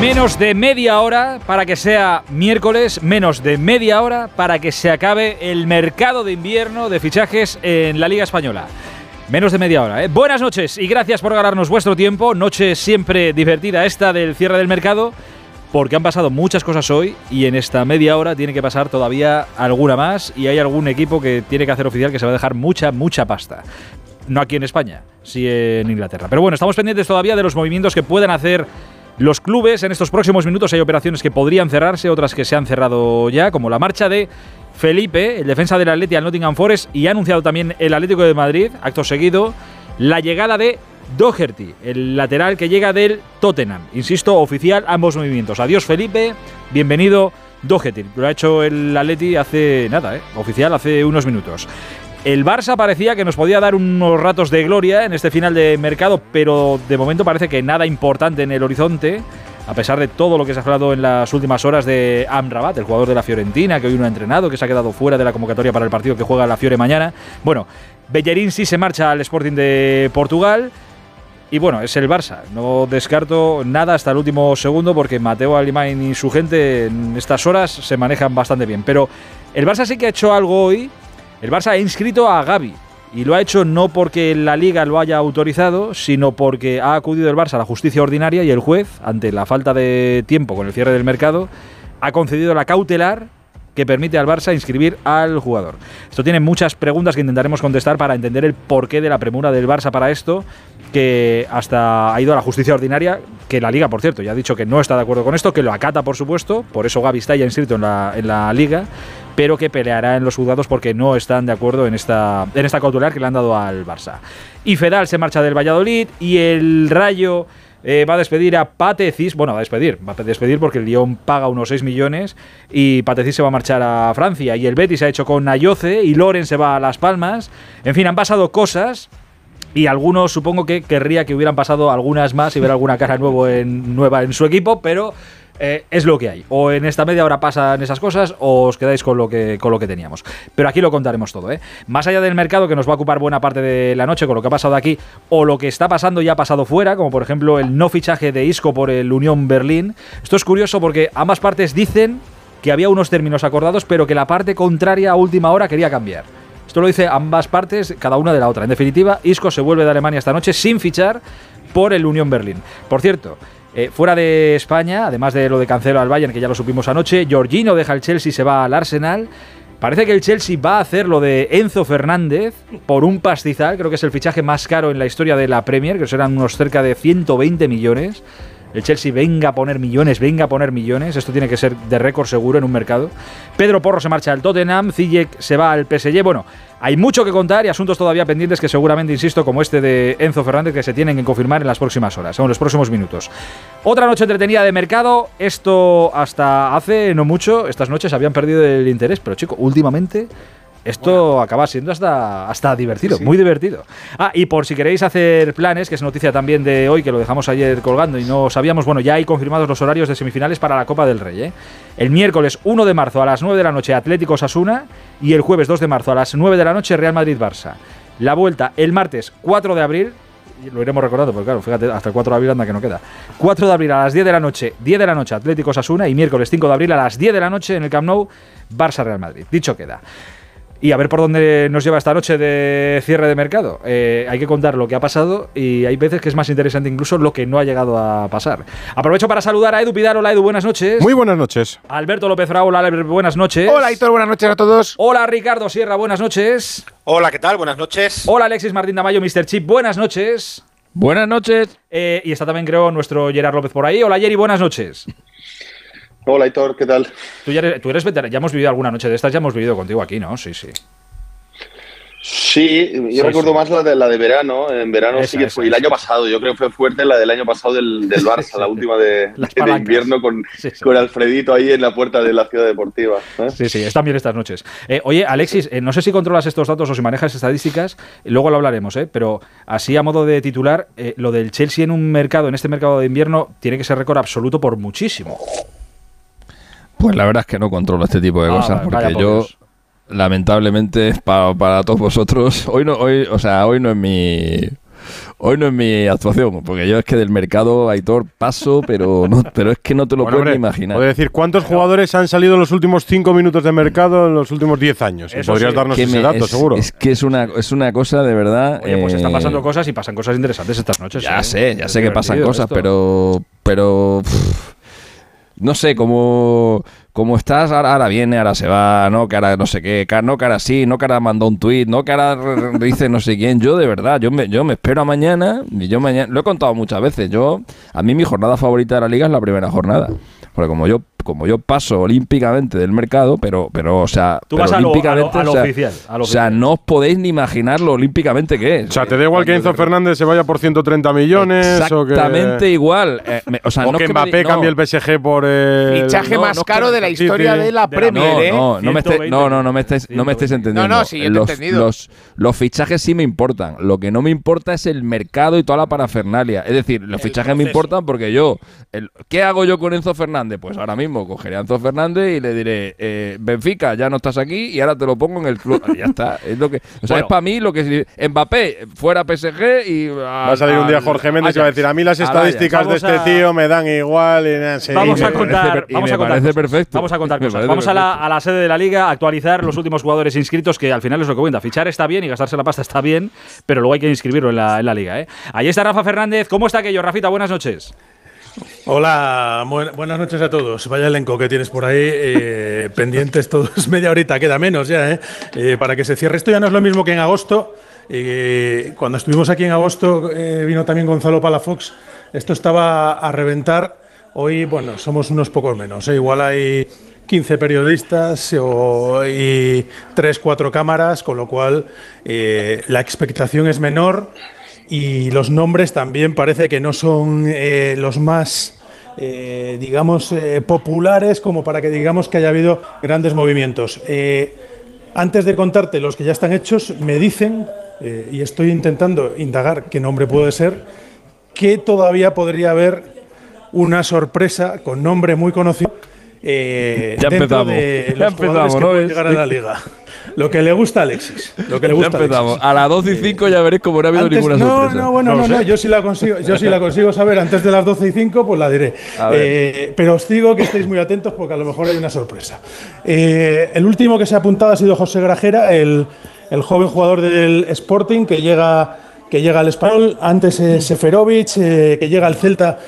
Menos de media hora para que sea miércoles, menos de media hora para que se acabe el mercado de invierno de fichajes en la Liga Española. Menos de media hora. ¿eh? Buenas noches y gracias por ganarnos vuestro tiempo. Noche siempre divertida esta del cierre del mercado, porque han pasado muchas cosas hoy y en esta media hora tiene que pasar todavía alguna más y hay algún equipo que tiene que hacer oficial que se va a dejar mucha, mucha pasta. No aquí en España, sí en Inglaterra. Pero bueno, estamos pendientes todavía de los movimientos que puedan hacer los clubes, en estos próximos minutos hay operaciones que podrían cerrarse, otras que se han cerrado ya, como la marcha de Felipe, el defensa del Atleti al Nottingham Forest, y ha anunciado también el Atlético de Madrid, acto seguido, la llegada de Doherty, el lateral que llega del Tottenham. Insisto, oficial ambos movimientos. Adiós Felipe, bienvenido Doherty. Lo ha hecho el Atleti hace nada, ¿eh? oficial hace unos minutos. El Barça parecía que nos podía dar unos ratos de gloria en este final de mercado, pero de momento parece que nada importante en el horizonte, a pesar de todo lo que se ha hablado en las últimas horas de Amrabat, el jugador de la Fiorentina, que hoy no ha entrenado, que se ha quedado fuera de la convocatoria para el partido que juega la Fiore mañana. Bueno, Bellerín sí se marcha al Sporting de Portugal. Y bueno, es el Barça. No descarto nada hasta el último segundo porque Mateo Alimain y su gente en estas horas se manejan bastante bien. Pero el Barça sí que ha hecho algo hoy el Barça ha inscrito a Gaby y lo ha hecho no porque la liga lo haya autorizado, sino porque ha acudido el Barça a la justicia ordinaria y el juez, ante la falta de tiempo con el cierre del mercado, ha concedido la cautelar que permite al Barça inscribir al jugador. Esto tiene muchas preguntas que intentaremos contestar para entender el porqué de la premura del Barça para esto, que hasta ha ido a la justicia ordinaria, que la liga, por cierto, ya ha dicho que no está de acuerdo con esto, que lo acata, por supuesto, por eso Gaby está ya inscrito en la, en la liga, pero que peleará en los juzgados porque no están de acuerdo en esta, en esta cautelar que le han dado al Barça. Y Fedal se marcha del Valladolid y el Rayo eh, va a despedir a Patecis, bueno, va a despedir, va a despedir porque el Lyon paga unos 6 millones y Patecis se va a marchar a Francia y el Betis se ha hecho con Ayoce y Loren se va a Las Palmas. En fin, han pasado cosas y algunos supongo que querría que hubieran pasado algunas más y ver alguna cara nueva en su equipo, pero eh, es lo que hay. O en esta media hora pasan esas cosas o os quedáis con lo que, con lo que teníamos. Pero aquí lo contaremos todo. ¿eh? Más allá del mercado que nos va a ocupar buena parte de la noche con lo que ha pasado aquí o lo que está pasando y ha pasado fuera, como por ejemplo el no fichaje de Isco por el Unión Berlín. Esto es curioso porque ambas partes dicen que había unos términos acordados, pero que la parte contraria a última hora quería cambiar. Esto lo dice ambas partes, cada una de la otra. En definitiva, Isco se vuelve de Alemania esta noche sin fichar por el Unión Berlín. Por cierto, eh, fuera de España, además de lo de Cancelo al Bayern, que ya lo supimos anoche, Jorginho deja el Chelsea y se va al Arsenal. Parece que el Chelsea va a hacer lo de Enzo Fernández por un pastizal, creo que es el fichaje más caro en la historia de la Premier, que serán unos cerca de 120 millones el Chelsea venga a poner millones, venga a poner millones. Esto tiene que ser de récord seguro en un mercado. Pedro Porro se marcha al Tottenham, Ziyech se va al PSG. Bueno, hay mucho que contar y asuntos todavía pendientes que seguramente, insisto, como este de Enzo Fernández, que se tienen que confirmar en las próximas horas, en los próximos minutos. Otra noche entretenida de mercado. Esto hasta hace no mucho, estas noches habían perdido el interés, pero chico, últimamente esto acaba siendo hasta, hasta divertido, muy divertido. Ah, y por si queréis hacer planes, que es noticia también de hoy, que lo dejamos ayer colgando y no sabíamos, bueno, ya hay confirmados los horarios de semifinales para la Copa del Rey. ¿eh? El miércoles 1 de marzo a las 9 de la noche Atlético Sasuna y el jueves 2 de marzo a las 9 de la noche Real Madrid-Barça. La vuelta el martes 4 de abril, lo iremos recordando, porque claro, fíjate, hasta el 4 de abril anda que no queda. 4 de abril a las 10 de la noche, 10 de la noche Atlético Sasuna y miércoles 5 de abril a las 10 de la noche en el Camp Nou Barça-Real Madrid. Dicho queda y a ver por dónde nos lleva esta noche de cierre de mercado. Eh, hay que contar lo que ha pasado y hay veces que es más interesante incluso lo que no ha llegado a pasar. Aprovecho para saludar a Edu Pidar. Hola Edu, buenas noches. Muy buenas noches. Alberto López Frau, hola buenas noches. Hola Hitor, buenas noches a todos. Hola Ricardo Sierra, buenas noches. Hola, ¿qué tal? Buenas noches. Hola Alexis Martín Damayo, Mr. Chip, buenas noches. Buenas noches. Eh, y está también creo nuestro Gerard López por ahí. Hola Jerry, buenas noches. Hola Hitor, ¿qué tal? Tú ya eres, tú eres veterano, ya hemos vivido alguna noche de estas, ya hemos vivido contigo aquí, ¿no? Sí, sí. Sí, yo recuerdo más la de, la de verano. En verano sí que fue. y el año pasado, yo creo que fue fuerte la del año pasado del, del Barça, la última de, de invierno con, con, Alfredito ahí en la puerta de la ciudad deportiva. ¿eh? Sí, sí, están bien estas noches. Eh, oye, Alexis, eh, no sé si controlas estos datos o si manejas estadísticas, luego lo hablaremos, ¿eh? pero así a modo de titular, lo del Chelsea en un mercado, en este mercado de invierno, tiene que ser récord absoluto por muchísimo. Pues la verdad es que no controlo este tipo de ah, cosas, porque yo lamentablemente para, para todos vosotros, hoy no, hoy, o sea, hoy no es mi hoy no es mi actuación, porque yo es que del mercado, Aitor, paso, pero no, pero es que no te lo puedo imaginar. Puedo decir, ¿cuántos jugadores han salido en los últimos cinco minutos de mercado en los últimos diez años? podrías darnos ese dato, seguro. Es que es una, es una cosa de verdad. Oye, pues están pasando eh, cosas y pasan cosas interesantes estas noches. Ya ¿eh? sé, ya sé que pasan cosas, pero. pero no sé, cómo como estás, ahora, viene, ahora se va, no, que ahora no sé qué, no, que ahora sí, no, que ahora mandó un tuit, no, que ahora dice no sé quién. Yo, de verdad, yo me, yo me espero a mañana, y yo mañana, lo he contado muchas veces, yo, a mí mi jornada favorita de la liga es la primera jornada. Porque como yo como yo paso olímpicamente del mercado, pero, pero o sea, Tú vas olímpicamente, a lo, oficial. o sea, no os podéis ni imaginar lo olímpicamente que es. O sea, ¿te da igual que Enzo Fernández se vaya por 130 millones? Exactamente igual. Eh, o sea, no que Mbappé cambie el PSG por el... Fichaje más caro de la historia de la Premier, ¿eh? No, no, me no, no, no me estáis, no me estáis entendiendo. No, no, sí, yo los, he entendido. Los, los, fichajes sí me importan. Lo que no me importa es el mercado y toda la parafernalia. Es decir, los fichajes me importan porque yo... ¿Qué hago yo con Enzo Fernández? Pues ahora mismo cogeré a Enzo Fernández y le diré, eh, Benfica, ya no estás aquí y ahora te lo pongo en el club. ya está. Es lo que, o sea, es para mí lo que Mbappé fuera PSG y va a salir un día Jorge Méndez y va a decir, a mí las estadísticas de este tío me dan igual y Vamos a contar, vamos a contar perfecto. Vamos a contar cosas. Vamos a la, a la, sede de la liga, actualizar los últimos jugadores inscritos, que al final es lo que cuenta. Fichar está bien y gastarse la pasta está bien, pero luego hay que inscribirlo en la, en la liga. ¿eh? Ahí está Rafa Fernández. ¿Cómo está aquello, Rafita? Buenas noches. Hola, buenas noches a todos. Vaya elenco que tienes por ahí, eh, pendientes todos, media horita, queda menos ya, ¿eh? ¿eh? Para que se cierre. Esto ya no es lo mismo que en agosto. Eh, cuando estuvimos aquí en agosto vino también Gonzalo Palafox. Esto estaba a reventar. Hoy, bueno, somos unos pocos menos. Igual hay 15 periodistas y 3, 4 cámaras, con lo cual la expectación es menor y los nombres también parece que no son eh, los más, eh, digamos, eh, populares como para que digamos que haya habido grandes movimientos. antes de contarte los que ya están hechos, me dicen, y estoy intentando indagar qué nombre puede ser, que todavía podría haber una sorpresa con nombre muy conocido ya dentro de los jugadores que pueden llegar a la liga. Lo que le gusta a Alexis. Lo que le gusta A, las 12 y 5 ya veréis cómo no ha habido ninguna no, sorpresa. No, bueno, no, no, yo sí la consigo, yo sí la consigo saber antes de las 12 y 5, pues la diré. Eh, pero os digo que estéis muy atentos porque a lo mejor hay una sorpresa. Eh, el último que se ha apuntado ha sido José Grajera, el, el joven jugador del Sporting que llega que llega al español, antes eh, Seferovic, eh, que llega al Celta,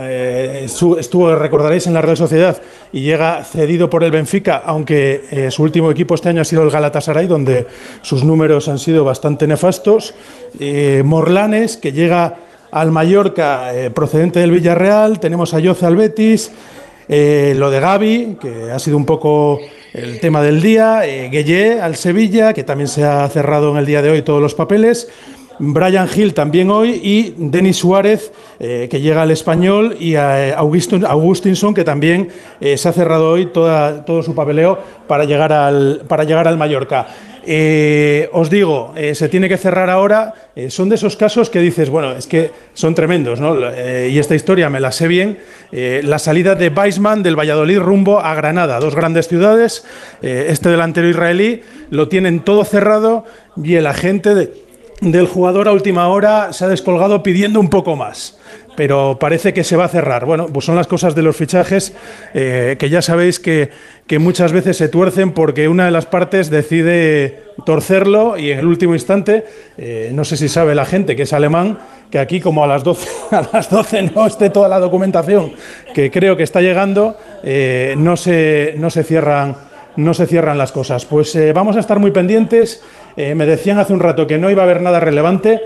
eh, estuvo, recordaréis, en la Real Sociedad y llega cedido por el Benfica, aunque su último equipo este año ha sido el Galatasaray, donde sus números han sido bastante nefastos. Morlanes, que llega al Mallorca procedente del Villarreal, tenemos a Yoce al Betis, lo de Gaby, que ha sido un poco el tema del día, Gueye al Sevilla, que también se ha cerrado en el día de hoy todos los papeles. Brian Hill también hoy y Denis Suárez, eh, que llega al español, y a eh, Augustinson, que también eh, se ha cerrado hoy todo su papeleo para llegar al, para llegar al Mallorca. os digo, se tiene que cerrar ahora. son de esos casos que dices, bueno, es que son tremendos, ¿no? y esta historia me la sé bien. la salida de Weisman del Valladolid rumbo a Granada, dos grandes ciudades. este delantero israelí lo tienen todo cerrado y el agente de, del jugador a última hora se ha descolgado pidiendo un poco más pero parece que se va a cerrar. Bueno, pues son las cosas de los fichajes eh, que ya sabéis que, muchas veces se tuercen porque una de las partes decide torcerlo y en el último instante, eh, no sé si sabe la gente que es alemán, que aquí como a las 12, a las 12 no esté toda la documentación que creo que está llegando, eh, no, se, no, se cierran, no se cierran las cosas. Pues vamos a estar muy pendientes. Eh, me decían hace un rato que no iba a haber nada relevante.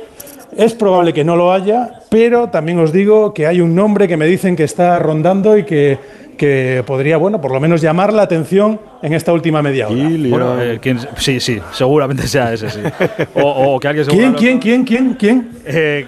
Es probable que no lo haya, pero también os digo que hay un nombre que me dicen que está rondando y que, que podría, bueno, por lo menos llamar la atención en esta última media hora. Bueno, eh, sí, sí, seguramente sea ese, sí. O, que alguien ¿Quién, quién, quién, quién, quién? Eh,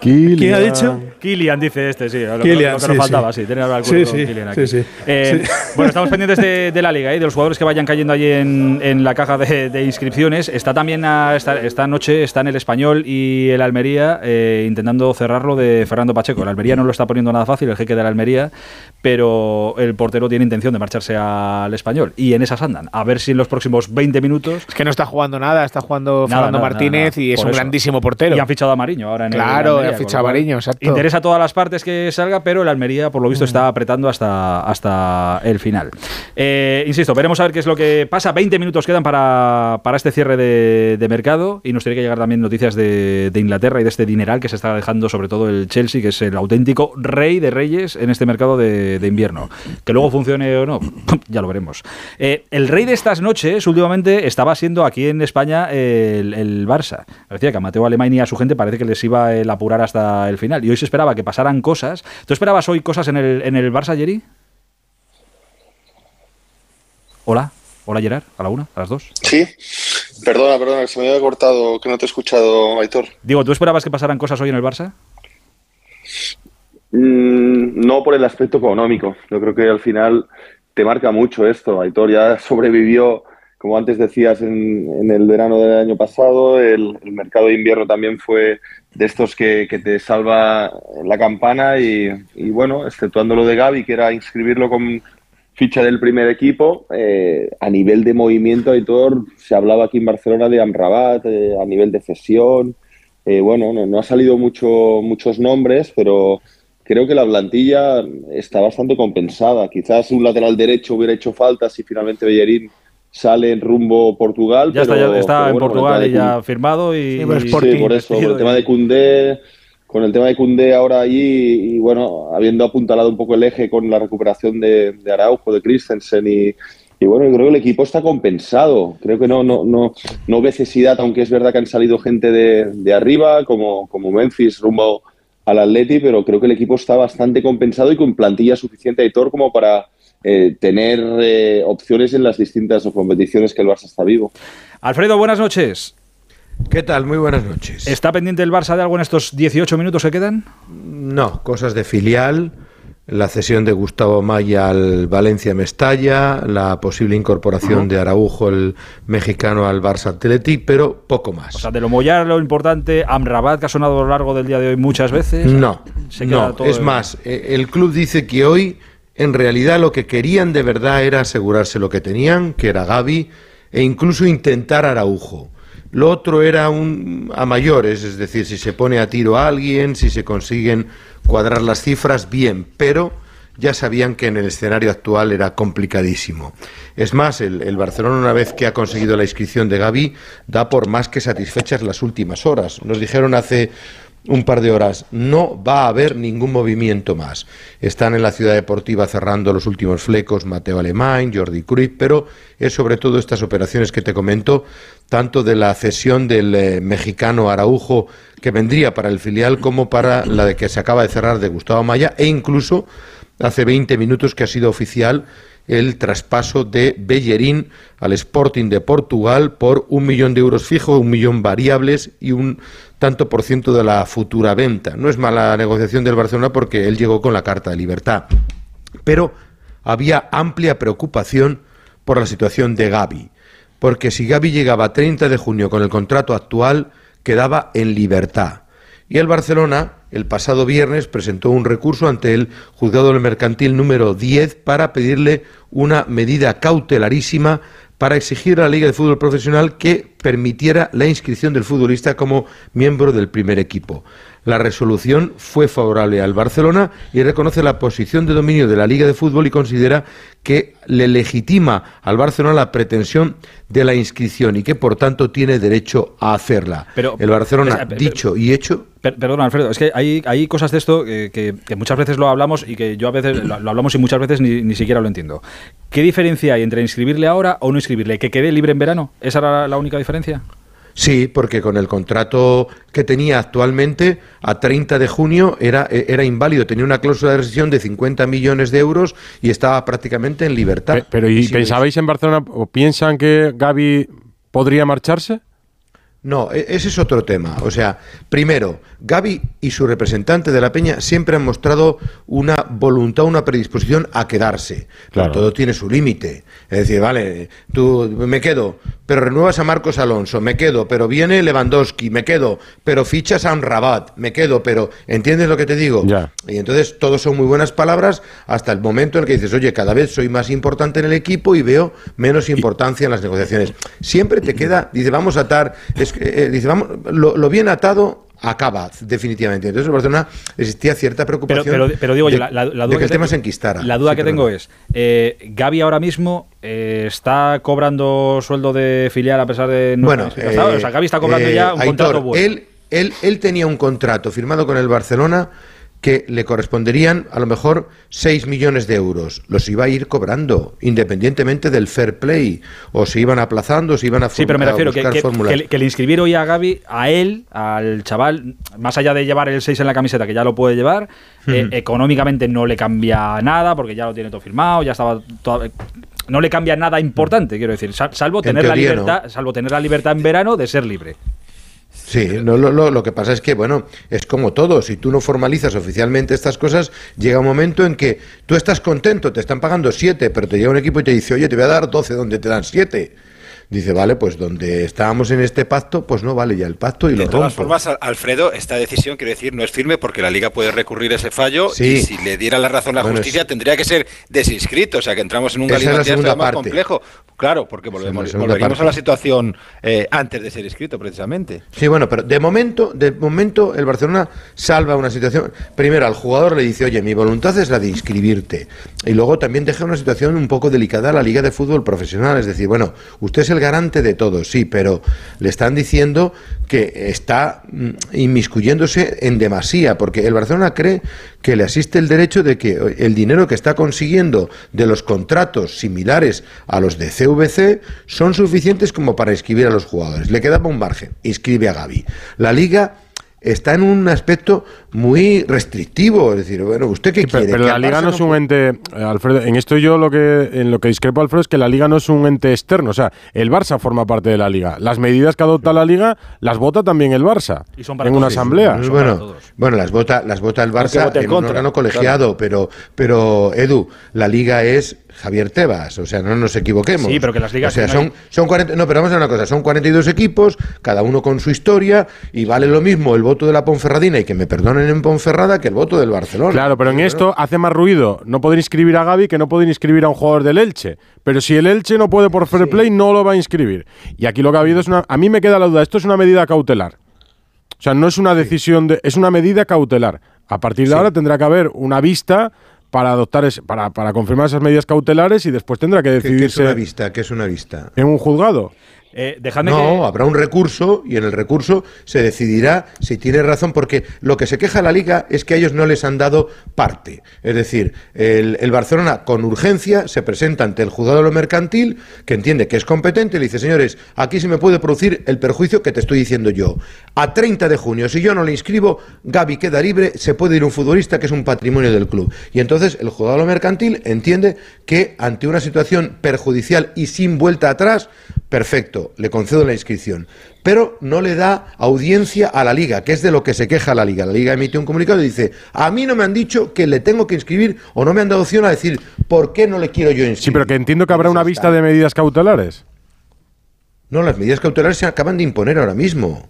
¿Quién ha dicho? Kilian dice este, sí. Lo, lo, que nos faltaba, sí. Tenía algo sí, sí, aquí. Sí, eh, bueno, estamos pendientes de, la liga, ¿eh? de los jugadores que vayan cayendo ahí en, en la caja de, inscripciones. Está también esta, esta, noche, está en el Español y el Almería eh, intentando cerrarlo de Fernando Pacheco. El Almería no lo está poniendo nada fácil, el jeque de la Almería, pero el portero tiene intención de marcharse al Español. Y en esas andan. A ver si en los próximos 20 minutos... Es que no está jugando nada, está jugando Fernando Martínez y es un grandísimo portero. Y han fichado a Mariño ahora en Claro, el han fichado a Mariño, exacto. Interesa a todas las partes que salga, pero el Almería, por lo visto, está apretando hasta, hasta el final. Eh, insisto, veremos a ver qué es lo que pasa. 20 minutos quedan para, para este cierre de, mercado y nos tiene que llegar también noticias de, Inglaterra y de este dineral que se está dejando sobre todo el Chelsea, que es el auténtico rey de reyes en este mercado de, invierno. Que luego funcione o no, ya lo veremos. Eh, el rey de estas noches últimamente estaba siendo aquí en España el, el Barça. Parecía que a Mateo Alemán y a su gente parece que les iba a apurar hasta el final. Y hoy se esperaba que pasaran cosas. ¿Tú esperabas hoy cosas en el, en el Barça, Jerry? Hola, hola Gerard, a la una, a las dos. Sí, perdona, perdona, que se me había cortado, que no te he escuchado, Aitor. Digo, ¿tú esperabas que pasaran cosas hoy en el Barça? Mm, no por el aspecto económico. Yo creo que al final te marca mucho esto. Aitor ya sobrevivió, como antes decías, en, el verano del año pasado. El, el, mercado de invierno también fue de estos que, te salva la campana y, bueno, exceptuando lo de Gaby, que era inscribirlo con ficha del primer equipo, eh, a nivel de movimiento, Aitor, se hablaba aquí en Barcelona de Amrabat, eh, a nivel de cesión, eh, bueno, no, ha salido mucho, muchos nombres, pero creo que la plantilla está bastante compensada. Quizás un lateral derecho hubiera hecho falta si finalmente Bellerín sale en rumbo Portugal. Ya está, está en Portugal y ya firmado y, sí, por eso, con el tema de Cundé, con el tema de Cundé ahora allí y bueno, habiendo apuntalado un poco el eje con la recuperación de, Araujo, de Christensen y, y bueno, yo creo que el equipo está compensado. Creo que no, no, no, no necesidad, aunque es verdad que han salido gente de, de arriba, como, como Memphis rumbo al Atleti, pero creo que el equipo está bastante compensado y con plantilla suficiente de Thor como para eh, tener eh, opciones en las distintas competiciones que el Barça está vivo. Alfredo, buenas noches. ¿Qué tal? Muy buenas noches. ¿Está pendiente el Barça de algo en estos 18 minutos que quedan? No, cosas de filial, la cesión de Gustavo Maya al Valencia Mestalla, la posible incorporación de Araujo, el mexicano, al Barça Athletic, pero poco más. O sea, de lo Moyar, lo importante, Amrabat, que ha sonado a lo largo del día de hoy muchas veces. No, no. es más, eh, el club dice que hoy en realidad lo que querían de verdad era asegurarse lo que tenían, que era Gaby, e incluso intentar Araujo. Lo otro era un a mayores, es decir, si se pone a tiro a alguien, si se consiguen cuadrar las cifras, bien, pero ya sabían que en el escenario actual era complicadísimo. Es más, el, el, Barcelona, una vez que ha conseguido la inscripción de Gaby, da por más que satisfechas las últimas horas. Nos dijeron hace un par de horas, no va a haber ningún movimiento más. Están en la ciudad deportiva cerrando los últimos flecos Mateo Alemán, Jordi Cruz, pero es sobre todo estas operaciones que te comento, tanto de la cesión del eh, mexicano Araujo que vendría para el filial como para la de que se acaba de cerrar de Gustavo Maya e incluso hace 20 minutos que ha sido oficial el traspaso de Bellerín al Sporting de Portugal por un millón de euros fijo, un millón variables y un tanto por ciento de la futura venta. No es mala negociación del Barcelona porque él llegó con la carta de libertad. Pero había amplia preocupación por la situación de Gaby, porque si Gaby llegaba a 30 de junio con el contrato actual, quedaba en libertad. Y el Barcelona, el pasado viernes, presentó un recurso ante el juzgado del mercantil número 10 para pedirle una medida cautelarísima para exigir a la Liga de Fútbol Profesional que permitiera la inscripción del futbolista como miembro del primer equipo. La resolución fue favorable al Barcelona y reconoce la posición de dominio de la Liga de Fútbol y considera que le legitima al Barcelona la pretensión de la inscripción y que por tanto tiene derecho a hacerla. Pero, el Barcelona, dicho y hecho. perdón, Alfredo, es que hay, hay cosas de esto que, muchas veces lo hablamos y que yo a veces lo, hablamos y muchas veces ni, ni, siquiera lo entiendo. ¿Qué diferencia hay entre inscribirle ahora o no inscribirle? ¿Que quede libre en verano? ¿Esa era la única diferencia? Sí, porque con el contrato que tenía actualmente, a 30 de junio era, era inválido. Tenía una cláusula de rescisión de 50 millones de euros y estaba prácticamente en libertad. Pero, ¿y pensabais en Barcelona o piensan que Gaby podría marcharse? No, e-, ese es otro tema. O sea, primero, Gaby y su representante de la Peña siempre han mostrado una voluntad, una predisposición a quedarse. Claro. todo tiene su límite. Es decir, vale, tú me quedo, pero renuevas a Marcos Alonso, me quedo, pero viene Lewandowski, me quedo, pero fichas a un Rabat, me quedo, pero ¿entiendes lo que te digo? Ya. Y entonces todos son muy buenas palabras hasta el momento en el que dices, oye, cada vez soy más importante en el equipo y veo menos importancia en las negociaciones. Siempre te queda, dice, vamos a atar, eh, dice, vamos, lo, bien atado acaba definitivamente. Entonces en Barcelona existía cierta preocupación. Pero, pero, digo yo, la, duda que, el tema se enquistara. La duda que tengo es, eh, Gaby ahora mismo eh, está cobrando sueldo de filial a pesar de no bueno, eh, o sea, Gaby está cobrando ya un contrato bueno. Él, él, él tenía un contrato firmado con el Barcelona que le corresponderían a lo mejor 6 millones de euros. Los iba a ir cobrando, independientemente del fair play, o se iban aplazando, o se iban a Sí, pero me refiero que, que, le inscribieron hoy a Gaby, a él, al chaval, más allá de llevar el 6 en la camiseta, que ya lo puede llevar, eh, económicamente no le cambia nada, porque ya lo tiene todo firmado, ya estaba no le cambia nada importante, quiero decir, salvo tener la libertad, salvo tener la libertad en verano de ser libre. Sí, no, lo, lo, lo, que pasa es que, bueno, es como todo, si tú no formalizas oficialmente estas cosas, llega un momento en que tú estás contento, te están pagando siete, pero te llega un equipo y te dice, oye, te voy a dar doce donde te dan siete. Dice, vale, pues donde estábamos en este pacto, pues no vale ya el pacto y de lo De todas formas, Alfredo, esta decisión, quiero decir, no es firme porque la Liga puede recurrir ese fallo y si le diera la razón la justicia tendría que ser desinscrito, o sea que entramos en un galimatías más complejo. Claro, porque volvemos, volveríamos a la situación eh, antes de ser inscrito, precisamente. Sí, bueno, pero de momento, de momento el Barcelona salva una situación. Primero, al jugador le dice, oye, mi voluntad es la de inscribirte. Y luego también deja una situación un poco delicada a la Liga de Fútbol Profesional. Es decir, bueno, usted es el garante de todo, sí, pero le están diciendo que está mm, inmiscuyéndose en demasía, porque el Barcelona cree que le asiste el derecho de que el dinero que está consiguiendo de los contratos similares a los de CVC son suficientes como para inscribir a los jugadores. Le quedaba un margen, inscribe a Gaby. La liga está en un aspecto muy restrictivo. Es decir, bueno, ¿usted qué quiere? Pero, la Liga no es un ente, eh, Alfredo, en esto yo lo que, en lo que discrepo, Alfredo, es que la Liga no es un ente externo. O sea, el Barça forma parte de la Liga. Las medidas que adopta la Liga las vota también el Barça en una asamblea. bueno, bueno, las vota, las vota el Barça en un órgano colegiado, pero, pero Edu, la Liga es Javier Tebas, o sea, no nos equivoquemos. Sí, pero que las ligas. O sea, son, son 40, no, pero vamos a ver una cosa, son 42 equipos, cada uno con su historia, y vale lo mismo el voto de la Ponferradina, y que me perdonen en Ponferrada, que el voto del Barcelona. Claro, pero en esto hace más ruido no poder inscribir a Gaby que no poder inscribir a un jugador del Elche. Pero si el Elche no puede por fair play, no lo va a inscribir. Y aquí lo que ha habido es una. A mí me queda la duda, esto es una medida cautelar. O sea, no es una decisión de. Es una medida cautelar. A partir de ahora tendrá que haber una vista para adoptar es, para, para confirmar esas medidas cautelares y después tendrá que decidirse. ¿Qué, es una vista? ¿Qué es una vista? En un juzgado. Eh, no, habrá un recurso y en el recurso se decidirá si tiene razón, porque lo que se queja la Liga es que a ellos no les han dado parte. Es decir, el, Barcelona con urgencia se presenta ante el juzgado de lo mercantil, que entiende que es competente, y le dice, señores, aquí se me puede producir el perjuicio que te estoy diciendo yo. A 30 de junio, si yo no le inscribo, Gaby queda libre, se puede ir un futbolista que es un patrimonio del club. Y entonces el juzgado de lo mercantil entiende que ante una situación perjudicial y sin vuelta atrás, perfecto, le concedo la inscripción, pero no le da audiencia a la liga, que es de lo que se queja la liga. La liga emite un comunicado y dice, a mí no me han dicho que le tengo que inscribir o no me han dado opción a decir, ¿por qué no le quiero yo inscribir? Sí, pero que entiendo que habrá una vista de medidas cautelares. No, las medidas cautelares se acaban de imponer ahora mismo.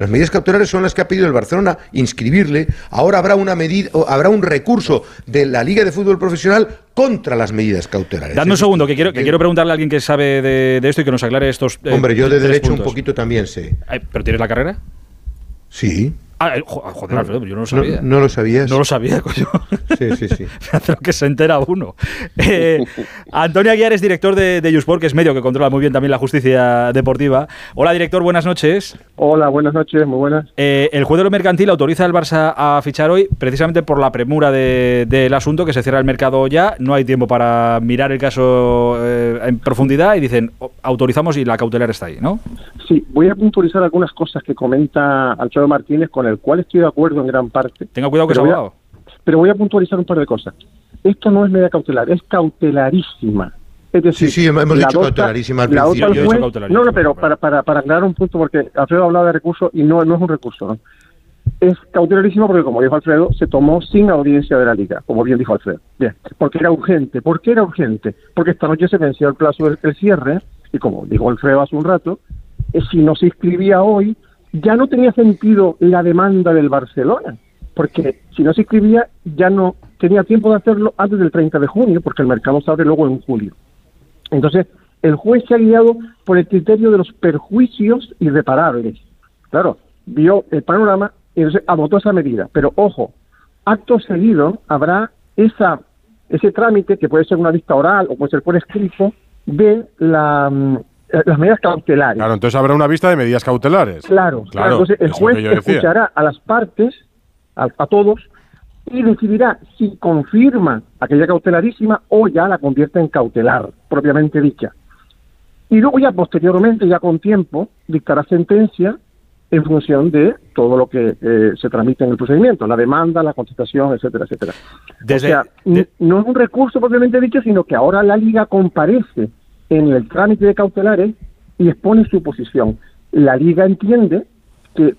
Las medidas cautelares son las que ha pedido el Barcelona inscribirle. Ahora habrá una medida, habrá un recurso de la Liga de Fútbol Profesional contra las medidas cautelares. Dame un segundo, que quiero, que quiero preguntarle a alguien que sabe de, esto y que nos aclare estos. Eh, Hombre, yo de derecho un poquito también sé. ¿Pero tienes la carrera? Sí. Ah, eh, ah, joder, Alfredo, yo no lo sabía. No, lo sabías. No lo sabía, coño. Sí, sí, sí. lo que se entera uno. Eh, Antonio Aguiar es director de, de que es medio que controla muy bien también la justicia deportiva. Hola, director, buenas noches. Hola, buenas noches, muy buenas. Eh, el juez de lo mercantil autoriza al Barça a fichar hoy precisamente por la premura del asunto, que se cierra el mercado ya. No hay tiempo para mirar el caso en profundidad y dicen, autorizamos y la cautelar está ahí, ¿no? Sí, voy a puntualizar algunas cosas que comenta Alfredo Martínez con el cual estoy de acuerdo en gran parte. Tenga cuidado que es abogado. Pero voy a puntualizar un par de cosas. Esto no es medida cautelar, es cautelarísima. Es decir, sí, sí, hemos dicho cautelarísima al principio. no, no, pero para, para, para aclarar un punto, porque Alfredo hablaba de recurso y no, no es un recurso. Es cautelarísima porque, como dijo Alfredo, se tomó sin audiencia de la Liga, como bien dijo Alfredo. Bien, porque era urgente. ¿Por qué era urgente? Porque esta noche se venció el plazo del cierre y, como dijo Alfredo hace un rato, eh, si no se inscribía hoy, ya no tenía sentido la demanda del Barcelona, porque si no se inscribía ya no tenía tiempo de hacerlo antes del 30 de junio, porque el mercado se abre luego en julio. Entonces, el juez se ha guiado por el criterio de los perjuicios irreparables. Claro, vio el panorama y entonces adoptó esa medida. Pero ojo, acto seguido habrá esa ese trámite, que puede ser una vista oral o puede ser por escrito, de la, mm, las medidas cautelares. Claro, entonces habrá una vista de medidas cautelares. Claro, claro. Entonces el juez escuchará a las partes, a, todos, y decidirá si confirma aquella cautelarísima o ya la convierte en cautelar, propiamente dicha. Y luego ya posteriormente, ya con tiempo, dictará sentencia en función de todo lo que eh, se tramite en el procedimiento, la demanda, la contestación, etcétera, etcétera. o sea, no es un recurso propiamente dicho, sino que ahora la liga comparece en el trámite de cautelares y expone su posición. La Liga entiende que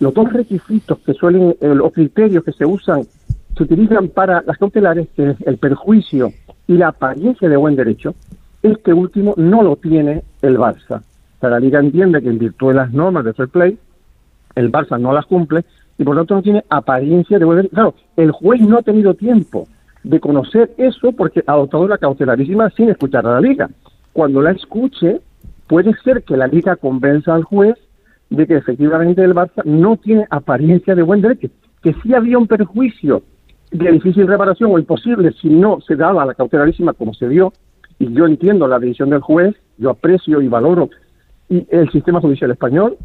los dos requisitos que suelen, eh, los criterios que se usan, se utilizan para las cautelares, que es el perjuicio y la apariencia de buen derecho, este último no lo tiene el Barça. O sea, la Liga entiende que en virtud de las normas de fair play, el Barça no las cumple y por lo tanto no tiene apariencia de buen derecho. Claro, el juez no ha tenido tiempo de conocer eso porque ha adoptado la cautelarísima sin escuchar a la Liga cuando la escuche, puede ser que la liga convenza al juez de que efectivamente el Barça no tiene apariencia de buen derecho, que sí había un perjuicio de difícil reparación o imposible si no se daba la cautelarísima como se dio, y yo entiendo la decisión del juez, yo aprecio y valoro el sistema judicial español,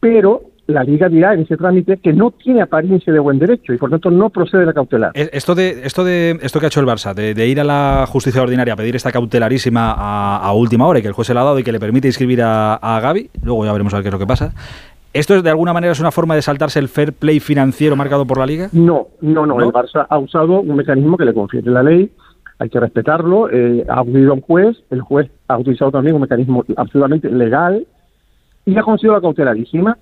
pero la Liga dirá en ese trámite que no tiene apariencia de buen derecho y por tanto no procede la cautelar. Esto de esto de esto que ha hecho el Barça, de, ir a la justicia ordinaria a pedir esta cautelarísima a, última hora y que el juez se la ha dado y que le permite inscribir a, a Gaby, luego ya veremos a ver qué es lo que pasa. ¿Esto es de alguna manera es una forma de saltarse el fair play financiero marcado por la Liga? No, no, no. El Barça ha usado un mecanismo que le confiere la ley, hay que respetarlo. Eh, ha acudido a un juez, el juez ha utilizado también un mecanismo absolutamente legal y ha conseguido la cautelarísima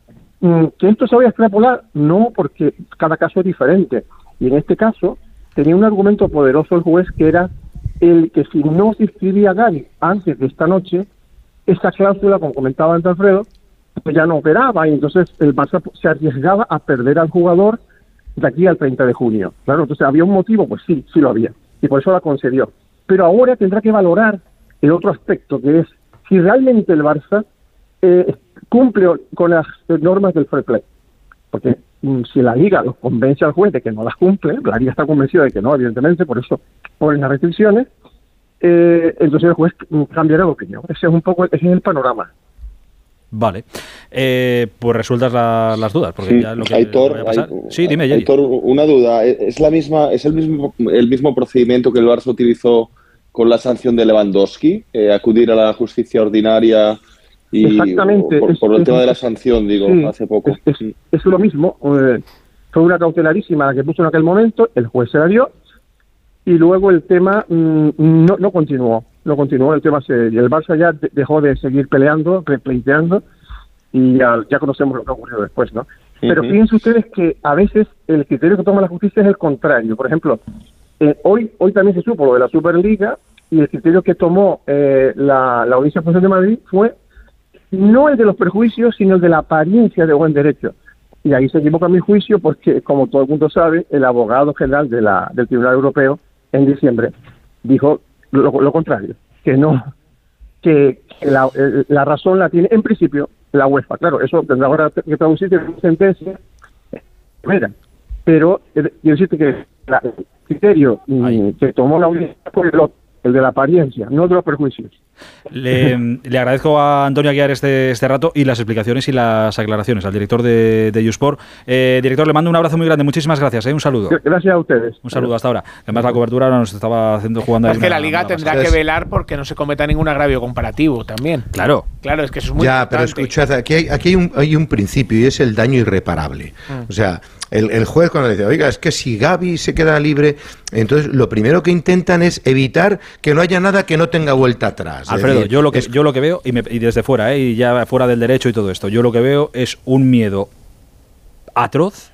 ¿Que esto se vaya a extrapolar? No, porque cada caso es diferente. Y en este caso tenía un argumento poderoso el juez que era el que si no se inscribía Gary antes de esta noche, esa cláusula, como comentaba antes Alfredo, pues ya no operaba y entonces el Barça se arriesgaba a perder al jugador de aquí al 30 de junio. Claro, entonces había un motivo, pues sí, sí lo había. Y por eso la concedió. Pero ahora tendrá que valorar el otro aspecto, que es si realmente el Barça eh, cumple con las normas del fair play. Porque mm, si la liga los convence al juez de que no las cumple, la liga está convencida de que no, evidentemente, por eso ponen las restricciones, eh, entonces el juez cambiará de opinión. Ese es un poco ese es el panorama. Vale, eh, pues resueltas las dudas, porque ya lo que, Aitor, sí, dime, Aitor, una duda. Es la misma, es el mismo, el mismo procedimiento que el Barça utilizó con la sanción de Lewandowski, eh, acudir a la justicia ordinaria Exactamente. Por, el tema de la sanción, digo, hace poco. Es, lo mismo. Eh, fue una cautelarísima la que puso en aquel momento, el juez se la dio y luego el tema mm, no, no continuó. No continuó, el tema se, el Barça ya dejó de seguir peleando, repleiteando y ya, ya conocemos lo que ocurrió después, ¿no? Pero fíjense ustedes que a veces el criterio que toma la justicia es el contrario. Por ejemplo, eh, hoy, hoy también se supo lo de la Superliga y el criterio que tomó eh, la, la Audiencia Nacional de Madrid fue no el de los perjuicios, sino el de la apariencia de buen derecho. Y ahí se equivoca mi juicio porque, como todo el mundo sabe, el abogado general de la, del Tribunal Europeo en diciembre dijo lo, contrario, que no, que, la, razón la tiene en principio la UEFA. Claro, eso tendrá ahora que traducirse en sentencia manera. Pero quiero decirte que el criterio mm, que tomó la audiencia fue el otro el de la apariencia, no de los perjuicios. Le, agradezco a Antonio Aguiar este, este rato y las explicaciones y las aclaraciones al director de, de Usport. Eh, director, le mando un abrazo muy grande. Muchísimas gracias. Eh, un saludo. Gracias a ustedes. Un saludo hasta ahora. Además, la cobertura nos estaba haciendo jugando. Es que la liga tendrá que velar porque no se cometa ningún agravio comparativo también. Claro. Claro, es que eso es muy Ya, pero escuchad, aquí hay, aquí hay un, hay un principio y es el daño irreparable. Mm. O sea, el, juez cuando le dice, oiga, es que si Gaby se queda libre, entonces lo primero que intentan es evitar que no haya nada que no tenga vuelta atrás. Alfredo, yo, lo que, yo lo que veo, y, desde fuera, ¿eh? y ya fuera del derecho y todo esto, yo lo que veo es un miedo atroz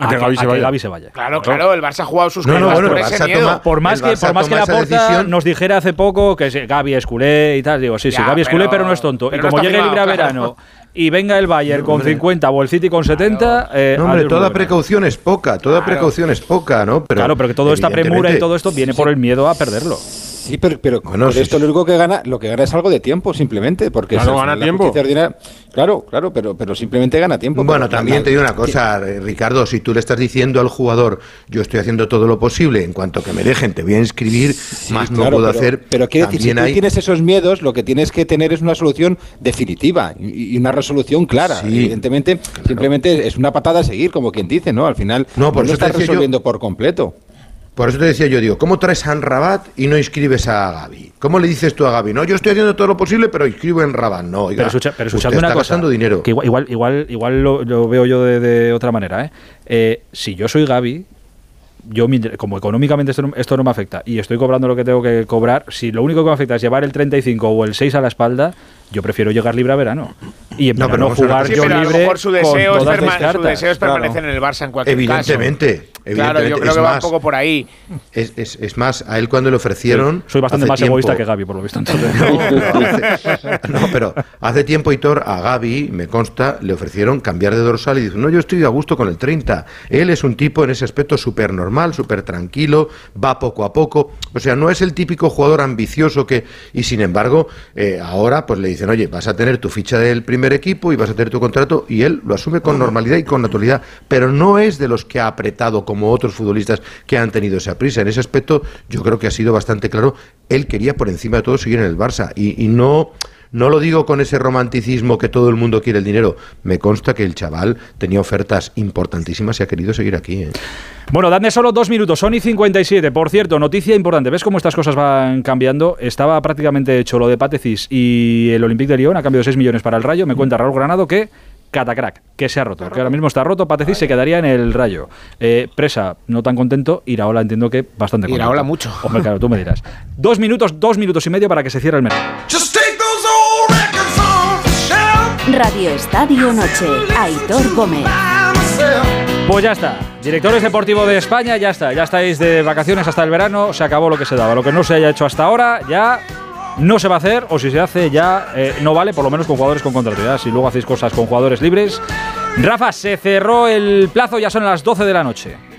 a, que, Gaby se, vaya. Claro, claro, el Barça ha jugado sus no, no, bueno, el Barça toma, por más que por más que la porta nos dijera hace poco que Gaby es culé y tal, digo, sí, sí, Gaby es culé, pero no es tonto. Y como llegue libre a verano y venga el Bayern con 50 o el City con 70. Eh, no, hombre, toda precaución es poca, toda precaución es poca, ¿no? Pero claro, pero que toda esta premura y todo esto viene por el miedo a perderlo. Sí, pero, pero con esto lo único que gana, lo que gana es algo de tiempo, simplemente, porque no gana tiempo. claro, claro, pero, pero simplemente gana tiempo. Bueno, también te digo una cosa, eh, Ricardo, si tú le estás diciendo al jugador, yo estoy haciendo todo lo posible, en cuanto que me dejen, te voy a inscribir, más no puedo hacer. Pero quiere decir, si tú tienes esos miedos, lo que tienes que tener es una solución definitiva y, una resolución clara. Evidentemente, simplemente es una patada a seguir, como quien dice, ¿no? Al final no, por no estás resolviendo por completo. Por eso te decía yo, digo, ¿cómo traes a Rabat y no inscribes a Gaby? ¿Cómo le dices tú a Gaby? No, yo estoy haciendo todo lo posible, pero inscribo en Rabat. No, oiga, pero, escucha, pero una cosa, dinero. Que igual, igual, igual, lo, veo yo de, otra manera. ¿eh? ¿eh? si yo soy Gaby, yo como económicamente esto no, me afecta y estoy cobrando lo que tengo que cobrar, si lo único que me afecta es llevar el 35 o el 6 a la espalda, yo prefiero llegar libre a verano. Y en no, verano jugar yo libre. A lo mejor su deseo, es, su deseo es permanecer en el Barça en cualquier evidentemente, caso. Evidentemente, claro, yo creo que va un poco por ahí. Es, es, es, más, a él cuando le ofrecieron. soy bastante más egoísta que Gaby, por lo visto. no, pero hace tiempo, Hitor, a Gaby, me consta, le ofrecieron cambiar de dorsal y dijo: No, yo estoy a gusto con el 30. Él es un tipo en ese aspecto súper normal, súper tranquilo, va poco a poco. O sea, no es el típico jugador ambicioso que. Y sin embargo, eh, ahora pues le dicen: Oye, vas a tener tu ficha del primer equipo y vas a tener tu contrato. Y él lo asume con normalidad y con naturalidad. Pero no es de los que ha apretado como otros futbolistas que han tenido esa prisa. En ese aspecto, yo creo que ha sido bastante claro. Él quería por encima de todo seguir en el Barça. y, y no. No lo digo con ese romanticismo que todo el mundo quiere el dinero. Me consta que el chaval tenía ofertas importantísimas y ha querido seguir aquí. ¿eh? Bueno, dame solo dos minutos, Sony 57. Por cierto, noticia importante. ¿Ves cómo estas cosas van cambiando? Estaba prácticamente hecho lo de Patecis y el Olympique de Lyon a cambio de 6 millones para el Rayo. Me cuenta Raúl Granado que Catacrack, que se ha roto, que ahora mismo está roto, Patecis se quedaría en el rayo. Eh, Presa, no tan contento, Iraola entiendo que bastante contento. Iraola mucho. Hombre, claro, tú me dirás. Dos minutos, dos minutos y medio para que se cierre el mercado. Radio Estadio Noche, Aitor Gómez. Pues ya está. Directores deportivos de España, ya está. Ya estáis de vacaciones hasta el verano, se acabó lo que se daba. Lo que no se haya hecho hasta ahora, ya no se va a hacer, o si se hace, ya eh, no vale, por lo menos con jugadores con contrato. si luego hacéis cosas con jugadores libres. Rafa, se cerró el plazo, ya son las 12 de la noche.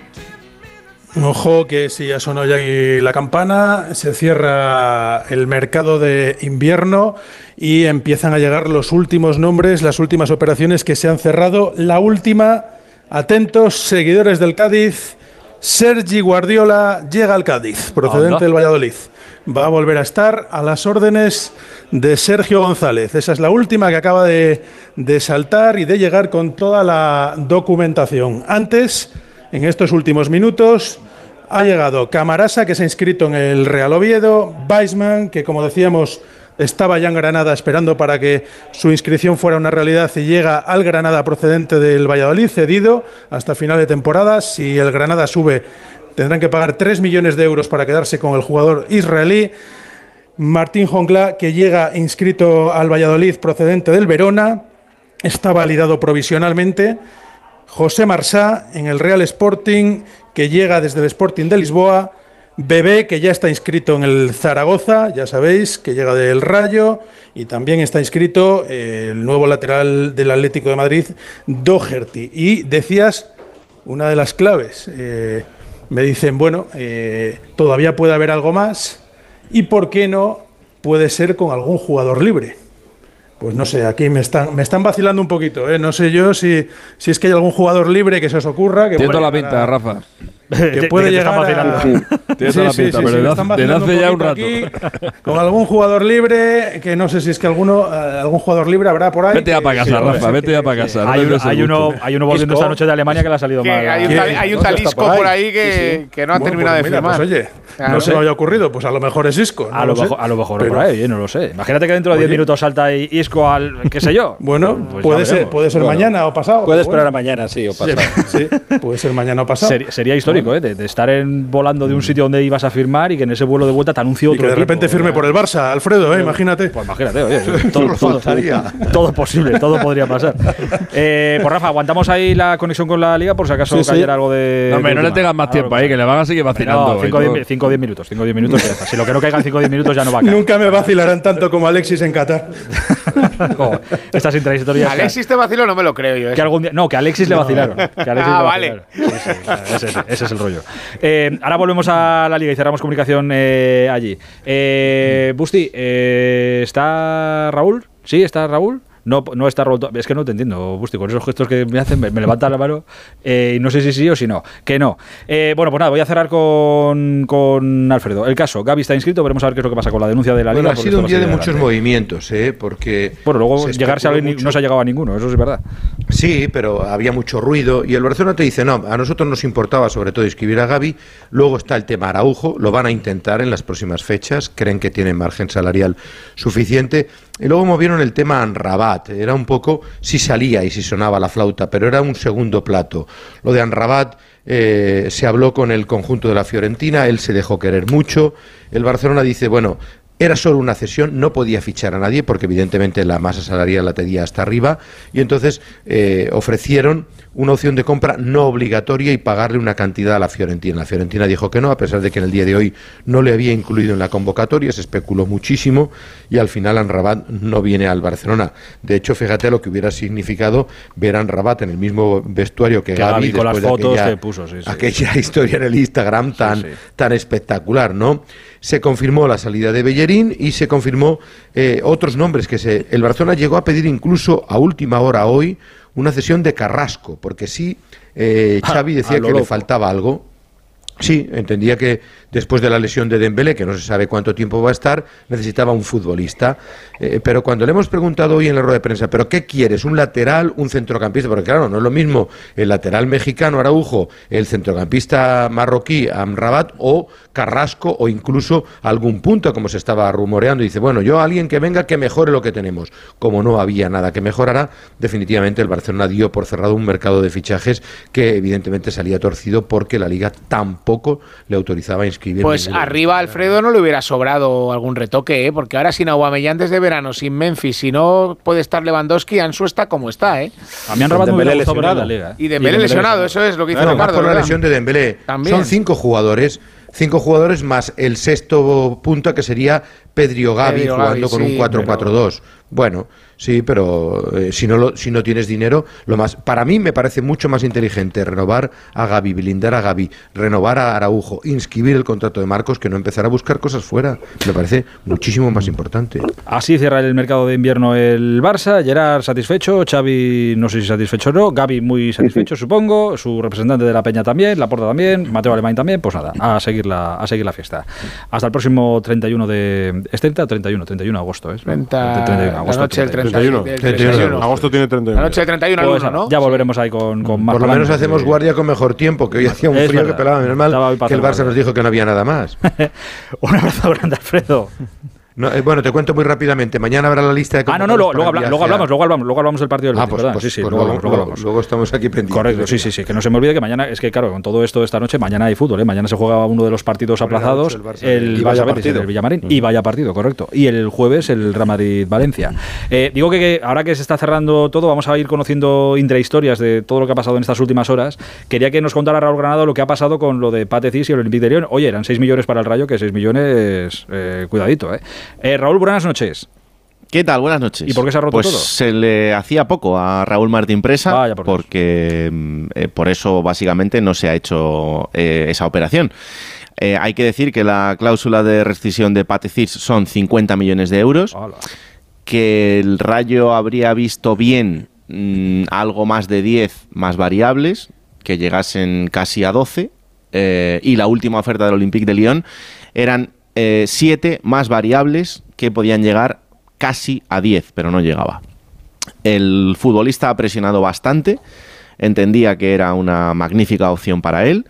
Ojo que si ya sonó ya la campana, se cierra el mercado de invierno y empiezan a llegar los últimos nombres, las últimas operaciones que se han cerrado. La última, atentos, seguidores del Cádiz, Sergi Guardiola llega al Cádiz, procedente del Valladolid. Va a volver a estar a las órdenes de Sergio González. Esa es la última que acaba de, de saltar y de llegar con toda la documentación. Antes en estos últimos minutos ha llegado Camarasa, que se ha inscrito en el Real Oviedo, Weisman, que como decíamos estaba ya en Granada esperando para que su inscripción fuera una realidad y llega al Granada procedente del Valladolid, cedido hasta final de temporada. Si el Granada sube, tendrán que pagar 3 millones de euros para quedarse con el jugador israelí. Martín Jongla, que llega inscrito al Valladolid procedente del Verona, está validado provisionalmente. José Marsá en el Real Sporting, que llega desde el Sporting de Lisboa. Bebé, que ya está inscrito en el Zaragoza, ya sabéis, que llega del Rayo. Y también está inscrito eh, el nuevo lateral del Atlético de Madrid, Doherty. Y decías una de las claves. Eh, me dicen, bueno, eh, todavía puede haber algo más. ¿Y por qué no puede ser con algún jugador libre? Pues no sé, aquí me están, me están vacilando un poquito. ¿eh? No sé yo si, si es que hay algún jugador libre que se os ocurra. Que Tiene la pinta, Rafa. Que puede llegar a... Tiene toda la pinta, pero de hace ya un rato. con algún jugador libre, que no sé si es que alguno, eh, algún jugador libre habrá por ahí. Vete ya para casa, Rafa, vete ya para casa. Hay, hay uno, hay uno volviendo esta noche de Alemania que le ha salido mal. Hay un, hay un talisco por ahí que, que no ha terminado pues de firmar. Pues oye, no se me había ocurrido, pues a lo mejor es Isco. a, lo mejor, a lo mejor por ahí, no lo sé. Imagínate que dentro de 10 minutos salta Isco al, qué sé yo. Bueno, pues puede, ser, puede ser mañana o pasado. Puede esperar a mañana, sí, o pasado. Sí, puede ser mañana o pasado. Sería, histórico, ¿eh? De, estar en, volando de un sitio donde ibas a firmar y que en ese vuelo de vuelta te anuncie otro. Y que de repente firme por el Barça, Alfredo, ¿eh? imagínate. Pues imagínate, oye. Todo, todo, todo, es posible, todo podría pasar. Eh, pues Rafa, aguantamos ahí la conexión con la liga por si acaso cayera algo de. No, hombre, no le tengas más tiempo ahí, que le van a seguir vacilando. 5 o 10 minutos, 5 o 10 minutos. Si lo que no caiga en 5 o 10 minutos ya no va a caer. Nunca me vacilarán tanto como Alexis en Qatar. estas intrahistorias. Alexis te vaciló, no me lo creo yo. ¿eh? Que algún día, no, que Alexis le vacilaron. Que Alexis ah, le vale. ese, ese, es el rollo. Eh, ahora volvemos a la liga y cerramos comunicación eh, allí. Eh, Busti, eh, ¿está Raúl? ¿Sí? ¿Está Raúl? No, no está roto. Es que no te entiendo, Busti, con esos gestos que me hacen, me, levanta la mano eh, y no sé si sí o si no. Que no. Eh, bueno, pues nada, voy a cerrar con, con, Alfredo. El caso, Gaby está inscrito, veremos a ver qué es lo que pasa con la denuncia de la bueno, Liga. Ha sido un día de muchos movimientos, ¿eh? Porque. Bueno, luego llegarse a no se ha llegado a ninguno, eso es verdad. Sí, pero había mucho ruido y el Barcelona te dice, no, a nosotros nos importaba sobre todo inscribir a Gaby. Luego está el tema Araujo, lo van a intentar en las próximas fechas, creen que tienen margen salarial suficiente. Y luego movieron el tema Anrabat. Era un poco si salía y si sonaba la flauta, pero era un segundo plato. Lo de Anrabat eh, se habló con el conjunto de la Fiorentina, él se dejó querer mucho. El Barcelona dice, bueno, era solo una cesión, no podía fichar a nadie porque evidentemente la masa salarial la tenía hasta arriba y entonces eh, ofrecieron una opción de compra no obligatoria y pagarle una cantidad a la Fiorentina. La Fiorentina dijo que no, a pesar de que en el día de hoy no le había incluido en la convocatoria, se especuló muchísimo y al final Anrabat no viene al Barcelona. De hecho, fíjate lo que hubiera significado ver a Anrabat en el mismo vestuario que, Gaby, con las fotos aquella, que puso, aquella historia en el Instagram tan, tan espectacular, ¿no? Se confirmó la salida de Bellerín y se confirmó eh, otros nombres que se, el Barcelona llegó a pedir incluso a última hora hoy una cesión de Carrasco, porque sí, eh, ah, Xavi decía que le faltaba algo. Sí, entendía que después de la lesión de Dembélé, que no se sabe cuánto tiempo va a estar, necesitaba un futbolista. Eh, pero cuando le hemos preguntado hoy en la rueda de prensa, ¿pero qué quieres? ¿Un lateral, un centrocampista? Porque claro, no es lo mismo el lateral mexicano Araujo, el centrocampista marroquí Amrabat o Carrasco o incluso algún punto, como se estaba rumoreando. Dice, bueno, yo alguien que venga que mejore lo que tenemos. Como no había nada que mejorara, definitivamente el Barcelona dio por cerrado un mercado de fichajes que evidentemente salía torcido porque la liga tampoco le autorizaba a Pues arriba Alfredo no le hubiera sobrado algún retoque, ¿eh? porque ahora sin Aguamellán desde verano, sin Memphis, si no puede estar Lewandowski, Ansu está como está. ¿eh? A mí han robado lesionado. La Y Dembélé lesionado, eso es lo que hizo Ricardo. por la lesión de Dembélé. Son cinco jugadores cinco jugadores más el sexto punto que sería Pedro Gavi jugando con un 4-4-2. Bueno, Sí, pero eh, si, no lo, si no tienes dinero, lo más para mí me parece mucho más inteligente renovar a Gaby, blindar a Gaby, renovar a Araujo, inscribir el contrato de Marcos que no empezar a buscar cosas fuera. Me parece muchísimo más importante. Así cierra el mercado de invierno el Barça. Gerard satisfecho, Xavi no sé si satisfecho o no, Gaby muy satisfecho supongo, su representante de la Peña también, Laporta también, Mateo Alemán también. Pues nada, a seguir la, a seguir la fiesta. Hasta el próximo 31 de... ¿Es 30 o 31? 31 de agosto, ¿es? 30, 31 de agosto. noche 31. 31. Agosto tiene 31. La noche de 31 pues, ¿no? Ya volveremos ahí con, con más. Por lo menos hacemos guardia con mejor tiempo, que hoy hacía un frío que pelaba. Menos mal que el Barça nos dijo que no había nada más. un abrazo grande, Alfredo. Eh, bueno, te cuento muy rápidamente. Mañana habrá la lista de Ah, no, no, luego, hablamos, luego hablamos, luego hablamos del partido del ah, pues, pues, sí, sí, pues luego, luego, luego, luego, estamos aquí pendientes. Correcto, sí, sí, sí. Que no se me olvide que mañana, es que claro, con todo esto de esta noche, mañana hay fútbol, ¿eh? Mañana se juega uno de los partidos aplazados, el, el Barça Betis, el Villamarín, y vaya partido, correcto. Y el jueves el Real Madrid-Valencia. Eh, digo que, ahora que se está cerrando todo, vamos a ir conociendo intrahistorias de todo lo que ha pasado en estas últimas horas. Quería que nos contara Raúl Granado lo que ha pasado con lo de Patecis y el Olympique de Lyon. Oye, eran 6 millones para el Rayo, que 6 millones, eh, cuidadito, ¿eh? Eh Raúl, buenas noches. ¿Qué tal? Buenas noches. ¿Y por qué se ha roto pues todo? se le hacía poco a Raúl Martín Presa, porque mm, eh, por eso básicamente no se ha hecho eh, esa operación. Eh, hay que decir que la cláusula de rescisión de Patecis son 50 millones de euros. que el Rayo habría visto bien mm, algo más de 10 más variables, que llegasen casi a 12, eh, y la última oferta del Olympique de Lyon eran 7 eh, más variables que podían llegar casi a 10, pero no llegaba. El futbolista ha presionado bastante, entendía que era una magnífica opción para él,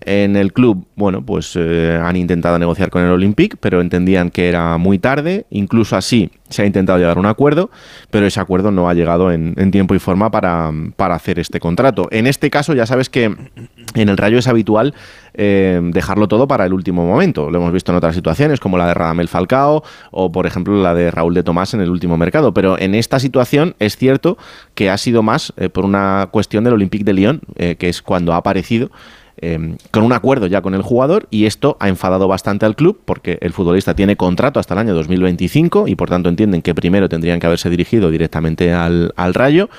en el club, bueno, pues eh, han intentado negociar con el Olympique, pero entendían que era muy tarde. Incluso así se ha intentado llegar a un acuerdo, pero ese acuerdo no ha llegado en, tiempo y forma para, hacer este contrato. En este caso, ya sabes que en el Rayo es habitual eh, dejarlo todo para el último momento. Lo hemos visto en otras situaciones, como la de Radamel Falcao o, por ejemplo, la de Raúl de Tomás en el último mercado. Pero en esta situación es cierto que ha sido más eh, por una cuestión del Olympique de Lyon, que es cuando ha aparecido Em, con un acuerdo ya con el jugador y esto ha enfadado bastante al club porque el futbolista tiene contrato hasta el año 2025 y por tanto entienden que primero tendrían que haberse dirigido directamente al, Rayo.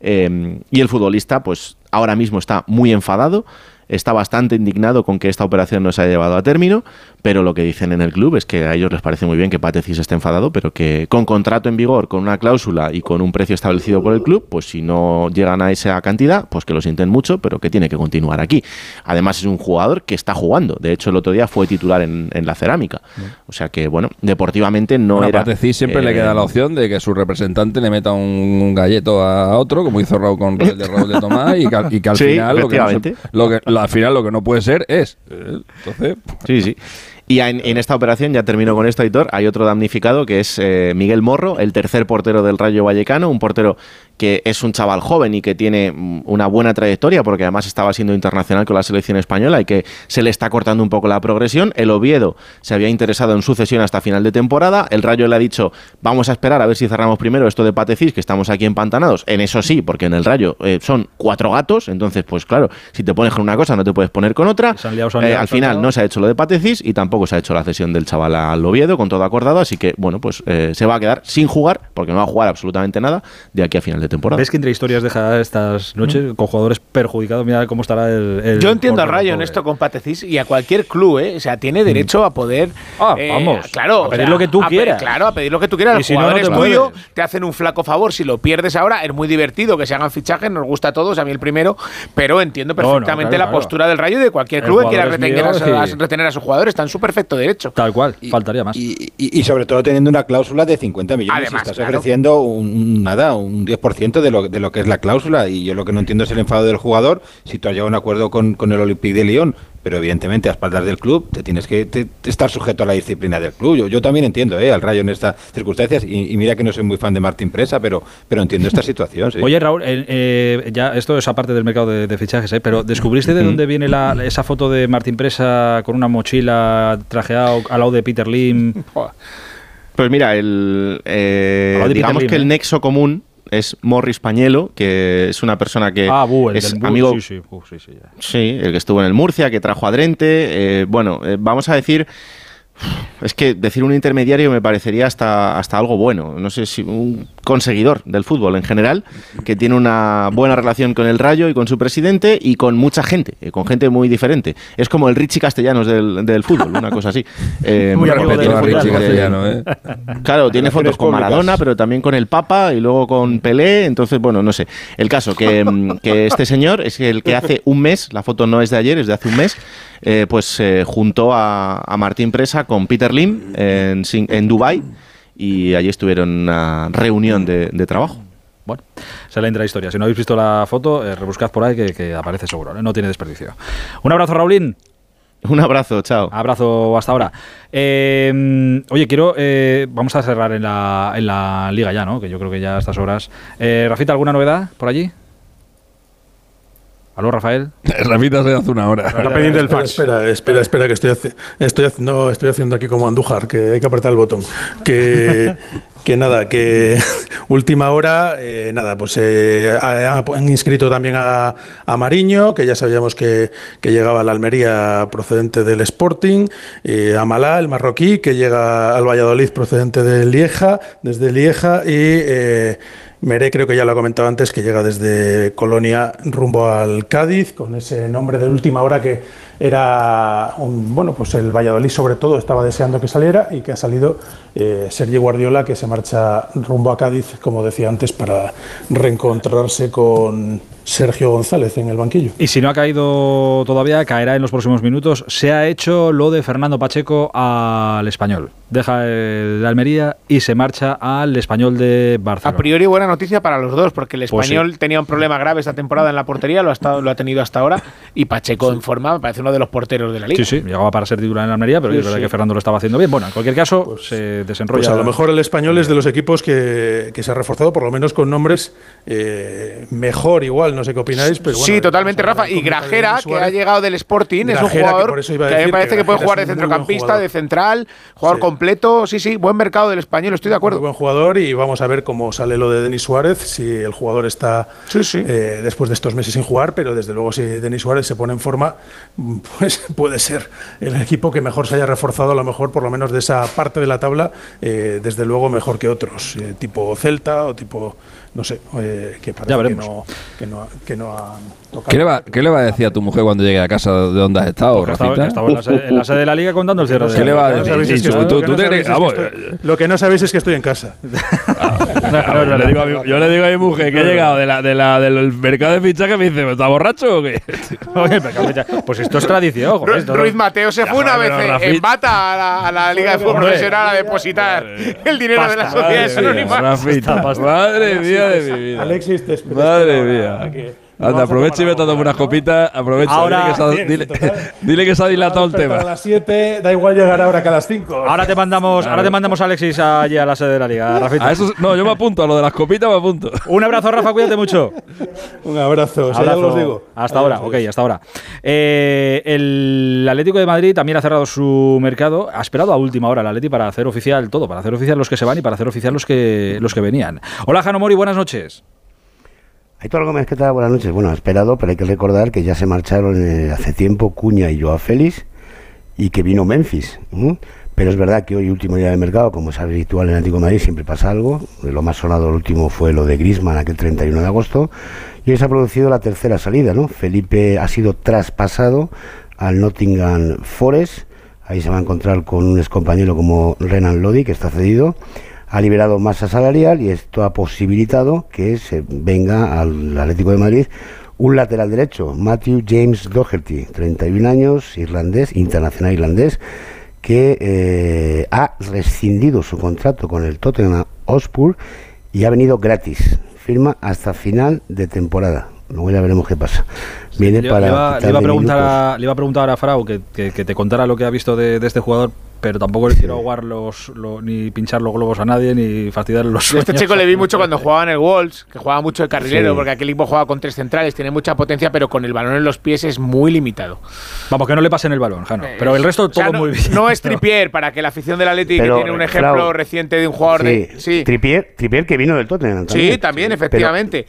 Em, y el futbolista pues ahora mismo está muy enfadado está bastante indignado con que esta operación no se haya llevado a término, pero lo que dicen en el club es que a ellos les parece muy bien que Patecis esté enfadado, pero que con contrato en vigor, con una cláusula y con un precio establecido por el club, pues si no llegan a esa cantidad, pues que lo sienten mucho, pero que tiene que continuar aquí. Además es un jugador que está jugando, de hecho el otro día fue titular en, la cerámica, o sea que bueno, deportivamente no era... A Patecis siempre le queda la eh, opción de que su representante le meta un galleto a otro, como hizo Raúl con el de Raúl de Tomás, y que, al final lo que, lo que al final lo que no puede ser es. Eh, entonces. Sí, sí. Y en, esta operación, ya termino con esto, Aitor, hay otro damnificado que es eh, Miguel Morro, el tercer portero del Rayo Vallecano, un portero que es un chaval joven y que tiene mm, una buena trayectoria, porque además estaba siendo internacional con la selección española y que se le está cortando un poco la progresión. El Oviedo se había interesado en su cesión hasta final de temporada. El Rayo le ha dicho, vamos a esperar a ver si cerramos primero esto de Patecís, que estamos aquí empantanados. En eso sí, porque en el Rayo eh, son cuatro gatos, entonces, pues claro, si te pones con una cosa, no te puedes poner con otra. Eh, al final no se ha hecho lo de Patecís y tampoco se ha hecho la cesión del chaval al Oviedo, con todo acordado, así que, bueno, pues eh, se va a quedar sin jugar, porque no va a jugar absolutamente nada de aquí a final de temporada. ¿Ves que entre historias deja estas noches con jugadores perjudicados? Mira cómo estará el. Yo entiendo a Rayo en esto con Patecis y a cualquier club, ¿eh? O sea, tiene derecho a poder. Ah, eh, vamos. Claro. A pedir lo que tú quieras. Claro, a pedir lo que tú quieras. Y si no, es tuyo, te hacen un flaco favor. Si lo pierdes ahora, es muy divertido que se hagan fichajes, nos gusta a todos, a mí el primero, pero entiendo perfectamente la postura del Rayo de cualquier club que quiera retener a, retener a su jugador. Está en su perfecto derecho. Tal cual, faltaría más. Y, sobre todo teniendo una cláusula de 50 millones. Además, estás ofreciendo un, nada, un 10% de lo, de lo que es la cláusula. Y yo lo que no entiendo es el enfado del jugador. Si tú has llegado a un acuerdo con, con el Olympique de Lyon, pero evidentemente a espaldas del club te tienes que estar sujeto a la disciplina del club. Yo, también entiendo ¿eh? al Rayo en estas circunstancias y, mira que no soy muy fan de Martín Presa, pero, pero entiendo esta situación. Oye Raúl, eh, eh, ya esto es aparte del mercado de, fichajes, ¿eh? pero ¿descubriste de dónde viene la, esa foto de Martín Presa con una mochila trajeado al lado de Peter Lim? Pues mira, el, digamos que el nexo común es Morris Pañelo, que es una persona que ah, es amigo. Sí, sí, sí, sí, el que estuvo en el Murcia, que trajo a Drente. Eh, bueno, eh, vamos a decir es que decir un intermediario me parecería hasta, hasta algo bueno. No sé si un conseguidor del fútbol en general, que tiene una buena relación con el Rayo y con su presidente y con mucha gente, eh, con gente muy diferente. Es como el Richie Castellanos del, fútbol, una cosa así. Eh, muy Richie Castellano, ¿eh? Claro, tiene fotos con Maradona, pero también con el Papa y luego con Pelé. Entonces, bueno, no sé. El caso que, mm, que este señor es el que hace un mes, la foto no es de ayer, es de hace un mes, eh, pues eh, juntó a, Martín Presa con Peter Lim en, en Dubái y allí estuvieron en una reunión de, trabajo. Bueno, se le entra la historia. Si no habéis visto la foto, eh, rebuscad por ahí que, aparece seguro, no tiene desperdicio. Un abrazo, Raulín. Un abrazo, chao. Abrazo hasta ahora. oye, quiero. vamos a cerrar en la, en la liga ya, ¿no? Que yo creo que ya a estas horas. Rafita, ¿alguna novedad por allí? ¿Aló, Rafael? Rafita se hace una hora. Está pendiente del fax. Espera, espera, espera, que estoy, estoy, haciendo, estoy haciendo aquí como Andújar, que hay que apretar el botón. Que, que nada, que última hora, eh, nada, pues eh, han inscrito también a, a, Mariño, que ya sabíamos que, que, llegaba a la Almería procedente del Sporting, eh, a Malá, el marroquí, que llega al Valladolid procedente de Lieja, desde Lieja, y eh, Meré creo que ya lo ha comentado antes, que llega desde Colonia rumbo al Cádiz, con ese nombre de última hora que era un, bueno, pues el Valladolid sobre todo estaba deseando que saliera y que ha salido eh, Sergio Guardiola que se marcha rumbo a Cádiz, como decía antes, para reencontrarse con Sergio González en el banquillo. Y si no ha caído todavía, caerá en los próximos minutos. Se ha hecho lo de Fernando Pacheco al español. Deja el de Almería y se marcha al español de Barcelona. A priori buena noticia para los dos, porque el pues español tenía un problema grave esta temporada en la portería, lo ha, estado, lo ha tenido hasta ahora, y Pacheco en forma me parece uno de los porteros de la liga. Sí, sí, llegaba para ser titular en Almería, pero es verdad que Fernando lo estaba haciendo bien. Bueno, en cualquier caso, pues, se desenrolla. Pues a lo mejor el español es de los equipos que, que se ha reforzado, por lo menos con nombres eh, mejor igual, no sé qué opináis, pero Sí, totalmente, Rafa. Y Grajera, que ha llegado del Sporting, es un jugador que, a mí me parece que, puede jugar de centrocampista, de central, jugador completo. Sí, sí, buen mercado del español, estoy de acuerdo. buen jugador y vamos a ver cómo sale lo de Denis Suárez, si el jugador está eh, después de estos meses sin jugar, pero desde luego si Denis Suárez se pone en forma, pues puede ser el equipo que mejor se haya reforzado, a lo mejor por lo menos de esa parte de la tabla, eh, desde luego mejor que otros, eh, tipo Celta o tipo no sé, eh, que parece que no, que no, que no ha tocado. ¿Qué le, va, ¿Qué le va a decir a tu mujer cuando llegue a casa de donde has estado, Rafita? Estaba, en, la sede, en, la sede, de la liga contando el cierre de ¿Qué le va a decir? Lo que no sabéis es que estoy en casa. yo le digo a mi mujer que he llegado de la, de la, del mercado de fichaje y me dice, ¿está borracho o qué? pues esto es tradición. Ruiz Mateo se fue una vez en bata a la, a la Liga de Fútbol Profesional a depositar el dinero de las sociedades anónimas. Madre mía de mi vida. Alexis, te Madre mía. Anda, aprovecha y vete a tomar unas copitas. Aprovecha. Ahora, dile, que se ha, dile, que se ha dilatado el tema. A las 7 da igual llegar ahora que a las 5. Ahora te mandamos, ahora te mandamos a Alexis allí a la sede de la liga. A eso, no, yo me apunto. A lo de las copitas me apunto. Un abrazo, Rafa. Cuídate mucho. Un abrazo. os digo. Hasta ahora. Ok, hasta ahora. Eh, el Atlético de Madrid también ha cerrado su mercado. Ha esperado a última hora el Atleti para hacer oficial todo. Para hacer oficial los que se van y para hacer oficial los que, los que venían. Hola, Jano Mori. Buenas noches. Aitor Gómez, ¿qué tal? Buenas noches. Bueno, esperado, pero hay que recordar que ya se marcharon eh, hace tiempo Cuña y Joao Félix y que vino Memphis. Pero es verdad que hoy, último día de mercado, como es habitual en el de Madrid, siempre pasa algo. Lo más sonado el último fue lo de Grisman, aquel 31 de agosto. Y hoy se ha producido la tercera salida. Felipe ha sido traspasado al Nottingham Forest. Ahí se va a encontrar con un excompañero como Renan Lodi, que está cedido ha liberado masa salarial y esto ha posibilitado que se venga al Atlético de Madrid un lateral derecho, Matthew James Doherty, 31 años, irlandés, internacional irlandés, que eh, ha rescindido su contrato con el Tottenham Hotspur y ha venido gratis. Firma hasta final de temporada. Luego ya veremos qué pasa. Viene para. Le iba, a preguntar a, le iba a preguntar a Frau que, que, te contara lo que ha visto de, de este jugador, pero tampoco le quiero aguar los, ni pinchar los globos a nadie ni fastidiarle los sueños. Este chico le vi mucho cuando jugaba en el Wolves, que jugaba mucho de carrilero, porque aquel equipo jugaba con tres centrales, tiene mucha potencia, pero con el balón en los pies es muy limitado. Vamos, que no le pasen el balón, Jano. Eh, pero el resto todo muy bien. No es Tripier, para que la afición del Atlético que tiene un ejemplo reciente de un jugador de... Sí, Tripier, Tripier que vino del Tottenham también. Sí, también, efectivamente.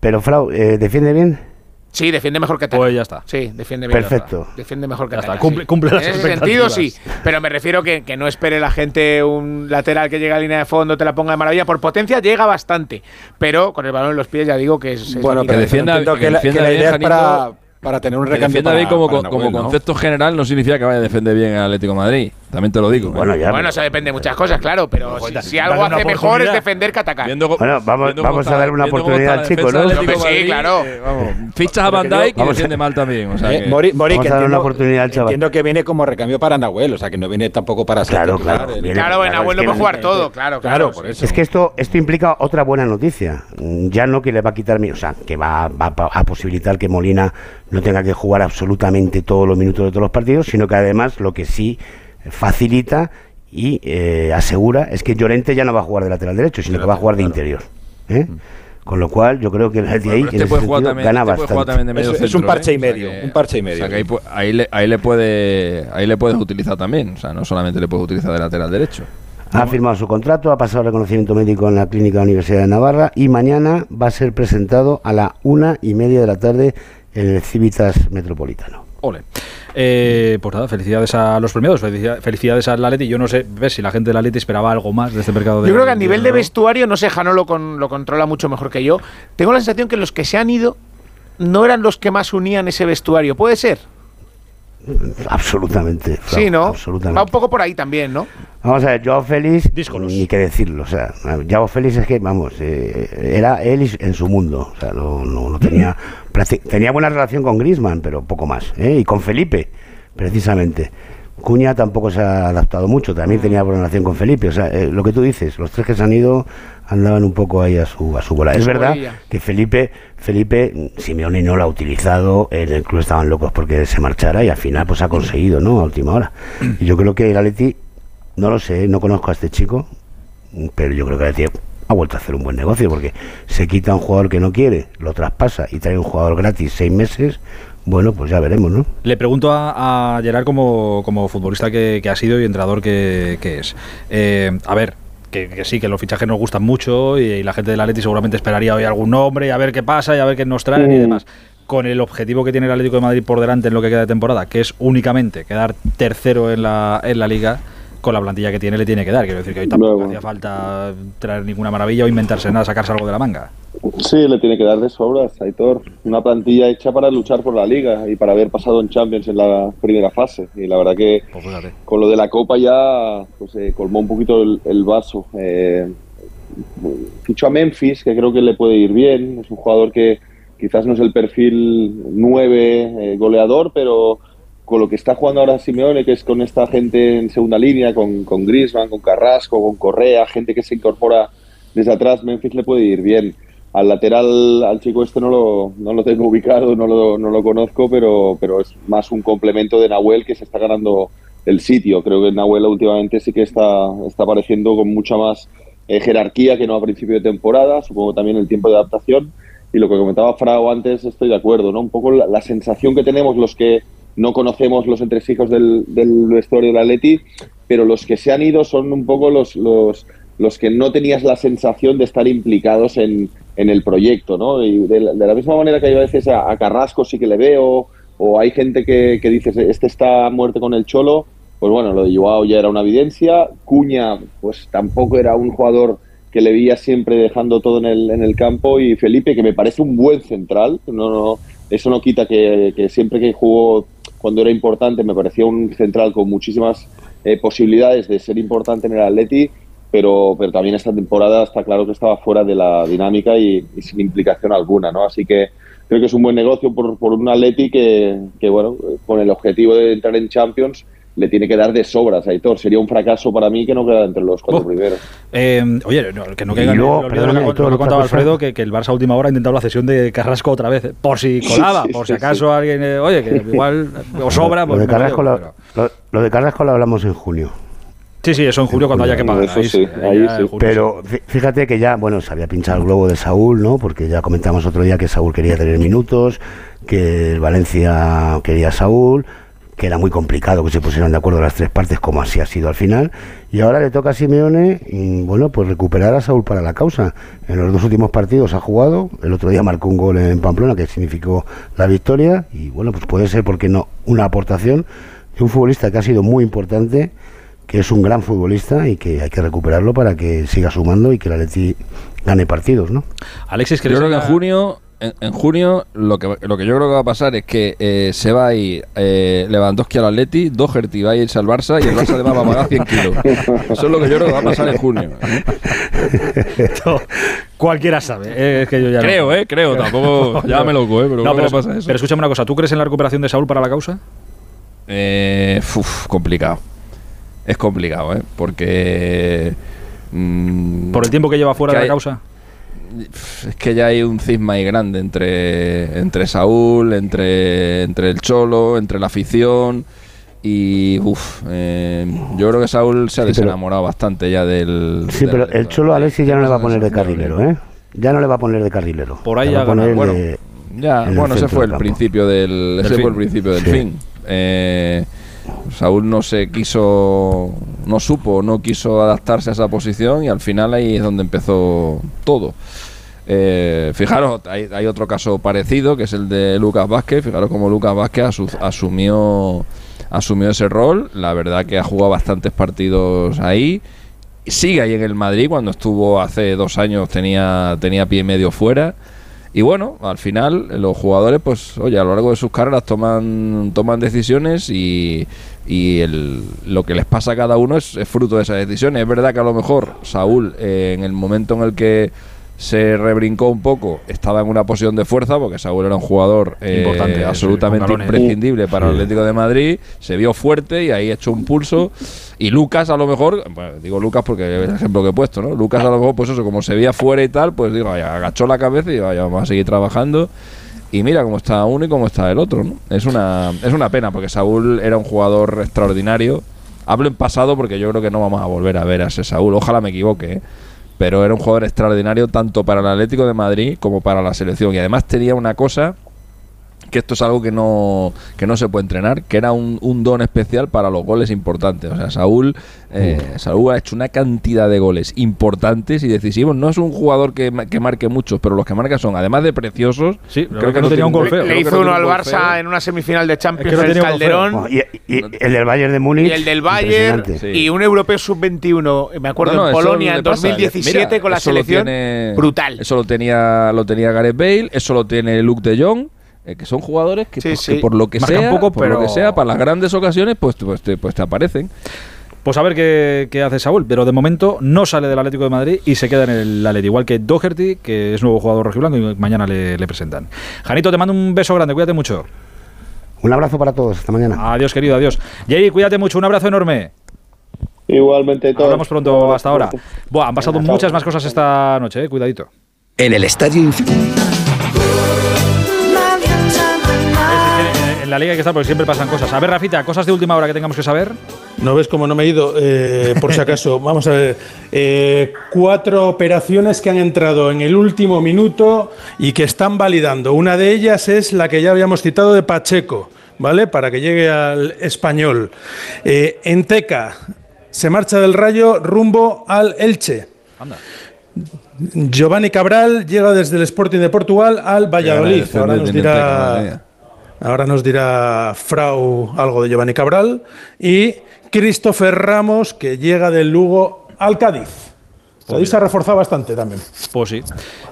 Pero, Frau, eh, ¿defiende bien? Sí, defiende mejor que Atala. Pues ya está. Sí, defiende bien. Perfecto. Defiende mejor que Atala. Cumple, cumple las En ese sentido, sí. Pero me refiero que, que no espere la gente un lateral que llega a línea de fondo, te la ponga de maravilla. Por potencia llega bastante. Pero con el balón en los pies ya digo que es. bueno, que defienda, que, la, que la idea es para para tener un recambio. Para, bien como, como concepto general no significa que vaya a defender bien al Atlético de Madrid. También te lo digo. Bueno, ya, bueno eso depende de muchas cosas, claro, pero si, algo hace mejor es defender que atacar. bueno, vamos, vamos a darle una oportunidad al chico, ¿no? sí, claro. Eh, fichas a Van Dijk y defiende mal también. O sea eh, Mori, Mori, vamos a darle una oportunidad al chaval. Entiendo que viene como recambio para Nahuel, o sea que no viene tampoco para ser Claro, claro. Claro, en Nahuel no puede jugar todo, claro, claro. Es que esto esto implica otra buena noticia. Ya no que le va a quitar, o sea, que va a posibilitar que Molina no tenga que jugar absolutamente todos los minutos de todos los partidos, sino que además lo que sí facilita y eh, asegura es que Llorente ya no va a jugar de lateral derecho, sino que va a jugar de interior. ¿eh? mm. Con lo cual, yo creo que el de ahí este gana este bastante. es, un parche y medio, un parche y medio. ahí, le, ahí, le, puede, ahí le puedes utilizar también, o sea, no solamente le puedes utilizar de lateral derecho. Ha firmado su contrato, ha pasado el reconocimiento médico en la Clínica de la Universidad de Navarra y mañana va a ser presentado a la una y media de la tarde en el Civitas Metropolitano. Ole. Eh, pues nada, felicidades a los premiados, felicidades al Atleti. Yo no sé, ver si la gente del Atleti esperaba algo más de este mercado de Yo creo que a nivel de vestuario, no sé, Jano lo, lo controla mucho mejor que yo. Tengo la sensación que los que se han ido no eran los que más unían ese vestuario. ¿Puede ser? Absolutamente. Sí, ¿no? Va un poco por ahí también, ¿no? Vamos a ver, Joao Félix, ni que decirlo. O sea, Joao Félix es que, vamos, eh, era él en su mundo. O sea, no, no, tenía. tenía buena relación con Grisman, pero poco más. ¿eh? Y con Felipe, precisamente. Cuña tampoco se ha adaptado mucho, también tenía buena relación con Felipe. O sea, eh, lo que tú dices, los tres que se han ido andaban un poco ahí a su, a su bola. Es verdad que Felipe, Felipe, Simeone no lo ha utilizado, en el club estaban locos porque se marchara y al final pues ha conseguido, ¿no? A última hora. Y yo creo que el Atleti, no lo sé, no conozco a este chico, pero yo creo que el Atleti ha vuelto a hacer un buen negocio porque se quita a un jugador que no quiere, lo traspasa y trae un jugador gratis seis meses, bueno, pues ya veremos, ¿no? Le pregunto a, Gerard como, como futbolista que, ha sido y entrenador que, es. Eh, a ver, que, sí, que los fichajes nos gustan mucho y, la gente del Atleti seguramente esperaría hoy algún nombre y a ver qué pasa y a ver qué nos traen y mm. demás. Con el objetivo que tiene el Atlético de Madrid por delante en lo que queda de temporada, que es únicamente quedar tercero en la, en la liga, con la plantilla que tiene le tiene que dar. Quiero decir que hoy tampoco hacía falta traer ninguna maravilla o inventarse nada, sacarse algo de la manga. Sí, le tiene que dar de sobras, Aitor. Una plantilla hecha para luchar por la liga y para haber pasado en Champions en la primera fase. Y la verdad que pues con lo de la Copa ya pues, eh, colmó un poquito el, vaso. Eh, fichó a Memphis, que creo que le puede ir bien. Es un jugador que quizás no es el perfil 9 eh, goleador, pero con lo que está jugando ahora Simeone, que es con esta gente en segunda línea, con, con Griezmann, con Carrasco, con Correa, gente que se incorpora desde atrás, Memphis le puede ir bien. Al lateral, al chico este no lo, no lo tengo ubicado, no lo, no lo conozco, pero, pero es más un complemento de Nahuel que se está ganando el sitio. Creo que Nahuel últimamente sí que está, está apareciendo con mucha más eh, jerarquía que no a principio de temporada, supongo también el tiempo de adaptación. Y lo que comentaba Frao antes, estoy de acuerdo, ¿no? Un poco la sensación que tenemos los que no conocemos los entresijos del, del vestuario del Atleti, pero los que se han ido son un poco los, los, los que no tenías la sensación de estar implicados en, en el proyecto, ¿no? Y de, la misma manera que hay a veces a, Carrasco sí que le veo, o hay gente que, que dice, este está muerto con el Cholo, pues bueno, lo de Joao ya era una evidencia, Cuña pues tampoco era un jugador que le veía siempre dejando todo en el, en el campo, y Felipe, que me parece un buen central, no, no, eso no quita que, que siempre que jugó cuando era importante, me parecía un central con muchísimas eh, posibilidades de ser importante en el Atleti, pero, pero también esta temporada está claro que estaba fuera de la dinámica y, sin implicación alguna, ¿no? Así que creo que es un buen negocio por, por un Atleti que, que, bueno, con el objetivo de entrar en Champions, le tiene que dar de sobras a Aitor. Sería un fracaso para mí que no quedara entre los cuatro primeros. Eh, oye, que no caiga lo, lo, contaba Alfredo, que, el Barça a última hora ha intentado la cesión de Carrasco otra vez, por si colaba, por si acaso alguien, eh, oye, que igual os sobra. Pues lo, de Carrasco lo, de Carrasco lo hablamos en junio. Sí, sí, eso en julio cuando haya que pagar. Pero fíjate que ya, bueno, se había pinchado el globo de Saúl, ¿no? Porque ya comentamos otro día que Saúl quería tener minutos, que el Valencia quería a Saúl, que era muy complicado que se pusieran de acuerdo las tres partes, como así ha sido al final. Y ahora le toca a Simeone, y, bueno, pues recuperar a Saúl para la causa. En los dos últimos partidos ha jugado, el otro día marcó un gol en Pamplona que significó la victoria, y bueno, pues puede ser, porque no?, una aportación de un futbolista que ha sido muy importante que es un gran futbolista y que hay que recuperarlo para que siga sumando y que la Leti gane partidos, ¿no? Alexis, creo que en junio en, junio lo que, lo que yo creo que va a pasar es que eh, se va a ir eh, Lewandowski al Atleti, Doherty va a irse al Barça y el Barça además va a pagar 100 kilos. Eso es lo que yo creo que va a pasar en junio. cualquiera sabe. Eh, que yo ya creo, eh, creo. Tampoco, ya me loco, eh, pero, no, pero, pasa eso. pero escúchame una cosa. ¿Tú crees en la recuperación de Saúl para la causa? Eh, uf, complicado. Es complicado, ¿eh? Porque... Mm, ¿Por el tiempo que lleva fuera de la causa? es que ya hay un cisma ahí grande entre, entre Saúl, entre, entre el Cholo, entre la afición. Y uff, eh, yo creo que Saúl se ha desenamorado bastante ya del. Sí, pero el Cholo Alexis ya no le va a poner de carrilero, ¿eh? Ya no le va a poner de carrilero. Por ahí ya bueno, ya, bueno, ese fue el principio del, ese fue el principio del fin. Eh, Saúl no se quiso, no supo, no quiso adaptarse a esa posición y al final ahí es donde empezó todo. Eh, fijaros, hay, otro caso parecido que es el de Lucas Vázquez. Fijaros cómo Lucas Vázquez asumió, asumió ese rol. La verdad que ha jugado bastantes partidos ahí. Sigue ahí en el Madrid. Cuando estuvo hace dos años tenía, tenía pie medio fuera. Y bueno, al final los jugadores, pues, oye, a lo largo de sus carreras toman, toman decisiones y, y el, lo que les pasa a cada uno es, fruto de esas decisiones. Es verdad que a lo mejor Saúl, eh, en el momento en el que se rebrincó un poco, estaba en una posición de fuerza, porque Saúl era un jugador eh, Importante, absolutamente imprescindible para el Atlético de Madrid, se vio fuerte y ahí echó un pulso. Y Lucas, a lo mejor, digo Lucas porque es el ejemplo que he puesto, ¿no? Lucas, a lo mejor, pues eso, como se veía fuera y tal, pues digo, agachó la cabeza y vaya, vamos a seguir trabajando. Y mira cómo está uno y cómo está el otro, ¿no? Es una, es una pena, porque Saúl era un jugador extraordinario. Hablo en pasado porque yo creo que no vamos a volver a ver a ese Saúl. Ojalá me equivoque, ¿eh? Pero era un jugador extraordinario tanto para el Atlético de Madrid como para la selección. Y además tenía una cosa que esto es algo que no, que no se puede entrenar, que era un, don especial para los goles importantes. O sea, Saúl, eh, Saúl ha hecho una cantidad de goles importantes y decisivos. No es un jugador que, que marque muchos, pero los que marca son, además de preciosos, sí, creo que no tenía un gol feo. Le, hizo uno al Barça en una semifinal de Champions, el Calderón. Y, el del Bayern de Múnich. Y el del Bayern. Y un europeo sub-21, me acuerdo, en Polonia en 2017 con la selección. brutal. Eso lo tenía, lo tenía Gareth Bale, eso lo tiene Luke de Jong eh, que son jugadores que, por, lo que sea, poco, por lo que sea, para las grandes ocasiones, pues, pues, te, pues te aparecen. Pues a ver qué, hace Saúl, pero de momento no sale del Atlético de Madrid y se queda en el Atlético, igual que Doherty, que es nuevo jugador rojiblanco y mañana le, presentan. Janito, te mando un beso grande, cuídate mucho. Un abrazo para todos, hasta mañana. Adiós, querido, adiós. Jerry, cuídate mucho, un abrazo enorme. Igualmente, todos. Hablamos pronto hasta ahora. Buah, han pasado muchas más cosas esta noche, eh, cuidadito. En el estadio la liga hay que estar porque siempre pasan cosas. A ver, Rafita, cosas de última hora que tengamos que saber. No ves cómo no me he ido, eh, por si acaso. Vamos a ver. Eh, cuatro operaciones que han entrado en el último minuto y que están validando. Una de ellas es la que ya habíamos citado de Pacheco, ¿vale? Para que llegue al español. Eh, Enteca se marcha del Rayo rumbo al Elche. Anda. Giovanni Cabral llega desde el Sporting de Portugal al Valladolid. Ahora nos dirá Ahora nos dirá Frau algo de Giovanni Cabral. Y Christopher Ramos, que llega del Lugo al Cádiz. Cádiz se ha reforzado bastante también. Pues sí.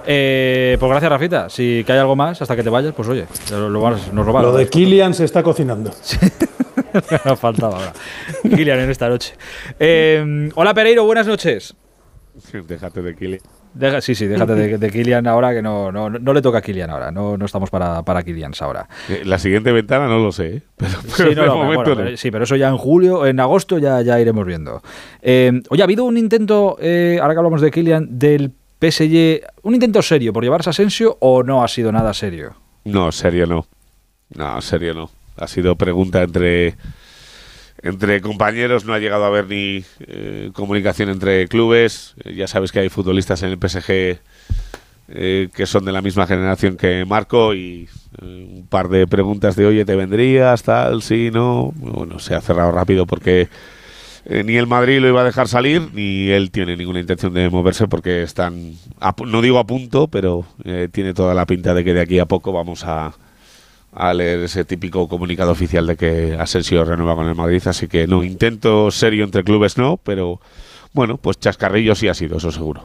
Eh, pues gracias, Rafita. Si hay algo más hasta que te vayas, pues oye, lo, nos lo Lo de Kilian se está cocinando. no faltaba ahora. Kilian en esta noche. Eh, hola, Pereiro, buenas noches. Déjate de Kilian sí, sí, déjate de, de Kilian ahora, que no, no, no, le toca a Kilian ahora. No, no estamos para, para Kilians ahora. Eh, la siguiente ventana no lo sé, ¿eh? pero, sí, pero, eso ya en julio, en agosto ya, ya iremos viendo. Eh, oye, ha habido un intento, ahora que hablamos de Kilian, del PSG, un intento serio por llevarse a Asensio o no ha sido nada serio? No, serio no. No, serio no. Ha sido pregunta entre entre compañeros no ha llegado a haber ni eh, comunicación entre clubes. Eh, ya sabes que hay futbolistas en el PSG eh, que son de la misma generación que Marco y un par de preguntas de oye, ¿te vendrías? Tal, sí, no. Bueno, se ha cerrado rápido porque ni el Madrid lo iba a dejar salir ni él tiene ninguna intención de moverse porque están, no digo a punto, pero tiene toda la pinta de que de aquí a poco vamos a a leer ese típico comunicado oficial de que Asensio renueva con el Madrid, así que no, intento serio entre clubes no, pero bueno, pues chascarrillo sí ha sido, eso seguro.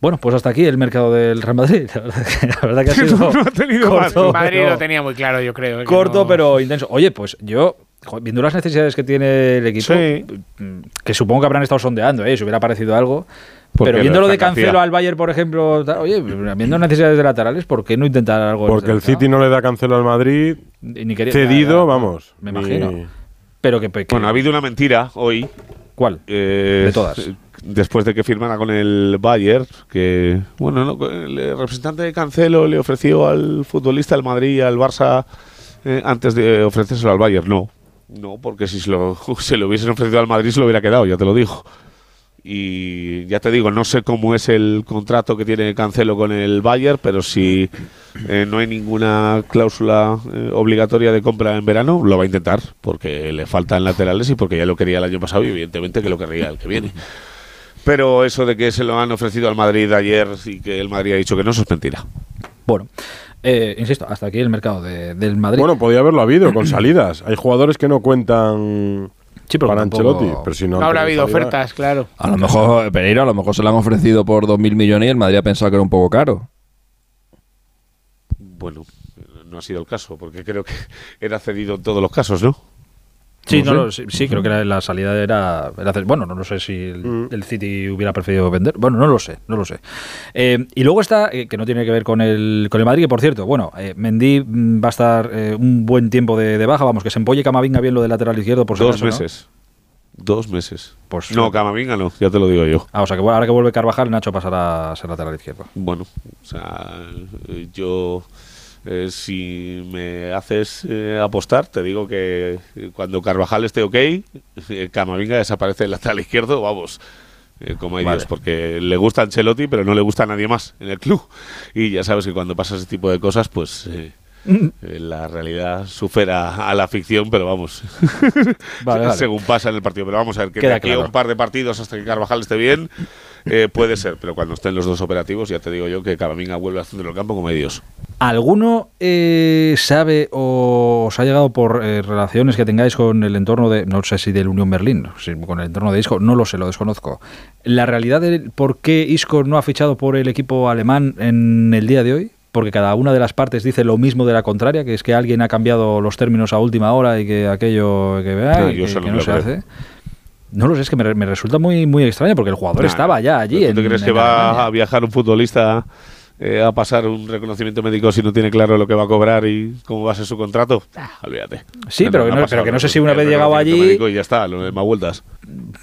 Bueno, pues hasta aquí el mercado del Real Madrid. La verdad que, ha sido no, ha tenido corto, Madrid lo tenía muy claro, yo creo. Corto, pero intenso. Oye, pues yo viendo las necesidades que tiene el equipo, mm, que supongo que habrán estado sondeando, ¿eh? si hubiera parecido algo, pero viendo lo de Cancelo al Bayern, por ejemplo, oye, viendo necesidades de laterales, ¿por qué no intentar algo? Porque el City no le da Cancelo al Madrid, ni cedido, vamos. Me imagino. Pero que, Bueno, ha habido una mentira hoy. ¿Cuál? Eh, de todas. Después de que firmara con el Bayern, que, bueno, el representante de Cancelo le ofreció al futbolista del Madrid y al Barça eh, antes de ofrecérselo al Bayern. No, no, porque si se lo, se lo hubiesen ofrecido al Madrid se lo hubiera quedado, ya te lo digo. Y ya te digo, no sé cómo es el contrato que tiene Cancelo con el Bayern, pero si eh, no hay ninguna cláusula eh, obligatoria de compra en verano, lo va a intentar, porque le faltan laterales y porque ya lo quería el año pasado y evidentemente que lo querría el que viene. Pero eso de que se lo han ofrecido al Madrid ayer y que el Madrid ha dicho que no, eso es mentira. Bueno. Eh, insisto, hasta aquí el mercado del Madrid. Bueno, podía haberlo habido con salidas. Hay jugadores que no cuentan para Ancelotti. Pero si no, habrá habido ofertas, claro. A lo mejor, Pereira, a lo mejor se lo han ofrecido por 2.000 millones y el Madrid ha pensado que era un poco caro. bueno, no ha sido el caso, porque creo que era cedido en todos los casos, ¿no? Sí, no, sí, creo que la, salida era, Bueno, no, lo sé si el, mm. City hubiera preferido vender. Bueno, no lo sé, no lo sé. Eh, y luego está, eh, que no tiene que ver con el, con el Madrid, que por cierto, bueno, eh, Mendy mm, va a estar un buen tiempo de, baja. Vamos, que se empolle Camavinga bien lo del lateral izquierdo por Dos meses. Dos meses. Pues, no, Camavinga no, ya te lo digo yo. Ah, o sea que ahora que vuelve Carvajal, Nacho pasará a ser lateral izquierdo. Bueno, o sea, yo eh, si me haces eh, apostar, te digo que cuando Carvajal esté ok, eh, Camavinga desaparece del lateral izquierdo, vamos. como hay Dios, porque le gusta Ancelotti, pero no le gusta a nadie más en el club. Y ya sabes que cuando pasa ese tipo de cosas, pues la realidad supera a la ficción, pero vamos, según pasa en el partido. Pero vamos a ver, que de aquí a un par de partidos hasta que Carvajal esté bien, eh, puede ser, pero cuando estén los dos operativos, ya te digo yo que Camavinga vuelve al centro del campo como Dios. ¿Alguno eh, sabe o os ha llegado por eh, relaciones que tengáis con el entorno de, no sé si del Unión Berlín, con el entorno de Isco, no lo sé, lo desconozco. La realidad de por qué Isco no ha fichado por el equipo alemán en el día de hoy, porque cada una de las partes dice lo mismo de la contraria, que es que alguien ha cambiado los términos a última hora y que aquello que, vea, que, no se hace. No lo sé, es que me, resulta muy, muy extraño porque el jugador estaba ya allí. ¿Tú crees que va a viajar un futbolista eh, a pasar un reconocimiento médico si no tiene claro lo que va a cobrar y cómo va a ser su contrato? Ah, olvídate. Sí, pero, que no, pero que no sé si una vez llegado allí. Y ya está, lo más vueltas.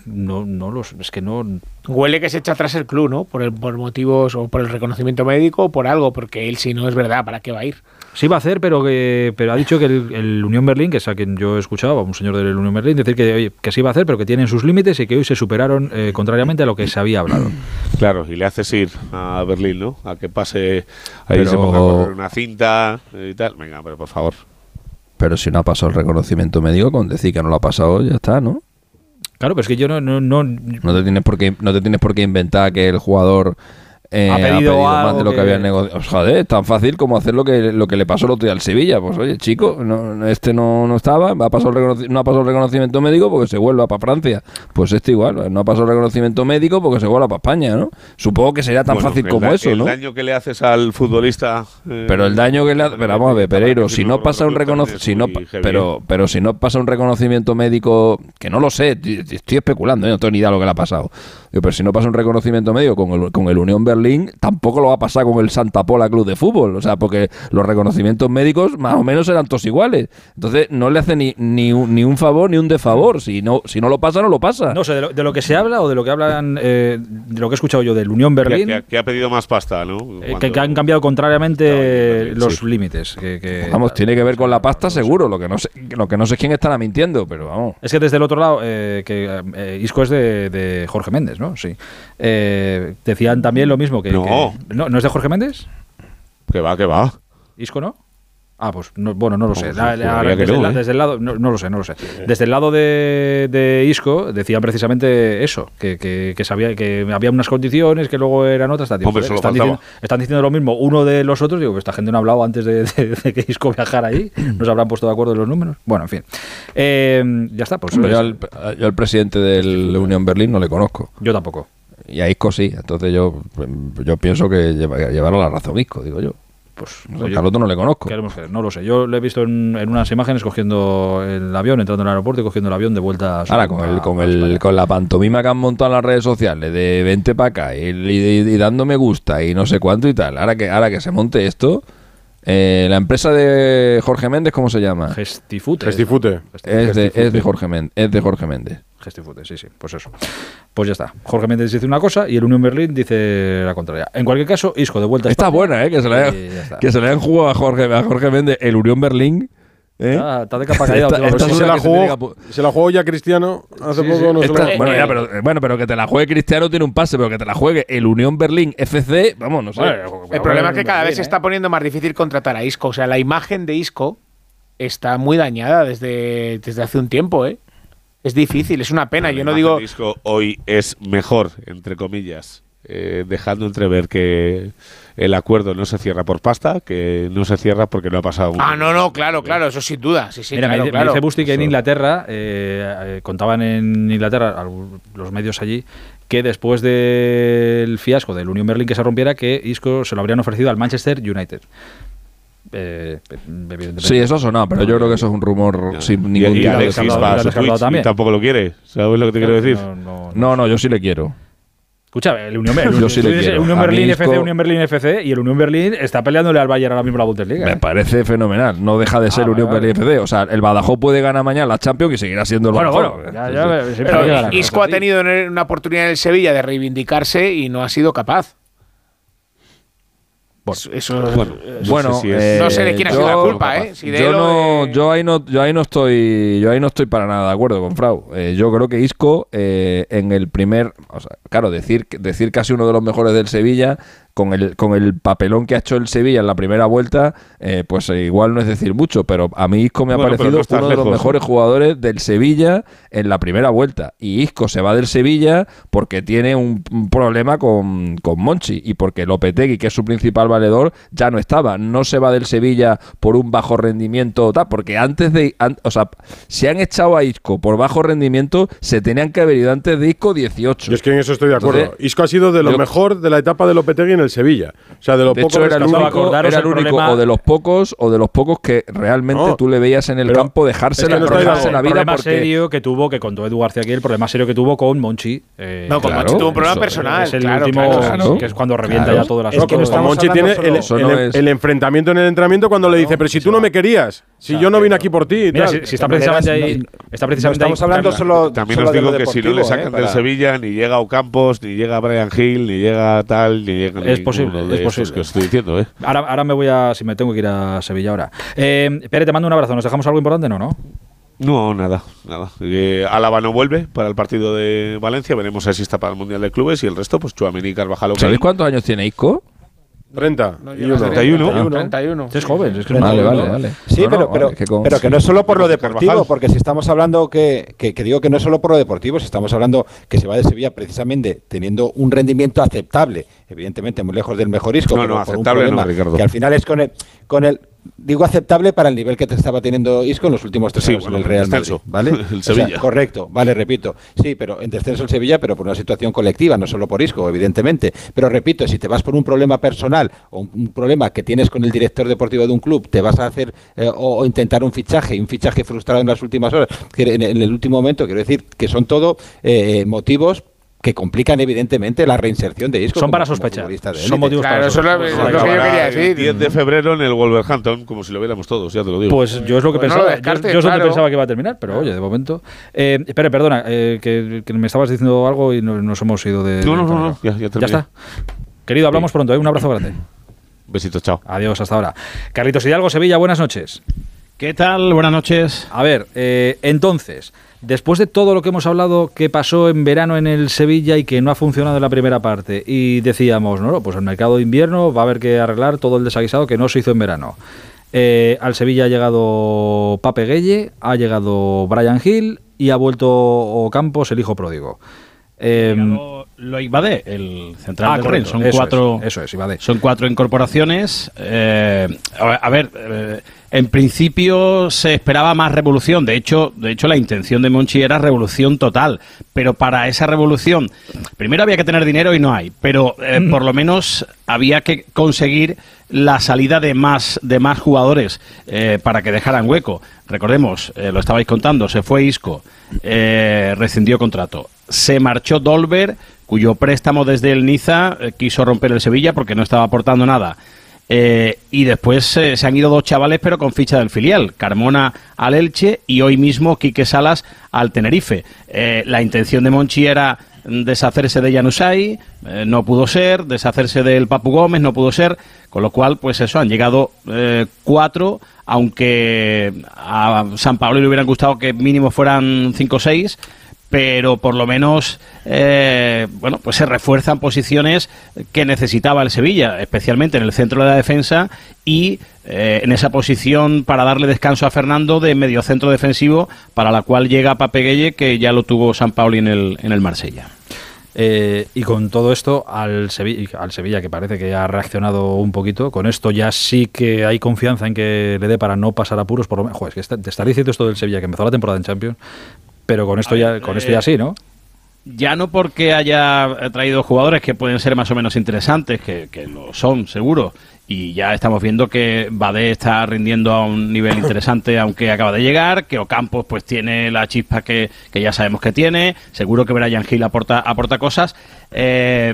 No, no lo Es que no. Huele que se echa atrás el club, ¿no? Por, el, por motivos o por el reconocimiento médico o por algo, porque él, si no es verdad, ¿para qué va a ir? Sí va a hacer, pero que pero ha dicho que el, Unión Berlín, que es a quien yo he escuchado, a un señor del Unión Berlín, decir que, que sí va a hacer, pero que tienen sus límites y que hoy se superaron eh, contrariamente a lo que se había hablado. Claro, y le haces ir a Berlín, ¿no? A que pase ahí se ponga una cinta y tal. Venga, pero por favor. Pero si no ha pasado el reconocimiento médico, con decir que no lo ha pasado, ya está, ¿no? Claro, pero es que yo no... No, no, no te, tienes por qué, no te tienes por qué inventar que el jugador eh, ha, pedido más de lo que, había negociado. Joder, tan fácil como hacer lo que, lo que le pasó el otro día al Sevilla. Pues oye, chico, no, este no, no estaba, ha pasado no ha pasado el reconocimiento médico porque se vuelva para Francia. Pues este igual, no ha pasado el reconocimiento médico porque se vuelva para España, ¿no? Supongo que sería tan fácil como eso, ¿no? El daño que le haces al futbolista. Eh, pero el daño que le haces. Pero vamos a ver, Pereiro, si no pasa un reconocimiento. Si no, pero, pero si no pasa un reconocimiento médico, que no lo sé, estoy especulando, ¿eh? no tengo ni idea de lo que le ha pasado. Pero si no pasa un reconocimiento médico con el, con el Unión Berlín, tampoco lo va a pasar con el Santa Pola Club de Fútbol. O sea, porque los reconocimientos médicos más o menos eran todos iguales. Entonces no le hace ni, ni, un, ni un favor ni un defavor. Si no, si no lo pasa, no lo pasa. No sé, de lo, que se habla o de lo que hablan, eh, de lo que he escuchado yo del Unión Berlín. Que, ha pedido más pasta, ¿no? Eh, que, han cambiado contrariamente los límites. Que, vamos, tiene que ver con la pasta seguro. Lo que no sé, lo que no sé quién estará mintiendo, pero vamos. Es que desde el otro lado, eh, que Isco es de, de Jorge Méndez, ¿no? Sí. decían también lo mismo que no. no. es de Jorge Méndez? Que va, que va. ¿Isco no? Ah, pues bueno, no lo sé. desde, el lado, no, lo sé, no lo sé. Desde el lado de, Isco decían precisamente eso, que, sabía que había unas condiciones que luego eran otras. están, diciendo, lo mismo uno de los otros. Digo que esta gente no ha hablado antes de, que Isco viajara ahí. No se habrán puesto de acuerdo en los números. Bueno, en fin. Eh, ya está, pues. Yo al, yo al presidente de Unión Berlín no le conozco. Yo tampoco. Y a Isco sí. Entonces yo, yo pienso que llevaron la razón Isco, digo yo. Pues, al otro no le conozco. no lo sé. Yo lo he visto en, unas imágenes cogiendo el avión, entrando en el aeropuerto y cogiendo el avión de vuelta a Ahora, con, el, con, el, con la pantomima que han montado en las redes sociales de vente para acá y, y, dando me gusta y no sé cuánto y tal. Ahora que, ahora que se monte esto, eh, la empresa de Jorge Méndez, ¿cómo se llama? Gestifute. Gestifute. Es, de, es de Jorge Méndez. Es de Jorge Méndez. Gestifute, sí, sí, pues eso. Pues ya está. Jorge Méndez dice una cosa y el Unión Berlín dice la contraria. En cualquier caso, Isco de vuelta. Está buena, ¿eh? Que se, le, que se le hayan jugado a Jorge, a Jorge Méndez el Unión Berlín. ¿Eh? Ah, está de capa caída. se, la jugó, se la jugó ya Cristiano hace poco. No bueno, ya, pero, bueno, pero que te la juegue Cristiano tiene un pase, pero que te la juegue el Unión Berlín FC, vamos, no sé. el problema es que cada vez se está poniendo más difícil contratar a Isco. O sea, la imagen de Isco está muy dañada desde, desde hace un tiempo, ¿eh? es difícil, es una pena. Yo no digo. El disco hoy es mejor, entre comillas, eh, dejando entrever que el acuerdo no se cierra por pasta, que no se cierra porque no ha pasado. Ah, no, no, claro, claro, eso sin duda. Sí, sí, Mira, claro, me, claro. dice Busti que en Inglaterra, eh, eh, contaban en Inglaterra los medios allí, que después del fiasco del Union Berlin que se rompiera, que Isco se lo habrían ofrecido al Manchester United. Eh, sí, eso sonado, pero yo creo que eso es un rumor sin ningún y, y, tampoco lo quiere. ¿Sabes lo que te quiero decir? no, no, yo sí le quiero. Escucha, el Unión, Berlín, Unión Berlín FC, Unión Berlín FC y el Unión Berlín está peleándole al Bayern ahora mismo la Bundesliga. Me ¿eh? parece fenomenal. No deja de ser ah, Unión Berlín FC. O sea, el Badajoz puede ganar mañana la Champions y seguirá siendo el Badajoz. Bueno, ya, ya, Isco ha tenido una oportunidad en el Sevilla de reivindicarse y no ha sido capaz. Eso, bueno, eh, no sé de quién ha sido la culpa, ¿eh? yo, no, yo, ahí no, yo ahí no estoy, yo ahí no estoy para nada de acuerdo con Frau. Eh, yo creo que Isco eh, en el primer, o sea, claro, decir, decir casi uno de los mejores del Sevilla con el, con el papelón que ha hecho el Sevilla en la primera vuelta, eh, pues igual no es decir mucho, pero a mí Isco me ha parecido uno de los mejores jugadores del Sevilla en la primera vuelta. Y Isco se va del Sevilla porque tiene un, problema con, con, Monchi y porque Lopetegui, que es su principal valedor, ya no estaba. No se va del Sevilla por un bajo rendimiento, tal, porque antes de. o sea, si han echado a Isco por bajo rendimiento, se tenían que haber ido antes de Isco 18. Yo es que en eso estoy de acuerdo. Isco ha sido de lo mejor de la etapa de Lopetegui en el Sevilla. O sea, de los pocos era el único, era el único o de los pocos o de los pocos que realmente tú le veías en el campo dejarse, la, la, vida. El problema serio que tuvo, que contó Edu García aquí, el problema serio que tuvo con Monchi. Eh, no, con Monchi tuvo un problema personal. Es el último, que es cuando revienta ya todo el asunto. Es que Monchi tiene el, enfrentamiento en el entrenamiento cuando le dice, pero si tú no me querías, si yo no vine aquí por ti. Si está precisamente ahí. Está precisamente Estamos hablando solo. También os digo que si no le sacan del Sevilla, ni llega Ocampos, ni llega Brian Hill, ni llega tal, ni llega es posible, es posible. que estoy diciendo, ¿eh? Ahora, ahora me voy a, si me tengo que ir a Sevilla ahora. Eh, Pere, te mando un abrazo. ¿Nos dejamos algo importante? No, ¿no? No, nada, nada. Eh, Álava no vuelve para el partido de Valencia. Veremos si está para el Mundial de Clubes y el resto, pues Chuamení y Carvajal. ¿Sabéis cuántos años tiene Isco? 30. 31. 31. Es joven. Es que vale, vale, vale. Sí, pero, pero, pero, que no es solo por lo deportivo, porque si estamos hablando que, que, digo que no es solo por lo deportivo, si estamos hablando que se va de Sevilla precisamente teniendo un rendimiento aceptable, evidentemente muy lejos del mejor isco, no, no, aceptable no, Ricardo. que al final es con el, con el digo aceptable para el nivel que te estaba teniendo Isco en los últimos tres años en el Real Madrid, ¿vale? el Sevilla. correcto, vale, repito. Sí, pero en descenso el Sevilla, pero por una situación colectiva, no solo por Isco, evidentemente. Pero repito, si te vas por un problema personal o un, problema que tienes con el director deportivo de un club, te vas a hacer eh, o, intentar un fichaje, un fichaje frustrado en las últimas horas, en, el último momento, quiero decir que son todo eh, motivos que complican evidentemente la reinserción de Isco. Son para sospechar. Son motivos para sospechar. Eso es lo, que yo quería decir. 10 de febrero en el Wolverhampton, como si lo viéramos todos, ya te lo digo. Pues yo es lo que pues pensaba. yo, es lo que pensaba que iba a terminar, pero oye, de momento. Eh, espera, perdona, eh, que, me estabas diciendo algo y nos, hemos ido de. No, no, no, ya, ya, ya, está. Querido, hablamos pronto, ¿eh? un abrazo grande. Besitos, chao. Adiós, hasta ahora. Carlitos Hidalgo, Sevilla, buenas noches. ¿Qué tal? Buenas noches. A ver, eh, entonces, Después de todo lo que hemos hablado que pasó en verano en el Sevilla y que no ha funcionado en la primera parte, y decíamos, no, pues el mercado de invierno va a haber que arreglar todo el desaguisado que no se hizo en verano. Eh, al Sevilla ha llegado Pape Gueye, ha llegado Brian Hill y ha vuelto Campos, el hijo pródigo. Eh, lo Ibade, el central ah, del Son cuatro. eso es. Son cuatro incorporaciones. Eh, a ver, en principio se esperaba más revolución. De hecho, de hecho, la intención de Monchi era revolución total. Pero para esa revolución, primero había que tener dinero y no hay. Pero eh, por lo menos había que conseguir la salida de más de más jugadores para que dejaran hueco. Recordemos, lo estabais contando, se fue Isco, rescindió contrato se marchó Dolber, cuyo préstamo desde el Niza eh, quiso romper el Sevilla porque no estaba aportando nada. Eh, y después eh, se han ido dos chavales, pero con ficha del filial. Carmona al Elche y hoy mismo Quique Salas al Tenerife. la intención de Monchi era deshacerse de Janusay, no pudo ser, deshacerse del Papu Gómez, no pudo ser, con lo cual, pues eso, han llegado cuatro, aunque a San Pablo le hubieran gustado que mínimo fueran cinco o seis, pero por lo menos eh, bueno pues se refuerzan posiciones que necesitaba el Sevilla especialmente en el centro de la defensa y eh, en esa posición para darle descanso a Fernando de medio centro defensivo para la cual llega Papeguelle que ya lo tuvo San Pauli en el en el Marsella eh, y con todo esto, al Sevilla, al Sevilla, que parece que ha reaccionado un poquito, con esto ya sí que hay confianza en que le dé para no pasar apuros. Por lo menos, que te está diciendo esto del Sevilla, que empezó la temporada en Champions, pero con esto ya, con esto ya eh, sí, ¿no? Ya no porque haya traído jugadores que pueden ser más o menos interesantes, que, lo son, seguro, y ya estamos viendo que Bade está rindiendo a un nivel interesante aunque acaba de llegar, que Ocampos pues tiene la chispa que, ya sabemos que tiene, seguro que Brian Hill aporta, aporta cosas, eh,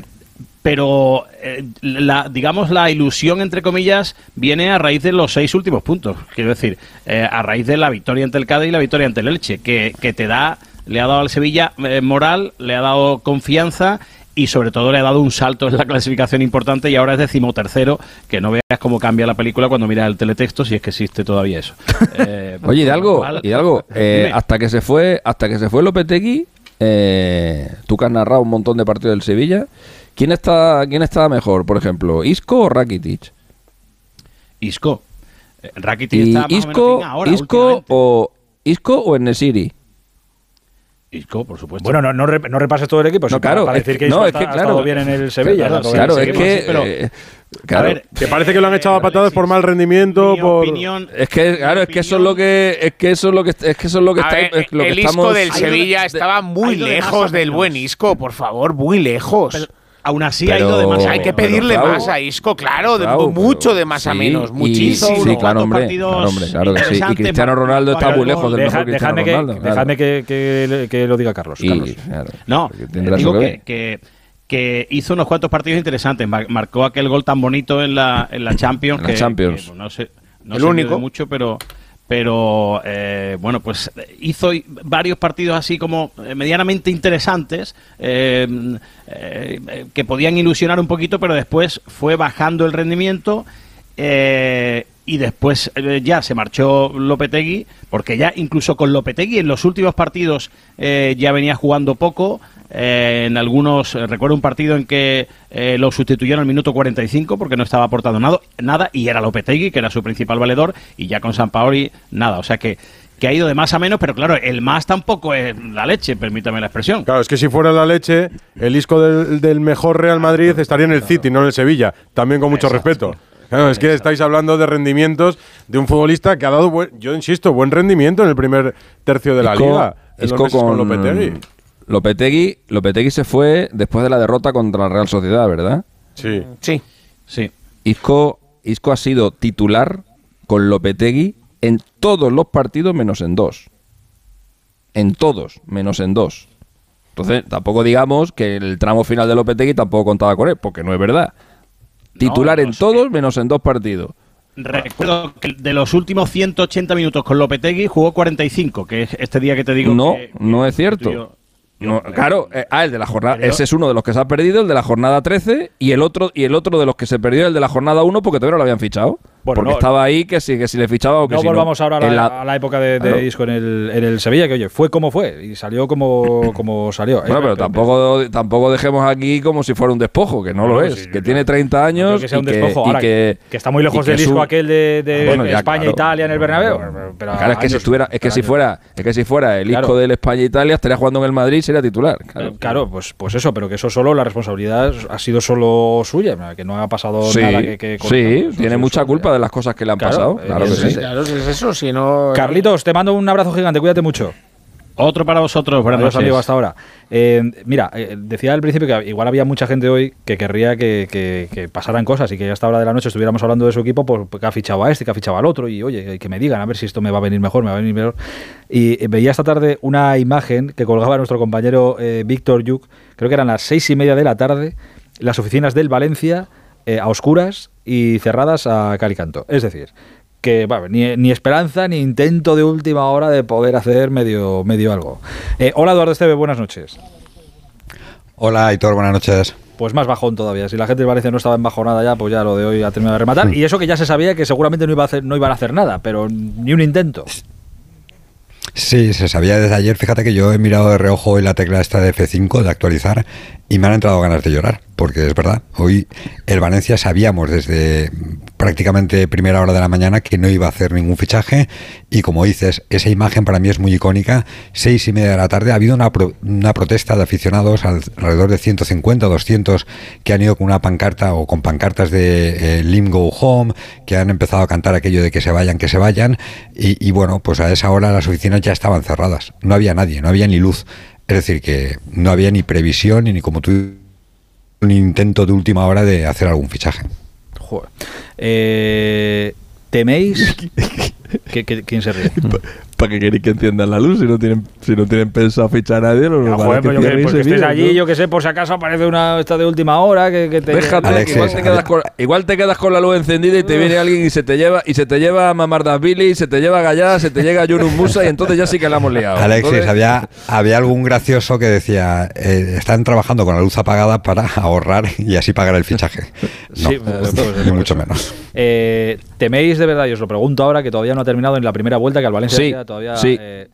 pero eh, la, digamos la ilusión entre comillas viene a raíz de los seis últimos puntos, quiero decir, eh, a raíz de la victoria ante el Cádiz y la victoria ante el Elche, que, que te da, le ha dado al Sevilla moral, le ha dado confianza y sobre todo le ha dado un salto en la clasificación importante y ahora es decimotercero, que no veas cómo cambia la película cuando miras el teletexto, si es que existe todavía eso. Eh, Oye, Hidalgo, Hidalgo eh, hasta que se fue, hasta que se fue Lopetegui, eh, tú que has narrado un montón de partidos del Sevilla, ¿quién está, quién está mejor, por ejemplo, Isco o Rakitic? Isco. Rakitic está más Isco, o ahora, Isco o Isco o Enesiri. Isco, por supuesto. Bueno, no, no, repases todo el equipo, no, claro, para decir que, Isco es que, claro, bien en el Sevilla. Claro, es que... Pero, eh, a ver, que parece que lo han echado a patadas por mal rendimiento, por opinión, es que claro, es que eso es lo que es que eso es lo que es que eso es lo que está lo el Isco del Sevilla estaba muy lejos del buen Isco, por favor, muy lejos. Aún así ha ido de más Hay que pedirle más a Isco, claro, de, mucho de más a menos, muchísimo. sí, claro, hombre, claro, hombre, claro que sí. Y Cristiano Ronaldo está muy lejos del mejor Cristiano Ronaldo. Dejadme que, que, lo diga Carlos. no, digo que, que, hizo unos cuantos partidos interesantes. Marcó aquel gol tan bonito en la, en la Champions. En la Champions. no sé, no el único. mucho, pero pero eh, bueno, pues hizo varios partidos así como eh, medianamente interesantes eh, que podían ilusionar un poquito, pero después fue bajando el rendimiento y después ya se marchó Lopetegui, porque ya incluso con Lopetegui en los últimos partidos ya venía jugando poco, eh, en algunos, eh, recuerdo un partido en que eh, lo sustituyeron al minuto 45 porque no estaba aportando nada, nada y era Lopetegui, que era su principal valedor, y ya con San Paoli nada. O sea que, que ha ido de más a menos, pero claro, el más tampoco es la leche, permítame la expresión. Claro, es que si fuera la leche, el disco del, mejor Real Madrid estaría en el City, no en el Sevilla. También con mucho respeto. Claro, es que estáis hablando de rendimientos de un futbolista que ha dado, yo insisto, buen rendimiento en el primer tercio de la liga. Isco con, Lopetegui. Lopetegui, Lopetegui se fue después de la derrota contra la Real Sociedad, ¿verdad? Sí. Sí. Sí. Isco, Isco ha sido titular con Lopetegui en todos los partidos menos en dos. En todos, menos en dos. Entonces, tampoco digamos que el tramo final de Lopetegui tampoco contaba con él, porque no es verdad. Titular en todos menos en dos partidos. Recuerdo que de los últimos 180 minutos con Lopetegui jugó 45, que es este día que te digo. No, no es cierto claro, eh, ah, el de la jornada, ese es uno de los que se ha perdido, el de la jornada 13, y el otro y el otro de los que se perdió, el de la jornada 1, porque todavía no lo habían fichado. Porque estaba ahí que si, que si le fichaba o que no si volvamos ahora a la, época de, de Isco en el, en el, Sevilla, que oye, fue como fue y salió como, como salió. Bueno, pero tampoco, tampoco dejemos aquí como si fuera un despojo, que no, lo es, que tiene 30 años. Que sea un despojo, y que, que, está muy lejos del disco aquel de, de España-Italia en el Bernabéu. Pero claro, es que si estuviera, es que si fuera, es que si fuera el disco del España-Italia, estaría jugando en el Madrid sería titular. Claro, pues, pues eso, pero que eso solo, la responsabilidad ha sido solo suya, que no ha pasado nada que, Sí, tiene mucha culpa de las cosas que le han pasado. Claro, que sí. Claro, es eso, si no... Carlitos, te mando un abrazo gigante, cuídate mucho. Otro para vosotros, buenas amigos, hasta ahora. Eh, mira, eh, decía al principio que igual había mucha gente hoy que querría que, pasaran cosas y que ya hasta hora de la noche estuviéramos hablando de su equipo, pues que ha fichado a este, que ha fichado al otro, y oye, que me digan a ver si esto me va a venir mejor, me va a venir mejor. Y eh, veía esta tarde una imagen que colgaba nuestro compañero Víctor Yuk, creo que eran las seis y media de la tarde, las oficinas del Valencia a oscuras y cerradas a calicanto. Es decir, que ni, esperanza ni intento de última hora de poder hacer medio, medio algo. Eh, hola Eduardo Esteve, buenas noches. Hola Aitor, buenas noches. Pues más bajón todavía. Si la gente de Valencia no estaba en bajonada ya, pues ya lo de hoy ha terminado de rematar. Mm. Y eso que ya se sabía que seguramente no, iba a hacer, no iban a hacer nada, pero ni un intento. Sí, se sabía desde ayer. Fíjate que yo he mirado de reojo hoy la tecla esta de F5 de actualizar y me han entrado ganas de llorar, porque es verdad, hoy el Valencia sabíamos desde prácticamente primera hora de la mañana que no iba a hacer ningún fichaje y como dices, esa imagen para mí es muy icónica, seis y media de la tarde ha habido una, protesta de aficionados alrededor de 150 200 que han ido con una pancarta o con pancartas de eh, Lim Go Home, que han empezado a cantar aquello de que se vayan, que se vayan y, y bueno, pues a esa hora las oficinas ya estaban cerradas, no había nadie, no había ni luz. Es decir, que no había ni previsión ni como tú un intento de última hora de hacer algún fichaje. Joder. Eh, ¿Teméis? quién se ríe? ¿Para qué queréis que enciendan la luz si no tienen, si no tienen pensado fichar a nadie? No, no joder, pero que, porque estés allí, yo que sé, por si acaso aparece una esta de última hora que, que te Déjate, igual, te quedas con, igual te quedas con la luz encendida y te viene alguien y se te lleva y se te lleva a Mamar Billy, se te lleva a Gallá, se te llega a Yunus Musa y entonces ya sí que la hemos liado. Alexis, había, había algún gracioso que decía, eh, están trabajando con la luz apagada para ahorrar y así pagar el fichaje. No, sí, ni mucho menos. Eh, ¿Teméis de verdad, y os lo pregunto ahora, que todavía no ha terminado en la primera vuelta, que al Valencia todavía eh,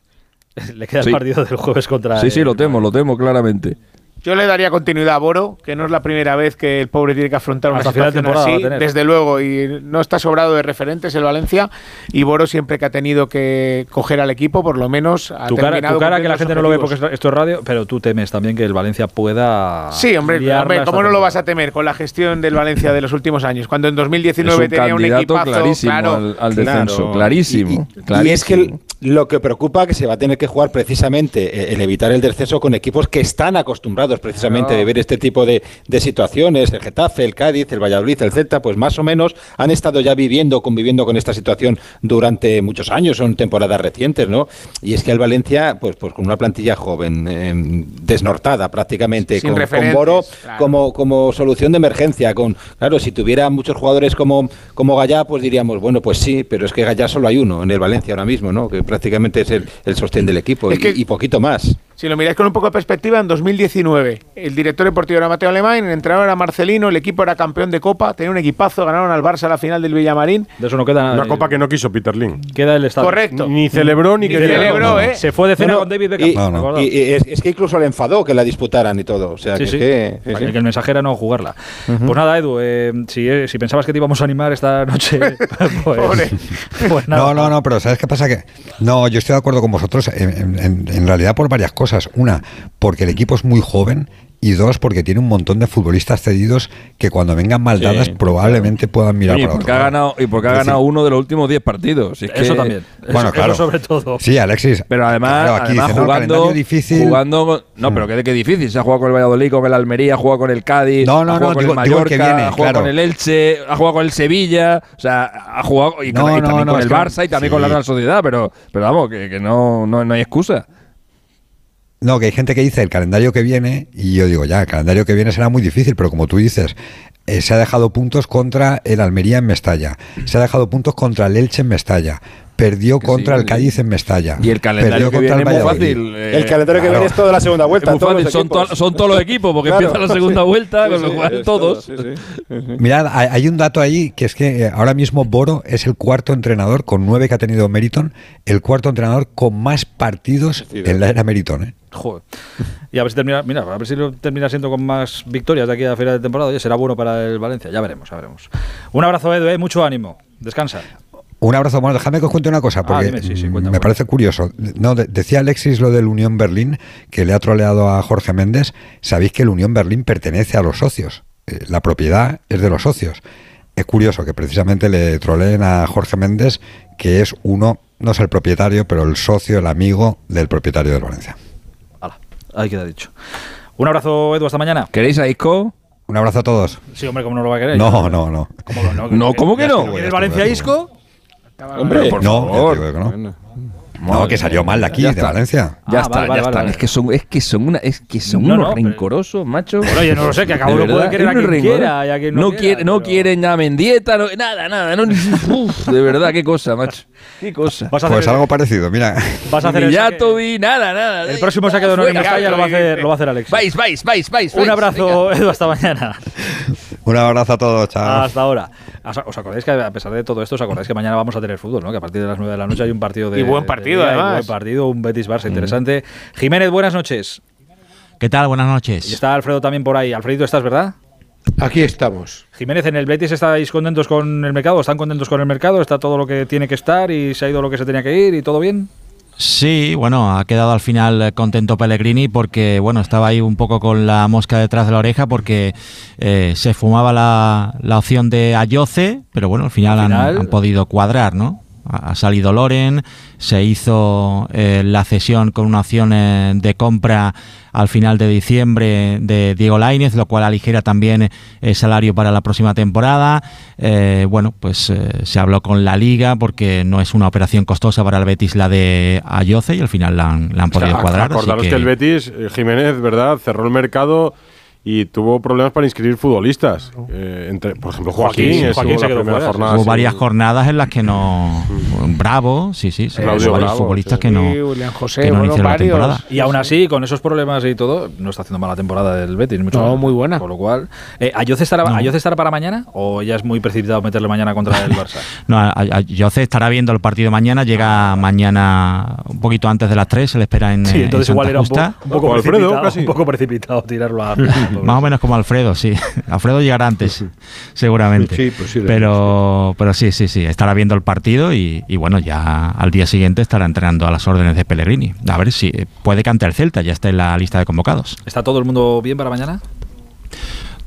le queda el partido del jueves contra... Sí, sí, lo temo, lo temo claramente. Yo le daría continuidad a Boro, que no es la primera vez que el pobre tiene que afrontar una situación así, desde luego, y no está sobrado de referentes el Valencia, y Boro siempre que ha tenido que coger al equipo, por lo menos ha tu cara, tu cara que la gente no lo ve porque esto es radio, pero tú temes también que el Valencia pueda... Sí, hombre, ¿cómo no lo vas a temer con la gestión del Valencia de los últimos años? Cuando en 2019 tenía un equipazo clarísimo claro, al, descenso, clarísimo, y, es que lo que preocupa que se va a tener que jugar precisamente el evitar el descenso con equipos que están acostumbrados precisamente de ver este tipo de, situaciones, el Getafe, el Cádiz, el Valladolid, el Celta, pues más o menos han estado ya viviendo, conviviendo con esta situación durante muchos años, son temporadas recientes, ¿no? Y es que el Valencia, pues, pues con una plantilla joven, em, desnortada prácticamente, con, con, Boro como, como solución de emergencia, con, claro, si tuviera muchos jugadores como, como Gallá, pues diríamos, bueno, pues sí, pero es que Gallá solo hay uno en el Valencia ahora mismo, ¿no? Que prácticamente es el, el sostén del equipo y poquito más. Si lo miráis con un poco de perspectiva, en 2019 el director deportivo era Mateo Alemán, el entrenador era Marcelino, el equipo era campeón de Copa, tenía un equipazo, ganaron al Barça a la final del Villamarín. De eso no queda Una copa que no quiso Peter Lin. Queda el estado. Correcto. Ni celebró ni, que celebró, ¿eh? Se fue de cena con David Beckham. Y, es, que incluso le enfadó que la disputaran y todo. O sea, que, Que, el mensajero no jugarla. Pues nada, Edu, eh, eh, si, pensabas que te íbamos a animar esta noche, pues, pues, nada. No, no, no, pero ¿sabes qué pasa? Que no, yo estoy de acuerdo con vosotros en realidad por varias cosas. Una, porque el equipo es muy joven y dos, porque tiene un montón de futbolistas cedidos que cuando vengan mal dadas probablemente puedan mirar para otro ha ganado Y porque ha ganado uno de los últimos 10 partidos. eso también. Bueno, claro. sobre todo. Sí, Alexis. Pero además, además jugando, difícil. jugando. No, pero que, que difícil. Se ha jugado con el Valladolid, con el Almería, ha jugado con el Cádiz, no, no, ha jugado con el Mallorca, ha jugado con el Elche, ha jugado con el Sevilla. O sea, ha jugado y, también con el Barça y también con la Real Sociedad. Pero, pero vamos, que, que no, no, no hay excusa. No, que hay gente que dice el calendario que viene, y yo digo, ya, el calendario que viene será muy difícil, pero como tú dices, eh, se ha dejado puntos contra el Almería en Mestalla, se ha dejado puntos contra el Elche en Mestalla, perdió contra el Cádiz en Mestalla. Y el calendario que viene es muy fácil. el calendario que viene es toda la segunda vuelta. Fácil, son, son, todos los equipos, porque empieza la segunda vuelta, con lo cual todos. Mirad, hay, un dato ahí, que es que eh, ahora mismo Boro es el cuarto entrenador, con nueve que ha tenido Meriton, el cuarto entrenador con más partidos en la era Meriton. ¿eh? Joder. Y a ver si termina, mira, a ver si termina siendo con más victorias de aquí a la feria de temporada. Oye, será bueno para el Valencia, ya veremos, ya veremos. Un abrazo, Edu, ¿eh? mucho ánimo. Descansa. Un abrazo, bueno, déjame que os cuente una cosa, ah, porque me parece curioso. No, decía Alexis lo del Unión Berlín, que le ha troleado a Jorge Méndez. Sabéis que el Unión Berlín pertenece a los socios. Eh, la propiedad es de los socios. Es curioso que precisamente le troleen a Jorge Méndez, que es uno, no es el propietario, pero el socio, el amigo del propietario de Valencia. Ahí queda dicho. Un abrazo, Edu, hasta mañana. ¿Queréis a Isco? Un abrazo a todos. Sí, hombre, ¿cómo no lo va a querer? No, no, no. ¿Cómo, no, no, ¿cómo que no? ¿Quieres Valencia Isco? Hombre, por no, favor. no. No, que salió mal de aquí, de Valencia. Ya ah, está, ya está. Es que son, es que son una, es que son unos rencorosos, macho. Bueno, yo no lo sé, que acabo no puede querer a quien quiera, a quien no, no, quiere, no quieren a Mendieta, nada, nada. No, uf, de verdad, qué cosa, macho. Qué cosa. Pues algo parecido, mira. Vas a hacer el nada, nada. El próximo saque de honor en Mestalla lo va a hacer, lo va a hacer Alex. Vais, vais, vais, vais. Un abrazo, Edu, hasta mañana. Un abrazo a todos, chao. Hasta ahora. ¿Os acordáis que a pesar de todo esto, os acordáis que mañana vamos a tener fútbol, ¿no? Que a partir de las 9 de la noche hay un partido de. Y buen partido, además. buen partido, un Betis Barça interesante. Jiménez, buenas noches. ¿Qué tal? Buenas noches. Y está Alfredo también por ahí. Alfredito, ¿estás, verdad? Aquí estamos. Jiménez, ¿en el Betis estáis contentos con el mercado? ¿Están contentos con el mercado? ¿Está todo lo que tiene que estar y se ha ido lo que se tenía que ir y todo bien? Sí, bueno, ha quedado al final contento Pellegrini porque, bueno, estaba ahí un poco con la mosca detrás de la oreja porque eh, se fumaba la, opción de Ayoce, pero bueno, al final, Han, podido cuadrar, ¿no? Ha salido Loren, se hizo eh, la cesión con una opción eh, de compra al final de diciembre de Diego Lainez, lo cual aligera también el salario para la próxima temporada. bueno, pues se habló con la liga porque no es una operación costosa para el Betis la de Ayoce y al final la han, podido cuadrar. Acordaros que... que el Betis, Jiménez, ¿verdad? Cerró el mercado y tuvo problemas para inscribir futbolistas. Eh, entre, por ejemplo, Joaquín, Joaquín, se quedó Hubo varias jornadas en las que no. Bravo, sí, sí, sí varios futbolistas que no, José, no hicieron la temporada. Y aún así, con esos problemas y todo, no está haciendo mala temporada del Betis. Mucho no, muy buena. Por lo cual, eh, ¿Ayoce estará, estará para mañana o ya es muy precipitado meterle mañana contra el Barça? no, Ayoce estará viendo el partido mañana, llega mañana un poquito antes de las 3, se le espera en. Sí, entonces igual era un, poco, precipitado, un poco precipitado tirarlo a. Más o menos como Alfredo, sí. Alfredo llegará antes, seguramente. Sí, pero, pero sí, sí, sí. Estará viendo el partido y, bueno, ya al día siguiente estará entrenando a las órdenes de Pellegrini. A ver si puede cantar el Celta, ya está en la lista de convocados. ¿Está todo el mundo bien para mañana?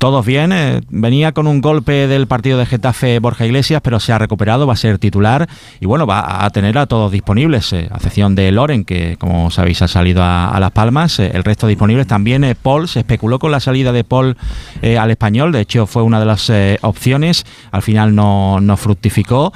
Todos bien. Eh, venía con un golpe del partido de Getafe Borja Iglesias, pero se ha recuperado, va a ser titular y bueno, va a tener a todos disponibles, eh, a excepción de Loren, que como sabéis ha salido a, Las Palmas. Eh, el resto disponibles también. Paul se especuló con la salida de Paul al español, de hecho fue una de las opciones, al final no, no fructificó.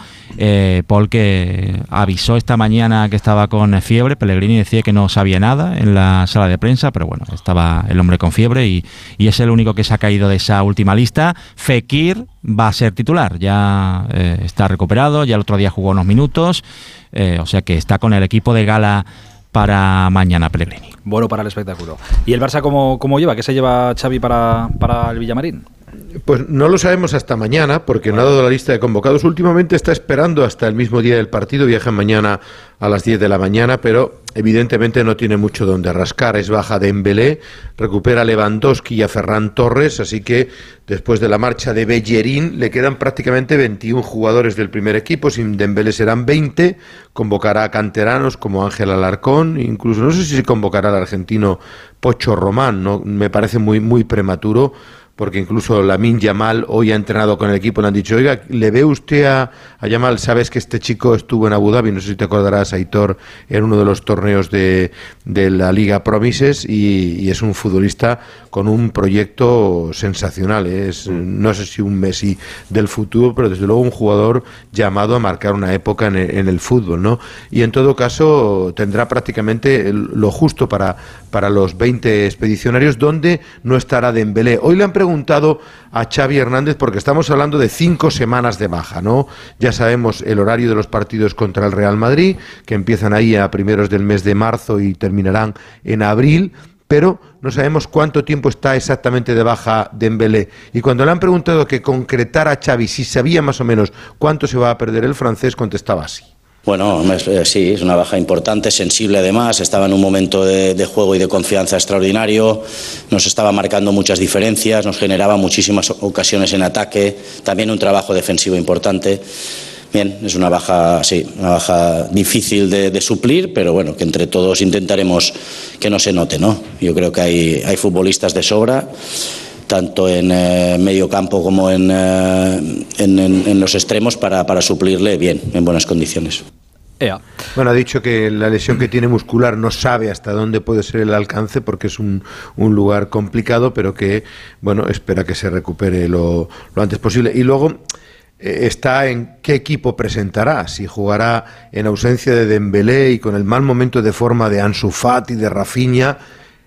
Paul que avisó esta mañana que estaba con fiebre, Pellegrini decía que no sabía nada en la sala de prensa, pero bueno, estaba el hombre con fiebre y, y es el único que se ha caído de esa última lista. Fekir va a ser titular, ya eh, está recuperado, ya el otro día jugó unos minutos, eh, o sea que está con el equipo de gala para mañana Pellegrini. Bueno para el espectáculo. ¿Y el Barça cómo, cómo lleva? ¿Qué se lleva Xavi para, para el Villamarín? Pues no lo sabemos hasta mañana, porque no ha dado la lista de convocados. Últimamente está esperando hasta el mismo día del partido, viaja mañana a las 10 de la mañana, pero evidentemente no tiene mucho donde rascar. Es baja de recupera Lewandowski y a Ferran Torres, así que después de la marcha de Bellerín le quedan prácticamente 21 jugadores del primer equipo. Sin Dembélé serán 20, convocará a canteranos como Ángel Alarcón, incluso no sé si convocará al argentino Pocho Román, no me parece muy muy prematuro porque incluso Lamin Yamal hoy ha entrenado con el equipo y le han dicho, oiga, ¿le ve usted a, Yamal? Sabes que este chico estuvo en Abu Dhabi, no sé si te acordarás, Aitor, en uno de los torneos de, la Liga Promises y, es un futbolista con un proyecto sensacional. ¿eh? Es, no sé si un Messi del futuro, pero desde luego un jugador llamado a marcar una época en el, fútbol, ¿no? Y en todo caso tendrá prácticamente lo justo para, para los 20 expedicionarios, donde no estará Dembélé. Hoy le han preguntado a Xavi Hernández porque estamos hablando de cinco semanas de baja, ¿no? Ya sabemos el horario de los partidos contra el Real Madrid, que empiezan ahí a primeros del mes de marzo y terminarán en abril pero no sabemos cuánto tiempo está exactamente de baja Dembélé. Y cuando le han preguntado que concretara a Xavi si sabía más o menos cuánto se va a perder el francés, contestaba así. Bueno, eh, sí, es una baja importante, sensible además, estaba en un momento de, juego y de confianza extraordinario, nos estaba marcando muchas diferencias, nos generaba muchísimas ocasiones en ataque, también un trabajo defensivo importante. Bien, es una baja, sí, una baja difícil de, suplir, pero bueno, que entre todos intentaremos que no se note, ¿no? Yo creo que hay, hay futbolistas de sobra tanto en eh, medio campo como en, eh, en, los extremos para, para, suplirle bien, en buenas condiciones. Bueno, ha dicho que la lesión que tiene muscular no sabe hasta dónde puede ser el alcance porque es un, un lugar complicado, pero que, bueno, espera que se recupere lo, lo antes posible. Y luego eh, está en qué equipo presentará, si jugará en ausencia de Dembélé y con el mal momento de forma de Ansu Fati, de Rafinha,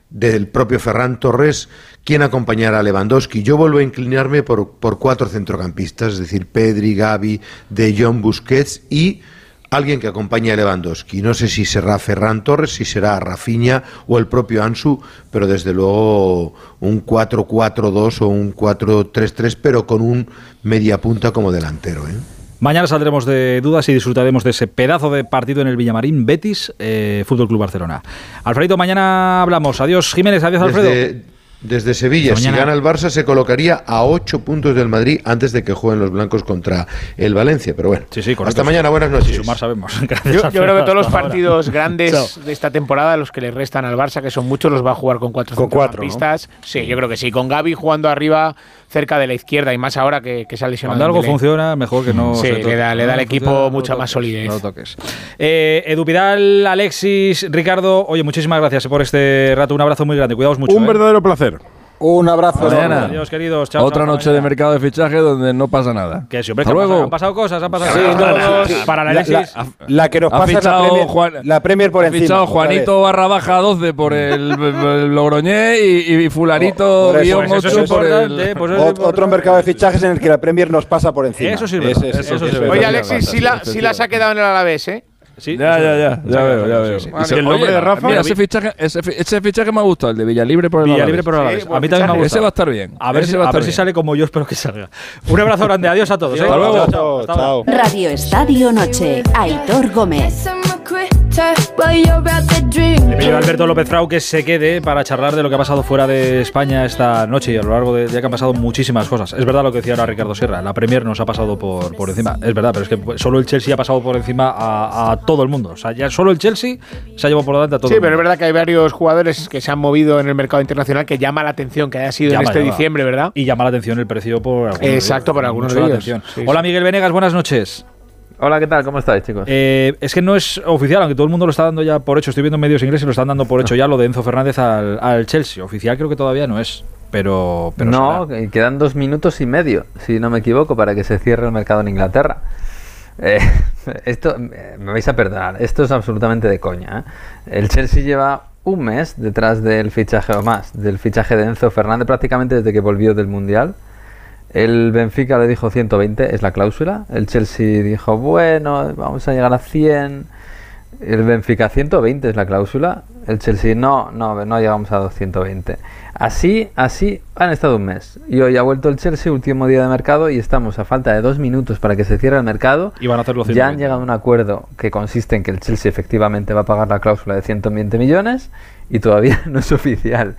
del propio Ferran Torres, ¿quién acompañará a Lewandowski? Yo vuelvo a inclinarme por, por cuatro centrocampistas, es decir, Pedri, Gavi, De Jong, Busquets y alguien que acompañe a Lewandowski. No sé si será Ferran Torres, si será Rafinha o el propio Ansu, pero desde luego un 4-4-2 o un 4-3-3, pero con un media punta como delantero. ¿eh? Mañana saldremos de dudas y disfrutaremos de ese pedazo de partido en el Villamarín, Betis, eh, Fútbol Club Barcelona. Alfredo, mañana hablamos. Adiós Jiménez, adiós Alfredo. Desde Sevilla, si gana el Barça, se colocaría a ocho puntos del Madrid antes de que jueguen los blancos contra el Valencia. Pero bueno, hasta mañana, buenas noches. Sumar sabemos. Yo, creo que todos los partidos grandes de esta temporada, los que le restan al Barça, que son muchos, los va a jugar con cuatro con cuatro Sí, yo creo que sí. Con Gaby jugando arriba cerca de la izquierda y más ahora que, que se ha lesionado. Cuando algo funciona, mejor que no. Sí, le da, le da al equipo mucha más solidez. No toques. Eh, Edu Pidal, Alexis, Ricardo, oye, muchísimas gracias por este rato. Un abrazo muy grande. Cuidaos mucho. Un ¿eh? verdadero placer. Un abrazo. Adiós, queridos. Chao, Otra chao, noche de mercado de fichaje donde no pasa nada. Que sí, hombre, Hasta que han luego. pasado- han pasado cosas, han pasado Sí, cosas. no, Todos sí. Para la La- Alexis. la- la que nos Ha pasa es la fichado Premier, Juan- la Premier por Ha encima. fichado Juanito barra baja 12 por el, el Logroñé y, y Fulanito Por eso, guion pues eso 8 es por el. importante, pues eso es Ot- otro mercado de fichajes en el que la Premier nos pasa por encima. Eso sí es eso sí. Oye, Alexis, sí la, sí la se ha quedado en el Alavés, ¿eh? Sí, Ya, ya, ya, ya veo, ya veo. sí. Y se- ¿Y el nombre de Rafa? Mira, ese fichaje, ese, fi- ese fichaje me ha gustado, el de Villalibre por el Villalibre por el Alavés. Sí, a mí también me ha gustado. Ese va a estar bien. A ver, si, va a ver si sale como yo espero que salga. Un abrazo grande, adiós a todos. ¿eh? Hasta luego. Chao. Radio Estadio Noche. Aitor Gómez. Le pido a Alberto López Frau que se quede para charlar de lo que ha pasado fuera de España esta noche y a lo largo de ya que han pasado muchísimas cosas. Es verdad lo que decía ahora Ricardo Sierra, la Premier nos ha pasado por, por encima. Es verdad, pero es que solo el Chelsea ha pasado por encima a, a todo el mundo. O sea, ya solo el Chelsea se ha llevado por delante a todo Sí, el pero es mundo. verdad que hay varios jugadores que se han movido en el mercado internacional que llama la atención que haya sido en este llama. diciembre, ¿verdad? Y llama la atención el precio por algunos Exacto, por algunos de ellos. Sí, Hola sí. Miguel Venegas, buenas noches. Hola, ¿qué tal? ¿Cómo estáis, chicos? Eh, es que no es oficial, aunque todo el mundo lo está dando ya por hecho. Estoy viendo medios ingleses y lo están dando por hecho ya lo de Enzo Fernández al, al Chelsea. Oficial creo que todavía no es, pero, pero no, será. quedan dos minutos y medio, si no me equivoco, para que se cierre el mercado en Inglaterra. Eh, esto, eh, me vais a perdonar, esto es absolutamente de coña. ¿eh? El Chelsea lleva un mes detrás del fichaje o más, del fichaje de Enzo Fernández prácticamente desde que volvió del Mundial. El Benfica le dijo 120, es la cláusula. El Chelsea dijo, bueno, vamos a llegar a 100. El Benfica 120 es la cláusula. El Chelsea no, no, no llegamos a 220. Así, así han estado un mes. Y hoy ha vuelto el Chelsea, último día de mercado, y estamos a falta de dos minutos para que se cierre el mercado. Y van a hacerlo Ya han 120. llegado a un acuerdo que consiste en que el Chelsea efectivamente va a pagar la cláusula de 120 millones y todavía no es oficial.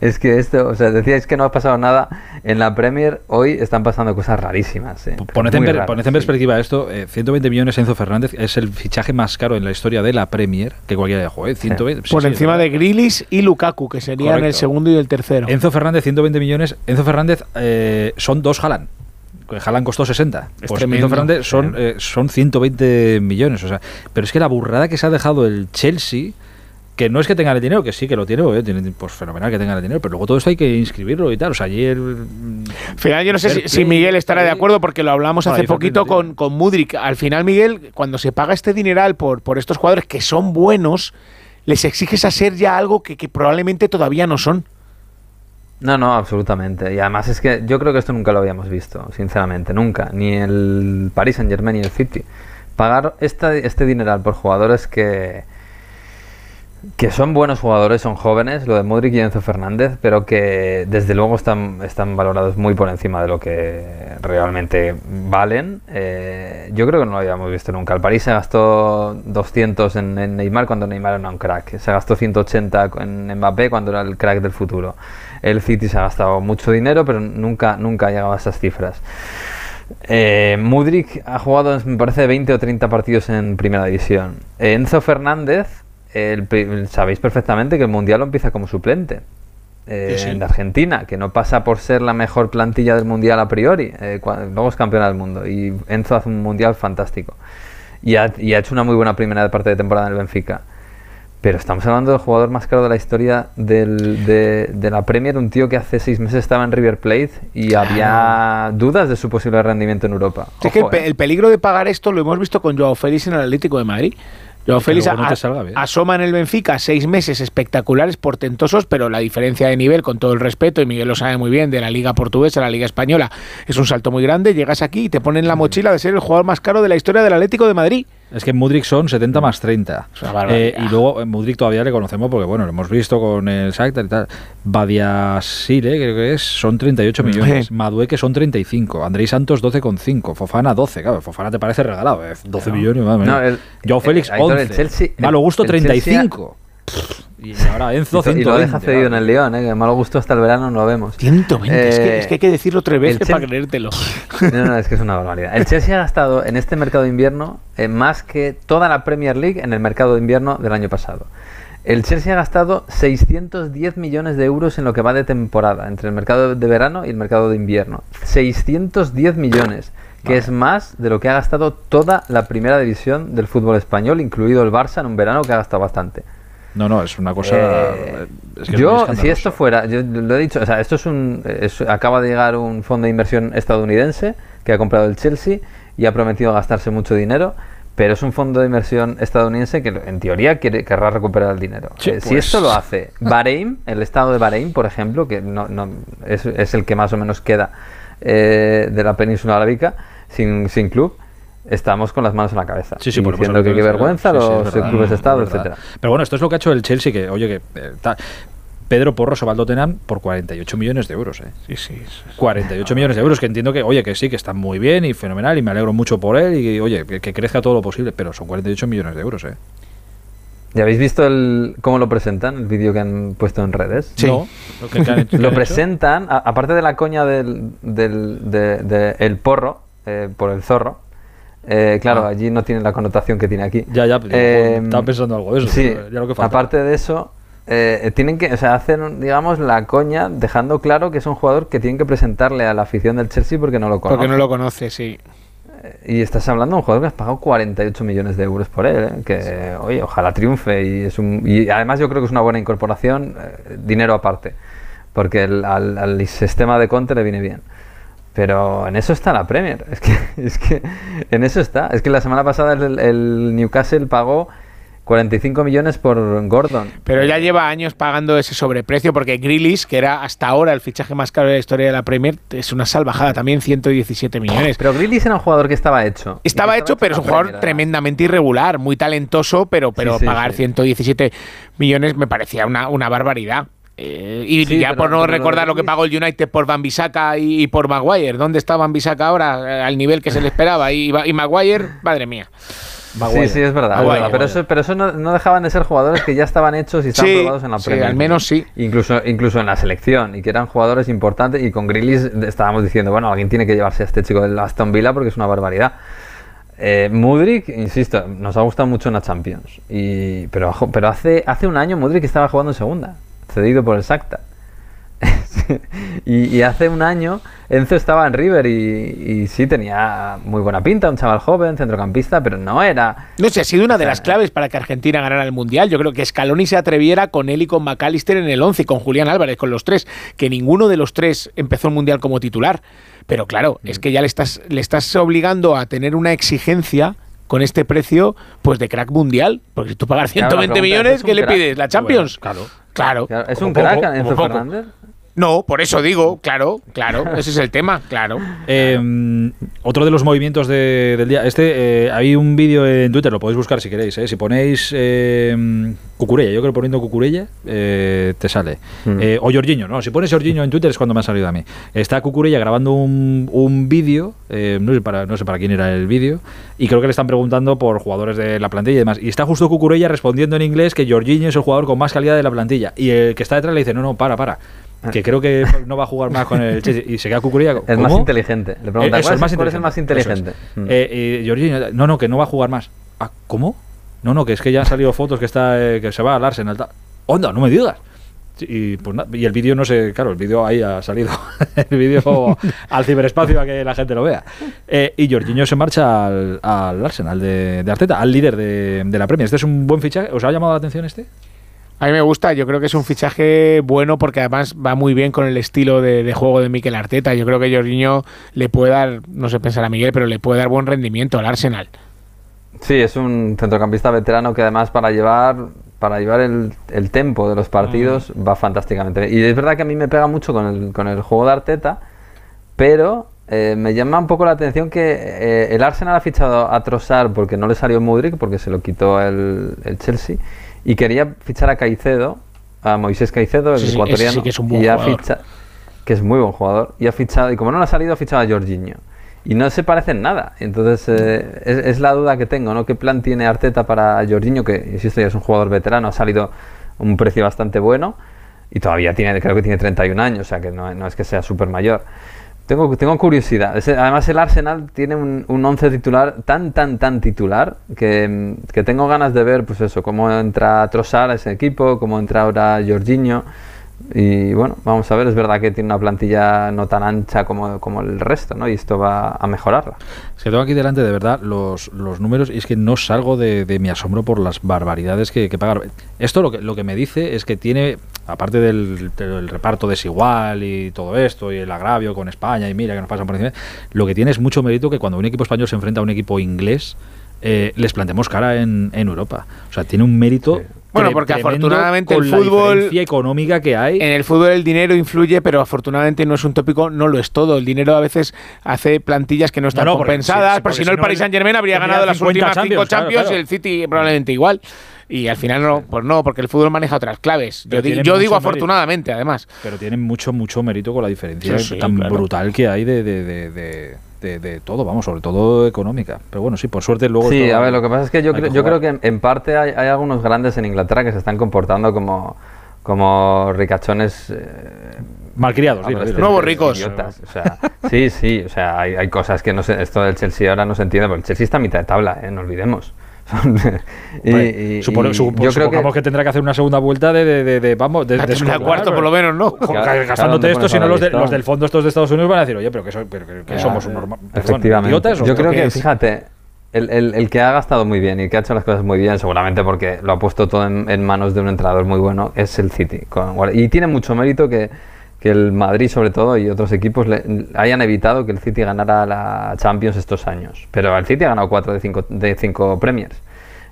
Es que esto, o sea, decíais que no ha pasado nada en la Premier, hoy están pasando cosas rarísimas. ¿eh? Poned en, per- raras, poned en sí. perspectiva esto, eh, 120 millones Enzo Fernández es el fichaje más caro en la historia de la Premier que cualquiera de juego, ¿eh? 120, sí, Por sí, encima es de Grilis y Lukaku, que serían el Correcto. segundo y el tercero. Enzo Fernández 120 millones, Enzo Fernández eh, son dos Haaland. Haaland costó 60. Es Pues tremendo. Enzo Fernández son, eh, son 120 millones. O sea, pero es que la burrada que se ha dejado el Chelsea, que no es que tenga el dinero, que sí que lo tiene, porque tiene, pues fenomenal que tenga el dinero, pero luego todo esto hay que inscribirlo y tal. O sea, ayer. Al final, yo no sé si, Miguel estará de acuerdo porque lo hablamos hace poquito con, con Mudrik. Al final, Miguel, cuando se paga este dineral por, por estos jugadores que son buenos, les exiges a ser ya algo que, que probablemente todavía no son. No, no, absolutamente. Y además es que yo creo que esto nunca lo habíamos visto, sinceramente, nunca. Ni el Paris Saint Germain ni el City. Pagar esta- este dineral por jugadores que, que son buenos jugadores, son jóvenes, lo de Modric y Enzo Fernández, pero que desde luego están, están valorados muy por encima de lo que realmente valen. Eh, yo creo que no lo habíamos visto nunca. El París se gastó 200 en, en Neymar cuando Neymar era un crack. Se gastó 180 en Mbappé cuando era el crack del futuro. El City se ha gastado mucho dinero, pero nunca, nunca ha llegado a esas cifras. Eh, Mudrik ha jugado, me parece, 20 o 30 partidos en primera división. Eh, Enzo Fernández, el sabéis perfectamente que el Mundial lo empieza como suplente. eh, Sí, sí. En Argentina, que no pasa por ser la mejor plantilla del Mundial a priori. eh, luego es campeona del mundo. Y Enzo hace un Mundial fantástico. Y ha, y ha hecho una muy buena primera parte de temporada en el Benfica. Pero estamos hablando del jugador más caro de la historia del- de, de la Premier, un tío que hace seis meses estaba en River Plate y había dudas de su posible rendimiento en Europa. Es que el, eh. el peligro de pagar esto lo hemos visto con Joao Félix en el Atlético de Madrid. Joao Félix no a- asoma en el Benfica seis meses espectaculares, portentosos, pero la diferencia de nivel, con todo el respeto, y Miguel lo sabe muy bien, de la Liga Portuguesa a la Liga Española, es un salto muy grande. Llegas aquí y te ponen la mochila de ser el jugador más caro de la historia del Atlético de Madrid. Es que en Mudrik son 70 más 30. barbaridad. Eh, y luego en Mudrik todavía le conocemos porque, bueno, lo hemos visto con el Shakhtar y tal. Badiasile, creo que es, son 38 millones. Madueque son 35. Andrei Santos 12,5. Fofana 12. Claro, Fofana te parece regalado. eh, 12 millones, madre mía. No, el- Joao Félix eh, Aitor, 11. el Chelsea- el- Malo gusto el Chelsea 35. Y ahora Enzo Y, to- y 120. lo deja cedido en el León, ¿eh? que malo gusto hasta el verano no lo vemos. 120, es, que, Eh, es que hay que decirlo tres veces para creértelo. No, no, es que es una barbaridad. El Chelsea ha gastado en este mercado de invierno eh, más que toda la Premier League en el mercado de invierno del año pasado. El Chelsea ha gastado 610 millones de euros en lo que va de temporada, entre el mercado de verano y el mercado de invierno. 610 millones, que es más de lo que ha gastado toda la primera división del fútbol español, incluido el Barça en un verano que ha gastado bastante. No, no, es una cosa. Eh, yo, si esto fuera, yo lo he dicho, o sea, esto es un. acaba de llegar un fondo de inversión estadounidense que ha comprado el Chelsea y ha prometido gastarse mucho dinero pero es un fondo de inversión estadounidense que en teoría quiere, querrá recuperar el dinero. Eh, si esto lo hace Bahrein, el estado de Bahrein, por ejemplo, que no, no es, es, el que más o menos queda eh, de la península arábica sin, sin club, estamos con las manos en la cabeza. Sí, sí, por diciendo que qué vergüenza los clubes de Estado, etcétera. Pero bueno, esto es lo que ha hecho el Chelsea, que, oye, que eh, Pedro Porro va por 48 millones de euros. ¿eh? Sí, sí. 48 millones de euros, que entiendo que, oye, que sí, que está muy bien y fenomenal y me alegro mucho por él y, oye, que, crezca todo lo posible, pero son 48 millones de euros, ¿eh? ¿Ya habéis visto el, cómo lo presentan, el vídeo que han puesto en redes? Sí. lo, presentan, aparte de la coña del, del el porro, eh, por el zorro, eh, claro, ah. allí no tiene la connotación que tiene aquí. Ya, ya, eh, estaba pensando algo de eso. Sí, aparte de eso, eh, tienen que, o sea, hacen, digamos, la coña dejando claro que es un jugador que tienen que presentarle a la afición del Chelsea porque no lo conoce. Porque no lo conoce, sí. Eh, y estás hablando de un jugador que has pagado 48 millones de euros por él, ¿eh? que, oye, ojalá triunfe. Y, es un, y además yo creo que es una buena incorporación, dinero aparte, porque al, sistema de Conte le viene bien. Pero en eso está la Premier. Es que, es que en eso está. Es que la semana pasada el Newcastle pagó 45 millones por Gordon. Pero ya lleva años pagando ese sobreprecio porque Grillis, que era hasta ahora el fichaje más caro de la historia de la Premier, es una salvajada también, 117 millones. Pero Grillis era un jugador que estaba hecho. Estaba, hecho, pero es un jugador tremendamente irregular, muy talentoso, pero, pero pagar 117 millones me parecía una, una barbaridad. Eh, y ya por no recordar lo, que pagó el United por Van Bissaka y, por Maguire. ¿Dónde está Van Bissaka ahora? Al nivel que se le esperaba. Y, y Maguire, madre mía. Sí, sí, es verdad. Pero eso, pero eso no, dejaban de ser jugadores que ya estaban hechos y estaban probados en la Premier. al menos sí. Incluso, incluso en la selección, y que eran jugadores importantes. Y con Grillis estábamos diciendo, bueno, alguien tiene que llevarse a este chico del Aston Villa porque es una barbaridad. Eh, Mudrik, insisto, nos ha gustado mucho en la Champions. Y, pero pero hace, hace un año Mudrik estaba jugando en segunda, cedido por el Sacta. y, hace un año Enzo estaba en River y, sí tenía muy buena pinta, un chaval joven, centrocampista, pero no era. No sé, ha sido una de las claves para que Argentina ganara el Mundial. Yo creo que Scaloni se atreviera con él y con McAllister en el 11, con Julián Álvarez, con los tres, que ninguno de los tres empezó el Mundial como titular. Pero claro, es que ya le estás, le estás obligando a tener una exigencia con este precio pues de crack mundial. Porque si tú pagas 120 millones, ¿qué le pides? ¿La Champions? claro. Claro. ¿Es un crack Enzo Fernández? No, por eso digo, claro, claro, ese es el tema, claro. Em, otro de los movimientos del día, este, eh, hay un vídeo en Twitter, lo podéis buscar si queréis, eh, si ponéis eh, Cucurella, yo creo que poniendo Cucurella eh, te sale. Mm. o Jorginho, no, si pones Jorginho en Twitter es cuando me ha salido a mí. Está Cucurella grabando un, un vídeo, no, sé para, no sé para quién era el vídeo, y creo que le están preguntando por jugadores de la plantilla y demás. Y está justo Cucurella respondiendo en inglés que Jorginho es el jugador con más calidad de la plantilla. Y el que está detrás le dice, no, no, para, para. Que creo que no va a jugar más con el Chelsea y se queda Cucurella. Es más inteligente. Le pregunta, ¿cuál, es, más el más inteligente? Mm. Eh, y no, no, que no va a jugar más. Ah, ¿Cómo? No, no, que es que ya han salido fotos que está eh, que se va al Arsenal. Onda, no me digas. Y, pues, y el vídeo no sé, claro, el vídeo ahí ha salido, el vídeo al ciberespacio a que la gente lo vea. Eh, y Jorginho se marcha al, Arsenal de, Arteta, al líder de, de la Premier. ¿Este es un buen fichaje? ¿Os ha llamado la atención este? A mí me gusta, yo creo que es un fichaje bueno porque además va muy bien con el estilo de, juego de Mikel Arteta. Yo creo que Jorginho le puede dar, no sé pensar a Miguel, pero le puede dar buen rendimiento al Arsenal. Sí, es un centrocampista veterano que además para llevar para llevar el, el tempo de los partidos va fantásticamente. Y es verdad que a mí me pega mucho con el, con el juego de Arteta, pero eh, me llama un poco la atención que eh, el Arsenal ha fichado a Trossard porque no le salió Mudrik, porque se lo quitó el, el Chelsea y quería fichar a Caicedo, a Moisés Caicedo, el ecuatoriano, que es un buen y Ficha, que es muy buen jugador, y ha fichado, y como no le ha salido, ha fichado a Jorginho. Y no se parecen nada. Entonces, eh, es, la duda que tengo, ¿no? ¿Qué plan tiene Arteta para Jorginho, que, insisto, ya es un jugador veterano, ha salido un precio bastante bueno, y todavía tiene, creo que tiene 31 años, o sea que no, no es que sea súper mayor. Tengo, tengo curiosidad. Además, el Arsenal tiene un, un once titular tan, tan, tan titular que, que, tengo ganas de ver, pues eso, cómo entra Trossard a ese equipo, cómo entra ahora Jorginho. Y bueno, vamos a ver, es verdad que tiene una plantilla no tan ancha como, como el resto, ¿no? Y esto va a mejorarla. Es que tengo aquí delante de verdad los, los números y es que no salgo de, de mi asombro por las barbaridades que, que pagar. Esto lo que, lo que me dice es que tiene, aparte del, del, reparto desigual y todo esto, y el agravio con España, y mira que nos pasa por encima, lo que tiene es mucho mérito que cuando un equipo español se enfrenta a un equipo inglés, eh, les planteemos cara en, en, Europa. O sea, tiene un mérito bueno, porque afortunadamente el fútbol. La económica que hay. En el fútbol el dinero influye, pero afortunadamente no es un tópico, no lo es todo. El dinero a veces hace plantillas que no están compensadas. Porque, si, no, el Paris Saint Germain habría ganado las últimas cinco Champions y el City probablemente igual. Y al final no, pues no, porque el fútbol maneja otras claves. yo, digo afortunadamente, además. Pero tiene mucho, mucho mérito con la diferencia tan brutal que hay de, de de, todo, vamos, sobre todo económica. Pero bueno, sí, por suerte luego... Sí, a ver, lo que pasa es que yo, creo, yo creo que en, parte hay, hay, algunos grandes en Inglaterra que se están comportando como, como ricachones... Eh, Malcriados, nuevos ricos. O sea, sí, sí, o sea, hay, hay, cosas que no sé, esto del Chelsea ahora no se entiende, porque el Chelsea está a mitad de tabla, ¿eh? no olvidemos. y, yo creo que, que, tendrá que hacer una segunda vuelta de, de, de, vamos de, de una cuarto por lo menos no gastándote esto si no los, los, del fondo estos de Estados Unidos van a decir oye pero que, pero que, somos un normal efectivamente. yo creo que fíjate el, el, el, que ha gastado muy bien y que ha hecho las cosas muy bien, seguramente porque lo ha puesto todo en, en manos de un entrenador muy bueno, es el City. y tiene mucho mérito que, que el Madrid sobre todo y otros equipos le, hayan evitado que el City ganara la Champions estos años. Pero el City ha ganado 4 de 5 de cinco Premiers.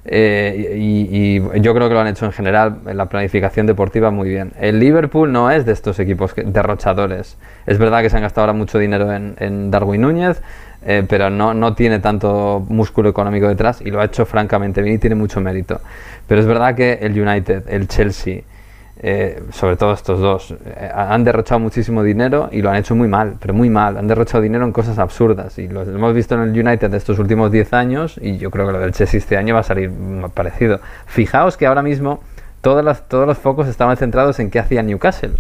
Eh, y, yo creo que lo han hecho en general en la planificación deportiva muy bien. El Liverpool no es de estos equipos derrochadores. Es verdad que se han gastado ahora mucho dinero en, en Darwin Núñez, eh, pero no, no tiene tanto músculo económico detrás y lo ha hecho francamente bien y tiene mucho mérito. Pero es verdad que el United, el Chelsea, eh, sobre todo estos dos, eh, han derrochado muchísimo dinero y lo han hecho muy mal, pero muy mal. Han derrochado dinero en cosas absurdas y lo hemos visto en el United de estos últimos 10 años y yo creo que lo del Chelsea este año va a salir parecido. Fijaos que ahora mismo todos los focos estaban centrados en qué hacía Newcastle,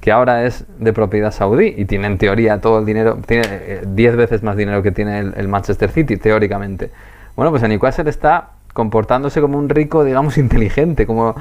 que ahora es de propiedad saudí y tiene en teoría todo el dinero, tiene 10 eh, veces más dinero que tiene el, el Manchester City, teóricamente. Bueno, pues el Newcastle está comportándose como un rico, digamos, inteligente, como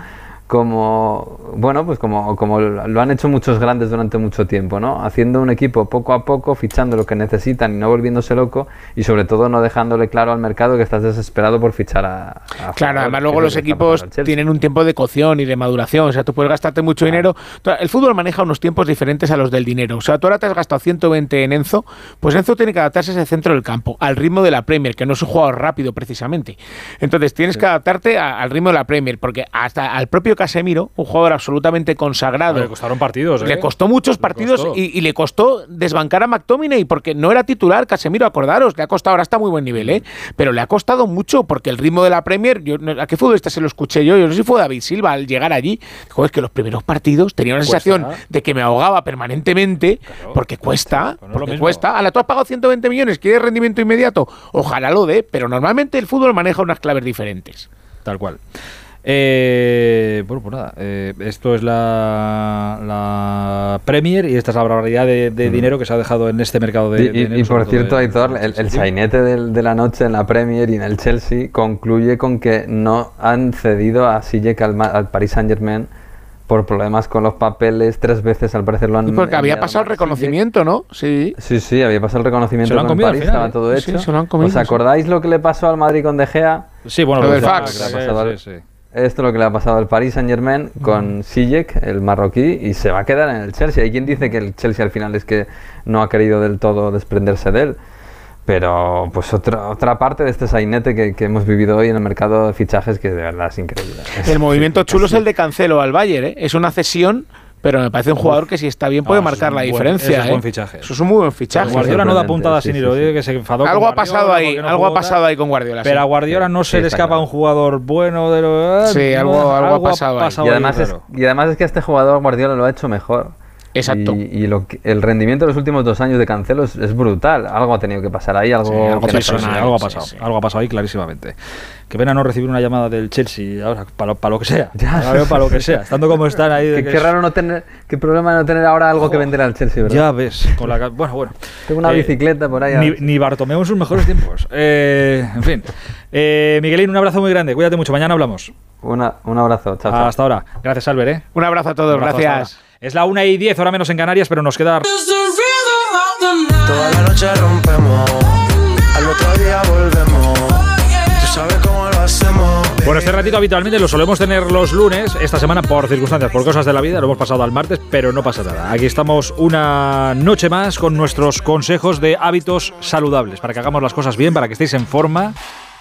como bueno pues como, como lo han hecho muchos grandes durante mucho tiempo no haciendo un equipo poco a poco fichando lo que necesitan y no volviéndose loco y sobre todo no dejándole claro al mercado que estás desesperado por fichar a, claro además luego los equipos tienen un tiempo de cocción y de maduración o sea tú puedes gastarte mucho dinero. El fútbol maneja unos tiempos diferentes a los del dinero. O sea tú ahora te has gastado 120 en Enzo pues Enzo tiene que adaptarse a ese centro del campo al ritmo de la Premier que no es un jugador rápido precisamente. Entonces tienes que adaptarte al ritmo de la Premier porque hasta al propio Casemiro, un jugador absolutamente consagrado. Le costaron partidos, Le ¿eh? costó muchos partidos Y, le costó desbancar a McTominay porque no era titular. Casemiro, acordaros, le ha costado, ahora está muy buen nivel, ¿eh? Pero le ha costado mucho porque el ritmo de la Premier, yo, ¿a qué futbolista se lo escuché yo? Yo no sé si fue David Silva al llegar allí. Dijo, es que los primeros partidos tenía una sensación de que me ahogaba permanentemente porque cuesta, porque cuesta. A la tú has pagado 120 millones, ¿quieres rendimiento inmediato? Ojalá lo dé, pero normalmente el fútbol maneja unas claves diferentes. Tal cual. Eh, bueno, pues nada, eh, esto es la, la, Premier y esta es la barbaridad de, dinero que se ha dejado en este mercado de, y, y, por cierto, Aitor, el, el sainete de, la noche en la Premier y en el Chelsea concluye con que no han cedido a Sijek al, al Paris Saint Germain por problemas con los papeles, tres veces al parecer lo han... porque había pasado el reconocimiento, ¿no? Sí. Sí, sí, había pasado el reconocimiento con París, estaba todo hecho. Sí, se lo han comido, ¿Os acordáis lo que le pasó al Madrid con De Gea? Sí, bueno, lo, del fax. Sí, sí, esto es lo que le ha pasado al Paris Saint Germain con Sijek, el marroquí, y se va a quedar en el Chelsea. Hay quien dice que el Chelsea al final es que no ha querido del todo desprenderse de él. Pero pues otra, otra parte de este sainete que, que, hemos vivido hoy en el mercado de fichajes que de verdad es increíble. El movimiento chulo es el de Cancelo al Bayern, ¿eh? es una cesión pero me parece un jugador que si está bien puede marcar la diferencia. Eso es ¿eh? buen fichaje. Eso es un muy buen fichaje. Guardiola no da puntada sin hilo, que se enfadó Algo ha pasado ahí, algo ha pasado ahí con Guardiola. Pero a Guardiola no se le escapa un jugador bueno de lo Sí, algo, algo, ha pasado, ahí. y, además es, y además es que este jugador Guardiola lo ha hecho mejor. Exacto. Y, lo el rendimiento de los últimos dos años de Cancelo es, brutal. Algo ha tenido que pasar ahí, algo, algo, algo ha pasado. Algo ha pasado ahí clarísimamente. Qué pena no recibir una llamada del Chelsea ahora, para lo, que sea. para lo que sea, estando como están ahí. qué, raro no tener, qué problema no tener ahora algo que vender al Chelsea, ¿verdad? Ya ves, con la, bueno, bueno. Tengo una eh, bicicleta por ahí. Ni, ni Bartomeu en sus mejores tiempos. Eh, en fin. Eh, Miguelín, un abrazo muy grande. Cuídate mucho. Mañana hablamos. Una, un abrazo. Chao, chao. Hasta ahora. Gracias, Albert. ¿eh? Un abrazo a todos. Gracias. Es la 1 y 10, hora menos en Canarias, pero nos queda. Toda la noche rompemos, al otro día volvemos. Tú sabes cómo lo hacemos. Bueno, este ratito habitualmente lo solemos tener los lunes. Esta semana, por circunstancias, por cosas de la vida, lo hemos pasado al martes, pero no pasa nada. Aquí estamos una noche más con nuestros consejos de hábitos saludables para que hagamos las cosas bien, para que estéis en forma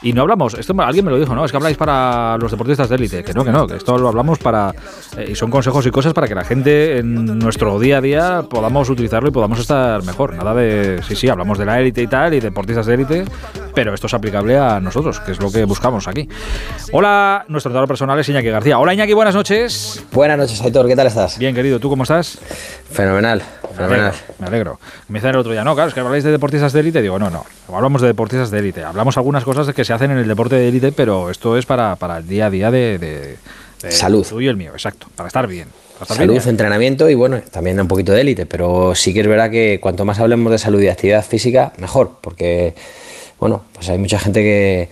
y no hablamos, esto alguien me lo dijo, ¿no? Es que habláis para los deportistas de élite. Que no, que no, que esto lo hablamos para. Eh, y son consejos y cosas para que la gente en nuestro día a día podamos utilizarlo y podamos estar mejor. Nada de. Sí, sí, hablamos de la élite y tal, y deportistas de élite, pero esto es aplicable a nosotros, que es lo que buscamos aquí. Hola, nuestro entrenador personal es Iñaki García. Hola, Iñaki, buenas noches. Buenas noches, Aitor, ¿qué tal estás? Bien, querido, ¿tú cómo estás? Fenomenal. Me alegro, me alegro. Me decían el otro día, no, claro, es que habláis de deportistas de élite. Digo, no, no, hablamos de deportistas de élite. Hablamos algunas cosas que se hacen en el deporte de élite, pero esto es para, para el día a día de, de, salud. Tuyo y el mío, exacto, para estar bien. salud, entrenamiento y bueno, también un poquito de élite, pero sí que es verdad que cuanto más hablemos de salud y actividad física, mejor, porque bueno, pues hay mucha gente que,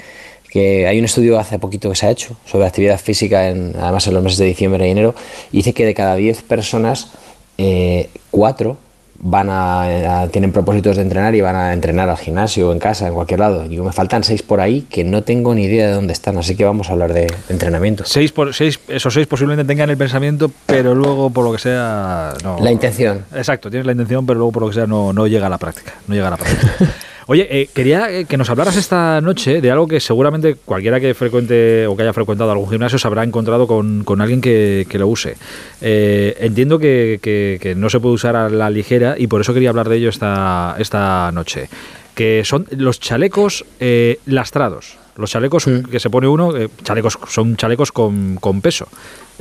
que hay un estudio hace poquito que se ha hecho sobre actividad física, en, además en los meses de diciembre y enero, y dice que de cada 10 personas, eh, 4 van a, tienen propósitos de entrenar y van a entrenar al gimnasio, en casa, en cualquier lado. Y me faltan seis por ahí que no tengo ni idea de dónde están, así que vamos a hablar de, entrenamiento. Seis por seis, esos seis posiblemente tengan el pensamiento, pero luego por lo que sea no. La intención. Exacto, tienes la intención, pero luego por lo que sea no, no llega a la práctica, no llega a la práctica. Oye, eh, quería eh, que nos hablaras esta noche de algo que seguramente cualquiera que frecuente o que haya frecuentado algún gimnasio se habrá encontrado con, alguien que, lo use. Eh, entiendo que, no se puede usar a la ligera y por eso quería hablar de ello esta, esta noche. Que son los chalecos lastrados. Los chalecos que se pone uno, chalecos son chalecos con, con peso.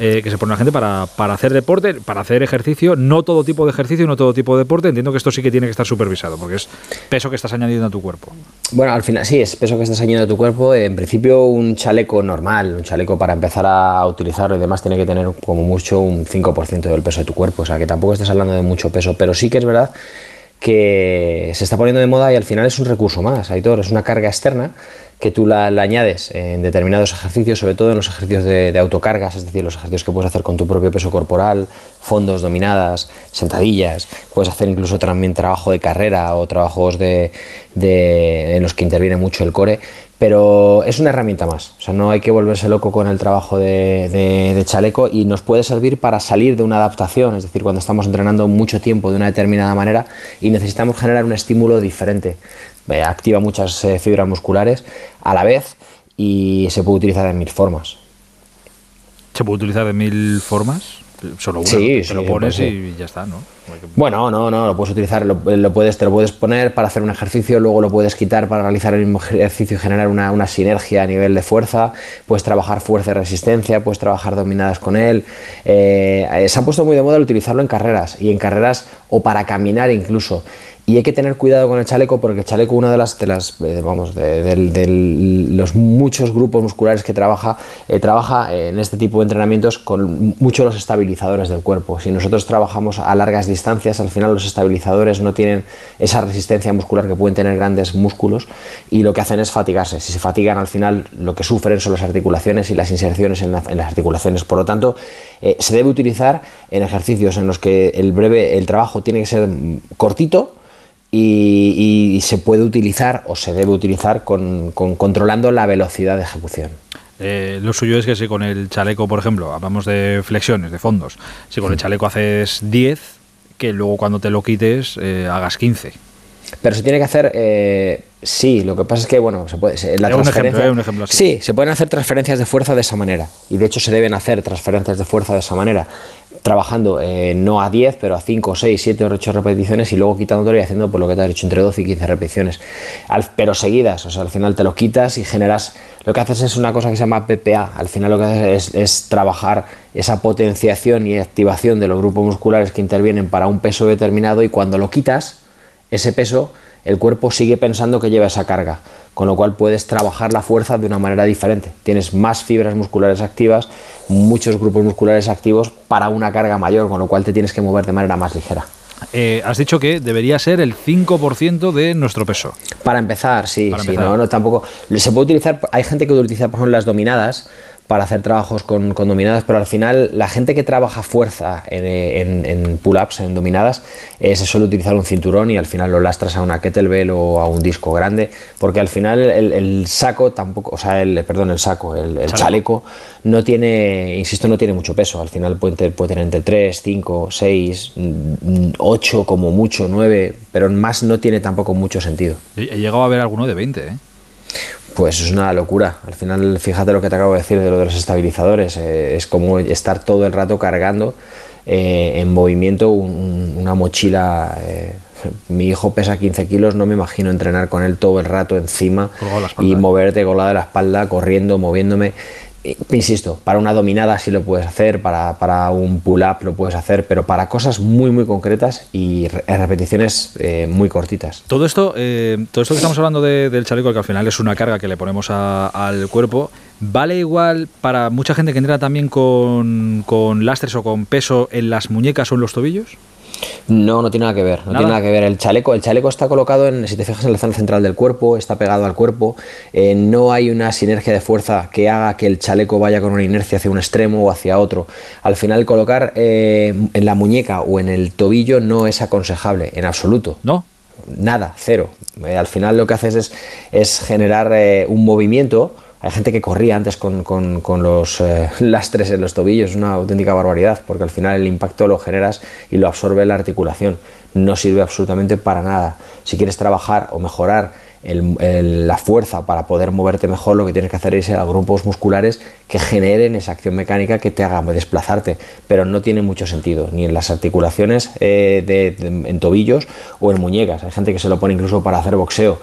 Eh, que se pone la gente para, para, hacer deporte, para hacer ejercicio, no todo tipo de ejercicio no todo tipo de deporte. Entiendo que esto sí que tiene que estar supervisado, porque es peso que estás añadiendo a tu cuerpo. Bueno, al final sí, es peso que estás añadiendo a tu cuerpo. En principio, un chaleco normal, un chaleco para empezar a utilizarlo y demás, tiene que tener como mucho un 5% del peso de tu cuerpo. O sea, que tampoco estás hablando de mucho peso, pero sí que es verdad que se está poniendo de moda y al final es un recurso más, Aitor, es una carga externa que tú la, añades en determinados ejercicios, sobre todo en los ejercicios de, autocargas, es decir, los ejercicios que puedes hacer con tu propio peso corporal, fondos, dominadas, sentadillas, puedes hacer incluso también trabajo de carrera o trabajos de, en los que interviene mucho el core, pero es una herramienta más, o sea, no hay que volverse loco con el trabajo de, de chaleco y nos puede servir para salir de una adaptación, es decir, cuando estamos entrenando mucho tiempo de una determinada manera y necesitamos generar un estímulo diferente eh, activa muchas eh, fibras musculares a la vez y se puede utilizar de mil formas. ¿Se puede utilizar de mil formas? Solo una, sí, te lo pones y ya está, ¿no? Bueno, no, no, lo puedes utilizar, lo, puedes, te lo puedes poner para hacer un ejercicio, luego lo puedes quitar para realizar el mismo ejercicio y generar una, sinergia a nivel de fuerza, puedes trabajar fuerza y resistencia, puedes trabajar dominadas con él. Eh, se ha puesto muy de moda el utilizarlo en carreras y en carreras o para caminar incluso. Y hay que tener cuidado con el chaleco porque el chaleco, una de las, de las eh, vamos, de, los muchos grupos musculares que trabaja, eh, trabaja en este tipo de entrenamientos con muchos los estabilizadores del cuerpo. Si nosotros trabajamos a largas distancias, al final los estabilizadores no tienen esa resistencia muscular que pueden tener grandes músculos y lo que hacen es fatigarse. Si se fatigan, al final lo que sufren son las articulaciones y las inserciones en, las articulaciones. Por lo tanto, eh, se debe utilizar en ejercicios en los que el breve, el trabajo tiene que ser cortito y, se puede utilizar o se debe utilizar con, controlando la velocidad de ejecución. Eh, lo suyo es que si con el chaleco, por ejemplo, hablamos de flexiones, de fondos, si con el chaleco haces 10, que luego cuando te lo quites eh, hagas 15. Pero se tiene que hacer, eh, Sí, lo que pasa es que, bueno, se puede, la transferencia, un ejemplo, Sí, se pueden hacer transferencias de fuerza de esa manera. Y de hecho se deben hacer transferencias de fuerza de esa manera. Trabajando eh, no a 10, pero a 5, 6, 7 o 8 repeticiones y luego quitándolo y haciendo por lo que te has hecho entre 12 y 15 repeticiones. pero seguidas, o sea, al final te lo quitas y generas. Lo que haces es una cosa que se llama PPA. Al final lo que haces es, es trabajar esa potenciación y activación de los grupos musculares que intervienen para un peso determinado y cuando lo quitas, ese peso el cuerpo sigue pensando que lleva esa carga, con lo cual puedes trabajar la fuerza de una manera diferente. Tienes más fibras musculares activas, muchos grupos musculares activos para una carga mayor, con lo cual te tienes que mover de manera más ligera. Eh, has dicho que debería ser el 5% de nuestro peso. Para empezar, sí, sí No, no, tampoco. Se puede utilizar, hay gente que utiliza, por ejemplo, las dominadas, para hacer trabajos con, dominadas, pero al final la gente que trabaja fuerza en, pull-ups, en dominadas, eh, se suele utilizar un cinturón y al final lo lastras a una kettlebell o a un disco grande, porque al final el, saco tampoco, o sea, el, perdón, el saco, el, chaleco. no tiene, insisto, no tiene mucho peso, al final puede, puede tener entre 3, 5, 6, 8 como mucho, 9, pero más no tiene tampoco mucho sentido. He llegado a ver alguno de 20, ¿eh? Pues es una locura. Al final, fíjate lo que te acabo de decir de lo de los estabilizadores. Eh, es como estar todo el rato cargando eh, en movimiento una mochila. Eh, mi hijo pesa 15 kilos, no me imagino entrenar con él todo el rato encima y moverte colado de la espalda, corriendo, moviéndome. Eh, insisto, para una dominada sí lo puedes hacer, para, un pull-up lo puedes hacer, pero para cosas muy, muy concretas y repeticiones eh, muy cortitas. Todo esto, eh, todo esto que estamos hablando del chaleco, que al final es una carga que le ponemos al cuerpo, ¿vale igual para mucha gente que entra también con, con lastres o con peso en las muñecas o en los tobillos? No, no tiene nada que ver. No tiene nada que ver. El chaleco, el chaleco está colocado en, si te fijas, en la zona central del cuerpo, está pegado al cuerpo. Eh, no hay una sinergia de fuerza que haga que el chaleco vaya con una inercia hacia un extremo o hacia otro. Al final, colocar eh, en la muñeca o en el tobillo no es aconsejable, en absoluto. ¿No? Nada, cero. Eh, al final lo que haces es, es generar un movimiento hay gente que corría antes con, los eh, lastres en los tobillos, es una auténtica barbaridad, porque al final el impacto lo generas y lo absorbe la articulación. No sirve absolutamente para nada. Si quieres trabajar o mejorar la fuerza para poder moverte mejor, lo que tienes que hacer es ir a grupos musculares que generen esa acción mecánica que te haga desplazarte, pero no tiene mucho sentido, ni en las articulaciones eh, en tobillos o en muñecas. Hay gente que se lo pone incluso para hacer boxeo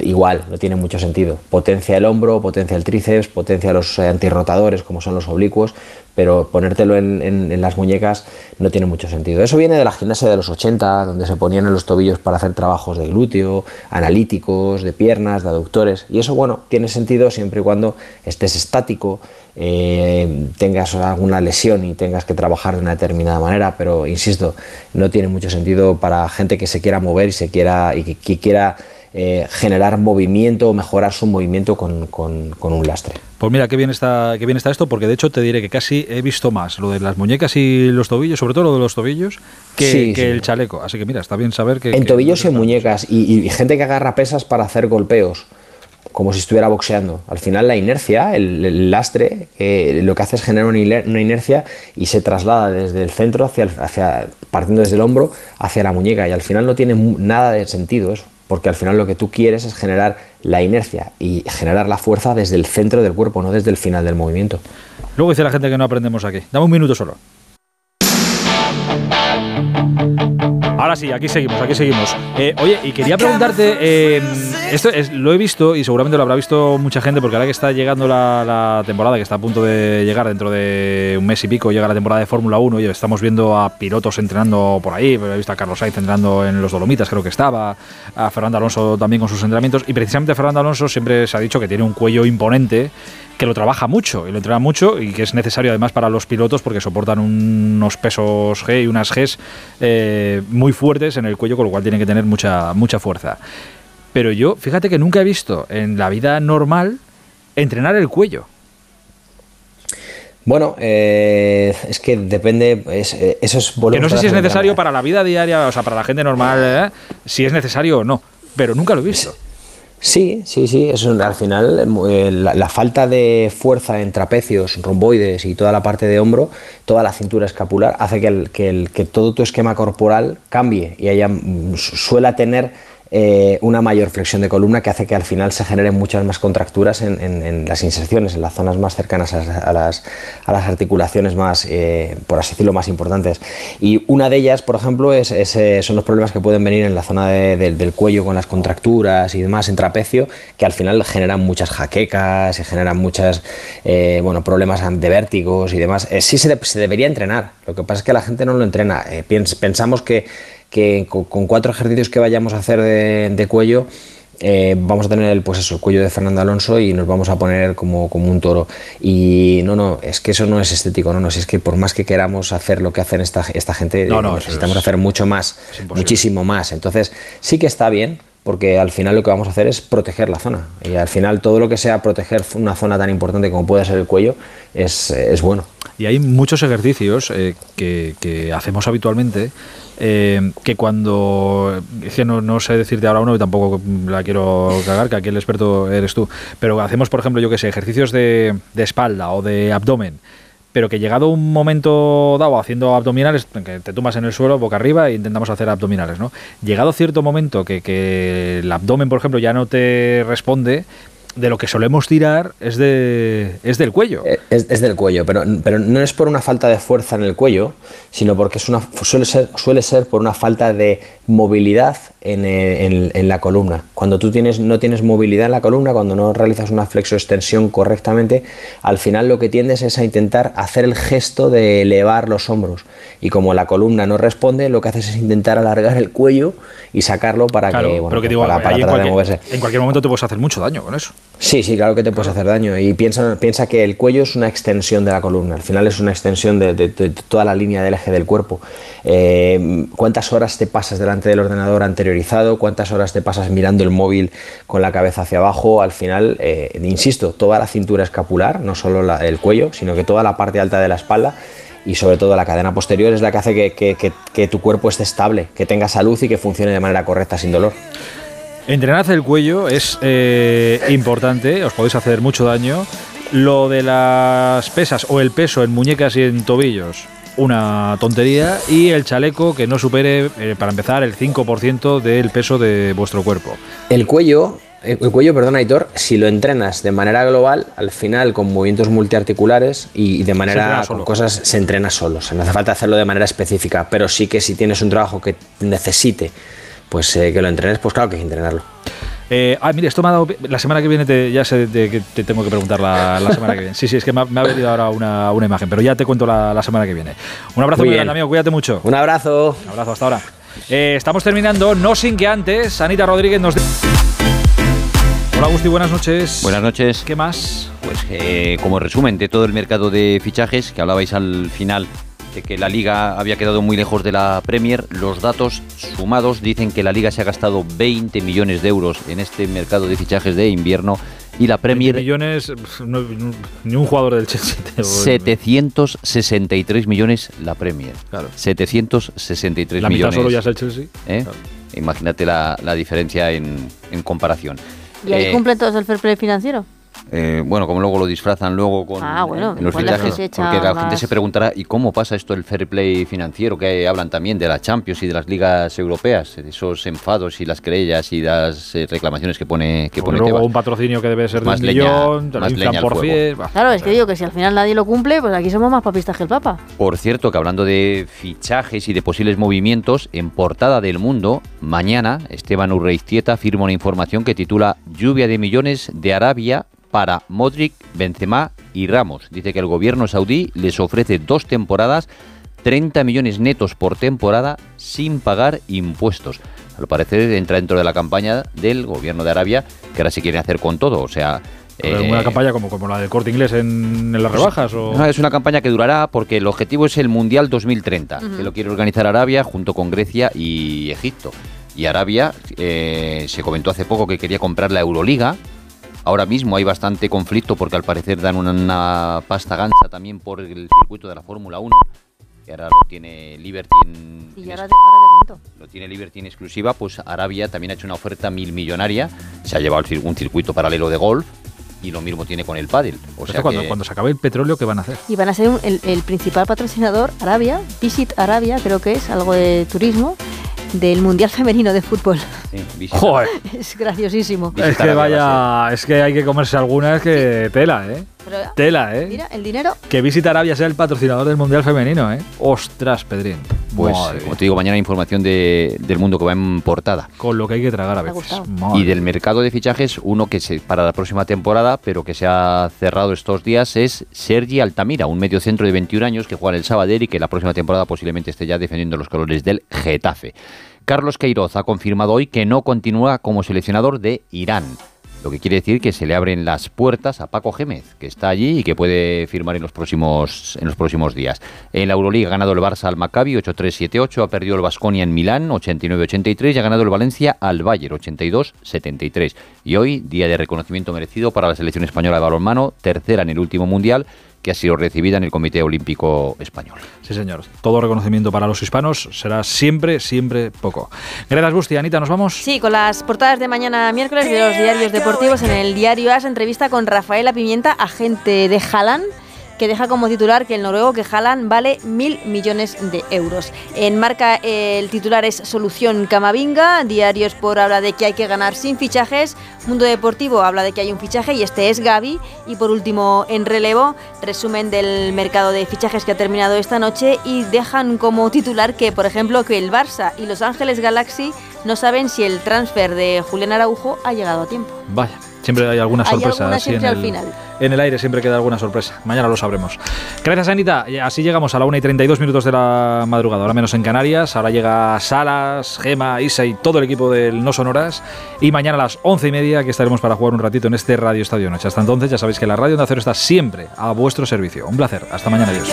igual, no tiene mucho sentido. Potencia el hombro, potencia el tríceps, potencia los eh, antirrotadores, como son los oblicuos, pero ponértelo en, las muñecas no tiene mucho sentido. Eso viene de la gimnasia de los 80, donde se ponían en los tobillos para hacer trabajos de glúteo, analíticos, de piernas, de aductores, y eso, bueno, tiene sentido siempre y cuando estés estático, eh, tengas alguna lesión y tengas que trabajar de una determinada manera, pero insisto, no tiene mucho sentido para gente que se quiera mover y se quiera y que quiera eh, generar movimiento o mejorar su movimiento con, un lastre. Pues mira, qué bien, está, qué bien está esto, porque de hecho te diré que casi he visto más lo de las muñecas y los tobillos, sobre todo lo de los tobillos, que, el chaleco. Así que mira, está bien saber que... En tobillos y en muñecas, y, gente que agarra pesas para hacer golpeos como si estuviera boxeando. Al final la inercia, el, lastre, lo que hace es generar una, inercia y se traslada desde el centro hacia, hacia, partiendo desde el hombro hacia la muñeca y al final no tiene nada de sentido eso porque al final lo que tú quieres es generar la inercia y generar la fuerza desde el centro del cuerpo, no desde el final del movimiento. Luego dice la gente que no aprendemos aquí. Dame un minuto solo. Ahora sí, aquí seguimos, aquí seguimos. Eh, oye, y quería preguntarte, eh, esto es, lo he visto y seguramente lo habrá visto mucha gente porque ahora que está llegando la, temporada, que está a punto de llegar dentro de un mes y pico, llega la temporada de Fórmula 1 y estamos viendo a pilotos entrenando por ahí, he visto a Carlos Sainz entrenando en los Dolomitas, creo que estaba, a Fernando Alonso también con sus entrenamientos y precisamente Fernando Alonso siempre se ha dicho que tiene un cuello imponente que lo trabaja mucho y lo entrena mucho y que es necesario además para los pilotos porque soportan unos pesos G y unas Gs eh, muy fuertes en el cuello, con lo cual tienen que tener mucha, mucha fuerza. Pero yo, fíjate que nunca he visto en la vida normal entrenar el cuello. Bueno, eh, es que depende, eh, eso es Que no sé si es necesario para la vida diaria, o sea, para la gente normal, si es necesario o no, pero nunca lo he visto. Sí, sí, sí. Es al final eh, la, falta de fuerza en trapecios, romboides y toda la parte de hombro, toda la cintura escapular, hace que, el, que, todo tu esquema corporal cambie y haya, mm, suela tener eh, una mayor flexión de columna que hace que al final se generen muchas más contracturas en, las inserciones, en las zonas más cercanas a, las, articulaciones más, eh, por así decirlo, más importantes. Y una de ellas, por ejemplo, es, eh, son los problemas que pueden venir en la zona del cuello con las contracturas y demás en trapecio, que al final generan muchas jaquecas, y generan muchos bueno, problemas de vértigos y demás. sí se, se, debería entrenar, lo que pasa es que la gente no lo entrena. pensamos que que con, cuatro ejercicios que vayamos a hacer de, cuello, eh, vamos a tener el, pues eso, cuello de Fernando Alonso y nos vamos a poner como, como, un toro. Y no, no, es que eso no es estético, no, no, es que por más que queramos hacer lo que hacen esta, esta gente, necesitamos hacer mucho más, muchísimo más. Entonces, sí que está bien, porque al final lo que vamos a hacer es proteger la zona. Y al final todo lo que sea proteger una zona tan importante como puede ser el cuello es, es bueno. Y hay muchos ejercicios eh, que, hacemos habitualmente eh, que cuando, es que no, sé decirte ahora uno y tampoco la quiero cagar, que aquí el experto eres tú, pero hacemos, por ejemplo, yo que sé, ejercicios de, espalda o de abdomen, pero que llegado un momento dado haciendo abdominales, que te tumbas en el suelo boca arriba e intentamos hacer abdominales, ¿no? Llegado cierto momento que, que el abdomen, por ejemplo, ya no te responde, de lo que solemos tirar es, de, es del cuello. Eh, es, del cuello, pero, pero no es por una falta de fuerza en el cuello, sino porque es una, suele, ser, suele ser por una falta de movilidad en, en, la columna. Cuando tú tienes, no tienes movilidad en la columna, cuando no realizas una flexo-extensión correctamente, al final lo que tiendes es a intentar hacer el gesto de elevar los hombros. Y como la columna no responde, lo que haces es intentar alargar el cuello y sacarlo para que, bueno, para, para en, cualquier, moverse. en cualquier momento te puedes hacer mucho daño con eso. Sí, sí, claro que te puedes hacer daño. Y piensa, piensa que el cuello es una extensión de la columna. Al final es una extensión de, toda la línea del eje del cuerpo. Eh, ¿Cuántas horas te pasas delante del ordenador anteriorizado? ¿Cuántas horas te pasas mirando el móvil con la cabeza hacia abajo? Al final, eh, insisto, toda la cintura escapular, no solo el cuello, sino que toda la parte alta de la espalda y sobre todo la cadena posterior es la que hace que, que tu cuerpo esté estable, que tenga salud y que funcione de manera correcta sin dolor. Entrenar el cuello es eh, importante, os podéis hacer mucho daño. Lo de las pesas o el peso en muñecas y en tobillos, una tontería. Y el chaleco que no supere, eh, para empezar, el 5% del peso de vuestro cuerpo. El cuello, el cuello, perdón, Aitor, si lo entrenas de manera global, al final con movimientos multiarticulares y de manera con cosas se entrena solo. no hace falta hacerlo de manera específica, pero sí que si tienes un trabajo que necesite pues eh, que lo entrenes, pues claro que hay que entrenarlo. Eh, ah, mire, esto me ha dado. La semana que viene te, ya sé de que te tengo que preguntar la, semana que viene. Sí, sí, es que me ha, venido ahora una, una, imagen, pero ya te cuento la, semana que viene. Un abrazo muy, grande, amigo, cuídate mucho. Un abrazo. Un abrazo, hasta ahora. Eh, estamos terminando, no sin que antes Anita Rodríguez nos. Hola Agustín, buenas noches. Buenas noches. ¿Qué más? Pues como resumen de todo el mercado de fichajes que hablabais al final que la liga había quedado muy lejos de la Premier, los datos sumados dicen que la liga se ha gastado 20 millones de euros en este mercado de fichajes de invierno y la Premier... 20 millones, ni un jugador del Chelsea. 763 millones la Premier. Claro. 763 la millones. Mitad solo ya es el Chelsea. ¿Eh? Imagínate la, diferencia en, comparación. ¿Y ahí eh, cumplen todos el fair play financiero? Eh, bueno, como luego lo disfrazan luego con ah, los fichajes, porque la gente se preguntará ¿y cómo pasa esto el fair play financiero? Que hablan también de la Champions y de las ligas europeas, esos enfados y las querellas y las eh, reclamaciones que pone que pone luego un patrocinio que debe ser de más un millón, más leña por Claro, es que digo que si al final nadie lo cumple, pues aquí somos más papistas que el Papa. Por cierto, que hablando de fichajes y de posibles movimientos, en portada del Mundo, mañana Esteban Urreiztieta firma una información que titula Lluvia de millones de Arabia para Modric, Benzema y Ramos. Dice que el gobierno saudí les ofrece dos temporadas, 30 millones netos por temporada sin pagar impuestos. Al parecer entra dentro de la campaña del gobierno de Arabia, que ahora se quiere hacer con todo. O sea, ¿Una eh, campaña como, como la del corte inglés en, las rebajas? O? No, es una campaña que durará porque el objetivo es el Mundial 2030, que lo quiere organizar Arabia junto con Grecia y Egipto. Y Arabia eh, se comentó hace poco que quería comprar la Euroliga, Ahora mismo hay bastante conflicto porque al parecer dan una, pasta gansa también por el circuito de la Fórmula 1 que ahora lo tiene Liberty en, y ahora, ahora lo tiene Liberty en exclusiva, pues Arabia también ha hecho una oferta mil millonaria, se ha llevado un circuito paralelo de golf y lo mismo tiene con el pádel. O sea cuando, cuando se acabe el petróleo, ¿qué van a hacer? Y van a ser el, el, principal patrocinador, Arabia, Visit Arabia, creo que es, algo de turismo, del Mundial Femenino de Fútbol. Joder. Es graciosísimo. Es que vaya, es que hay que comerse algunas que tela, ¿eh? Tela, ¿eh? Mira, el dinero. Que Visit Arabia sea el patrocinador del Mundial Femenino, ¿eh? Ostras, Pedrín. Pues, como te digo, mañana hay información de, del mundo que va en portada. Con lo que hay que tragar a veces. Y del mercado de fichajes, uno que se para la próxima temporada, pero que se ha cerrado estos días, es Sergi Altamira, un medio centro de 21 años que juega en el Sabadell y que la próxima temporada posiblemente esté ya defendiendo los colores del Getafe. Carlos Queiroz ha confirmado hoy que no continúa como seleccionador de Irán. Lo que quiere decir que se le abren las puertas a Paco Gémez, que está allí y que puede firmar en los próximos, en los próximos días. En la Euroliga ha ganado el Barça al Maccabi 8-3-7-8, ha perdido el Basconia en Milán 89-83 y ha ganado el Valencia al Bayern 82-73. Y hoy, día de reconocimiento merecido para la selección española de balonmano, tercera en el último mundial que ha sido recibida en el Comité Olímpico Español. Sí, señor. Todo reconocimiento para los hispanos será siempre, siempre poco. Gracias, Busti. Anita, ¿nos vamos? Sí, con las portadas de mañana miércoles de los diarios deportivos. En el diario AS, entrevista con Rafaela Pimienta, agente de Jalan que deja como titular que el noruego que jalan vale mil millones de euros. En marca el titular es Solución Camavinga, Diarios por habla de que hay que ganar sin fichajes, Mundo Deportivo habla de que hay un fichaje y este es Gaby. Y por último, en relevo, resumen del mercado de fichajes que ha terminado esta noche y dejan como titular que, por ejemplo, que el Barça y Los Ángeles Galaxy no saben si el transfer de Julián Araujo ha llegado a tiempo. Vaya. Siempre hay alguna sorpresa. Hay en, el, final. en el aire siempre queda alguna sorpresa. Mañana lo sabremos. Gracias, Anita. Así llegamos a la 1 y 32 minutos de la madrugada, ahora menos en Canarias. Ahora llega Salas, Gema, Isa y todo el equipo del No Sonoras. Y mañana a las 11 y media que estaremos para jugar un ratito en este Radio Estadio Noche. Hasta entonces, ya sabéis que la radio de Acero está siempre a vuestro servicio. Un placer. Hasta mañana. Adiós.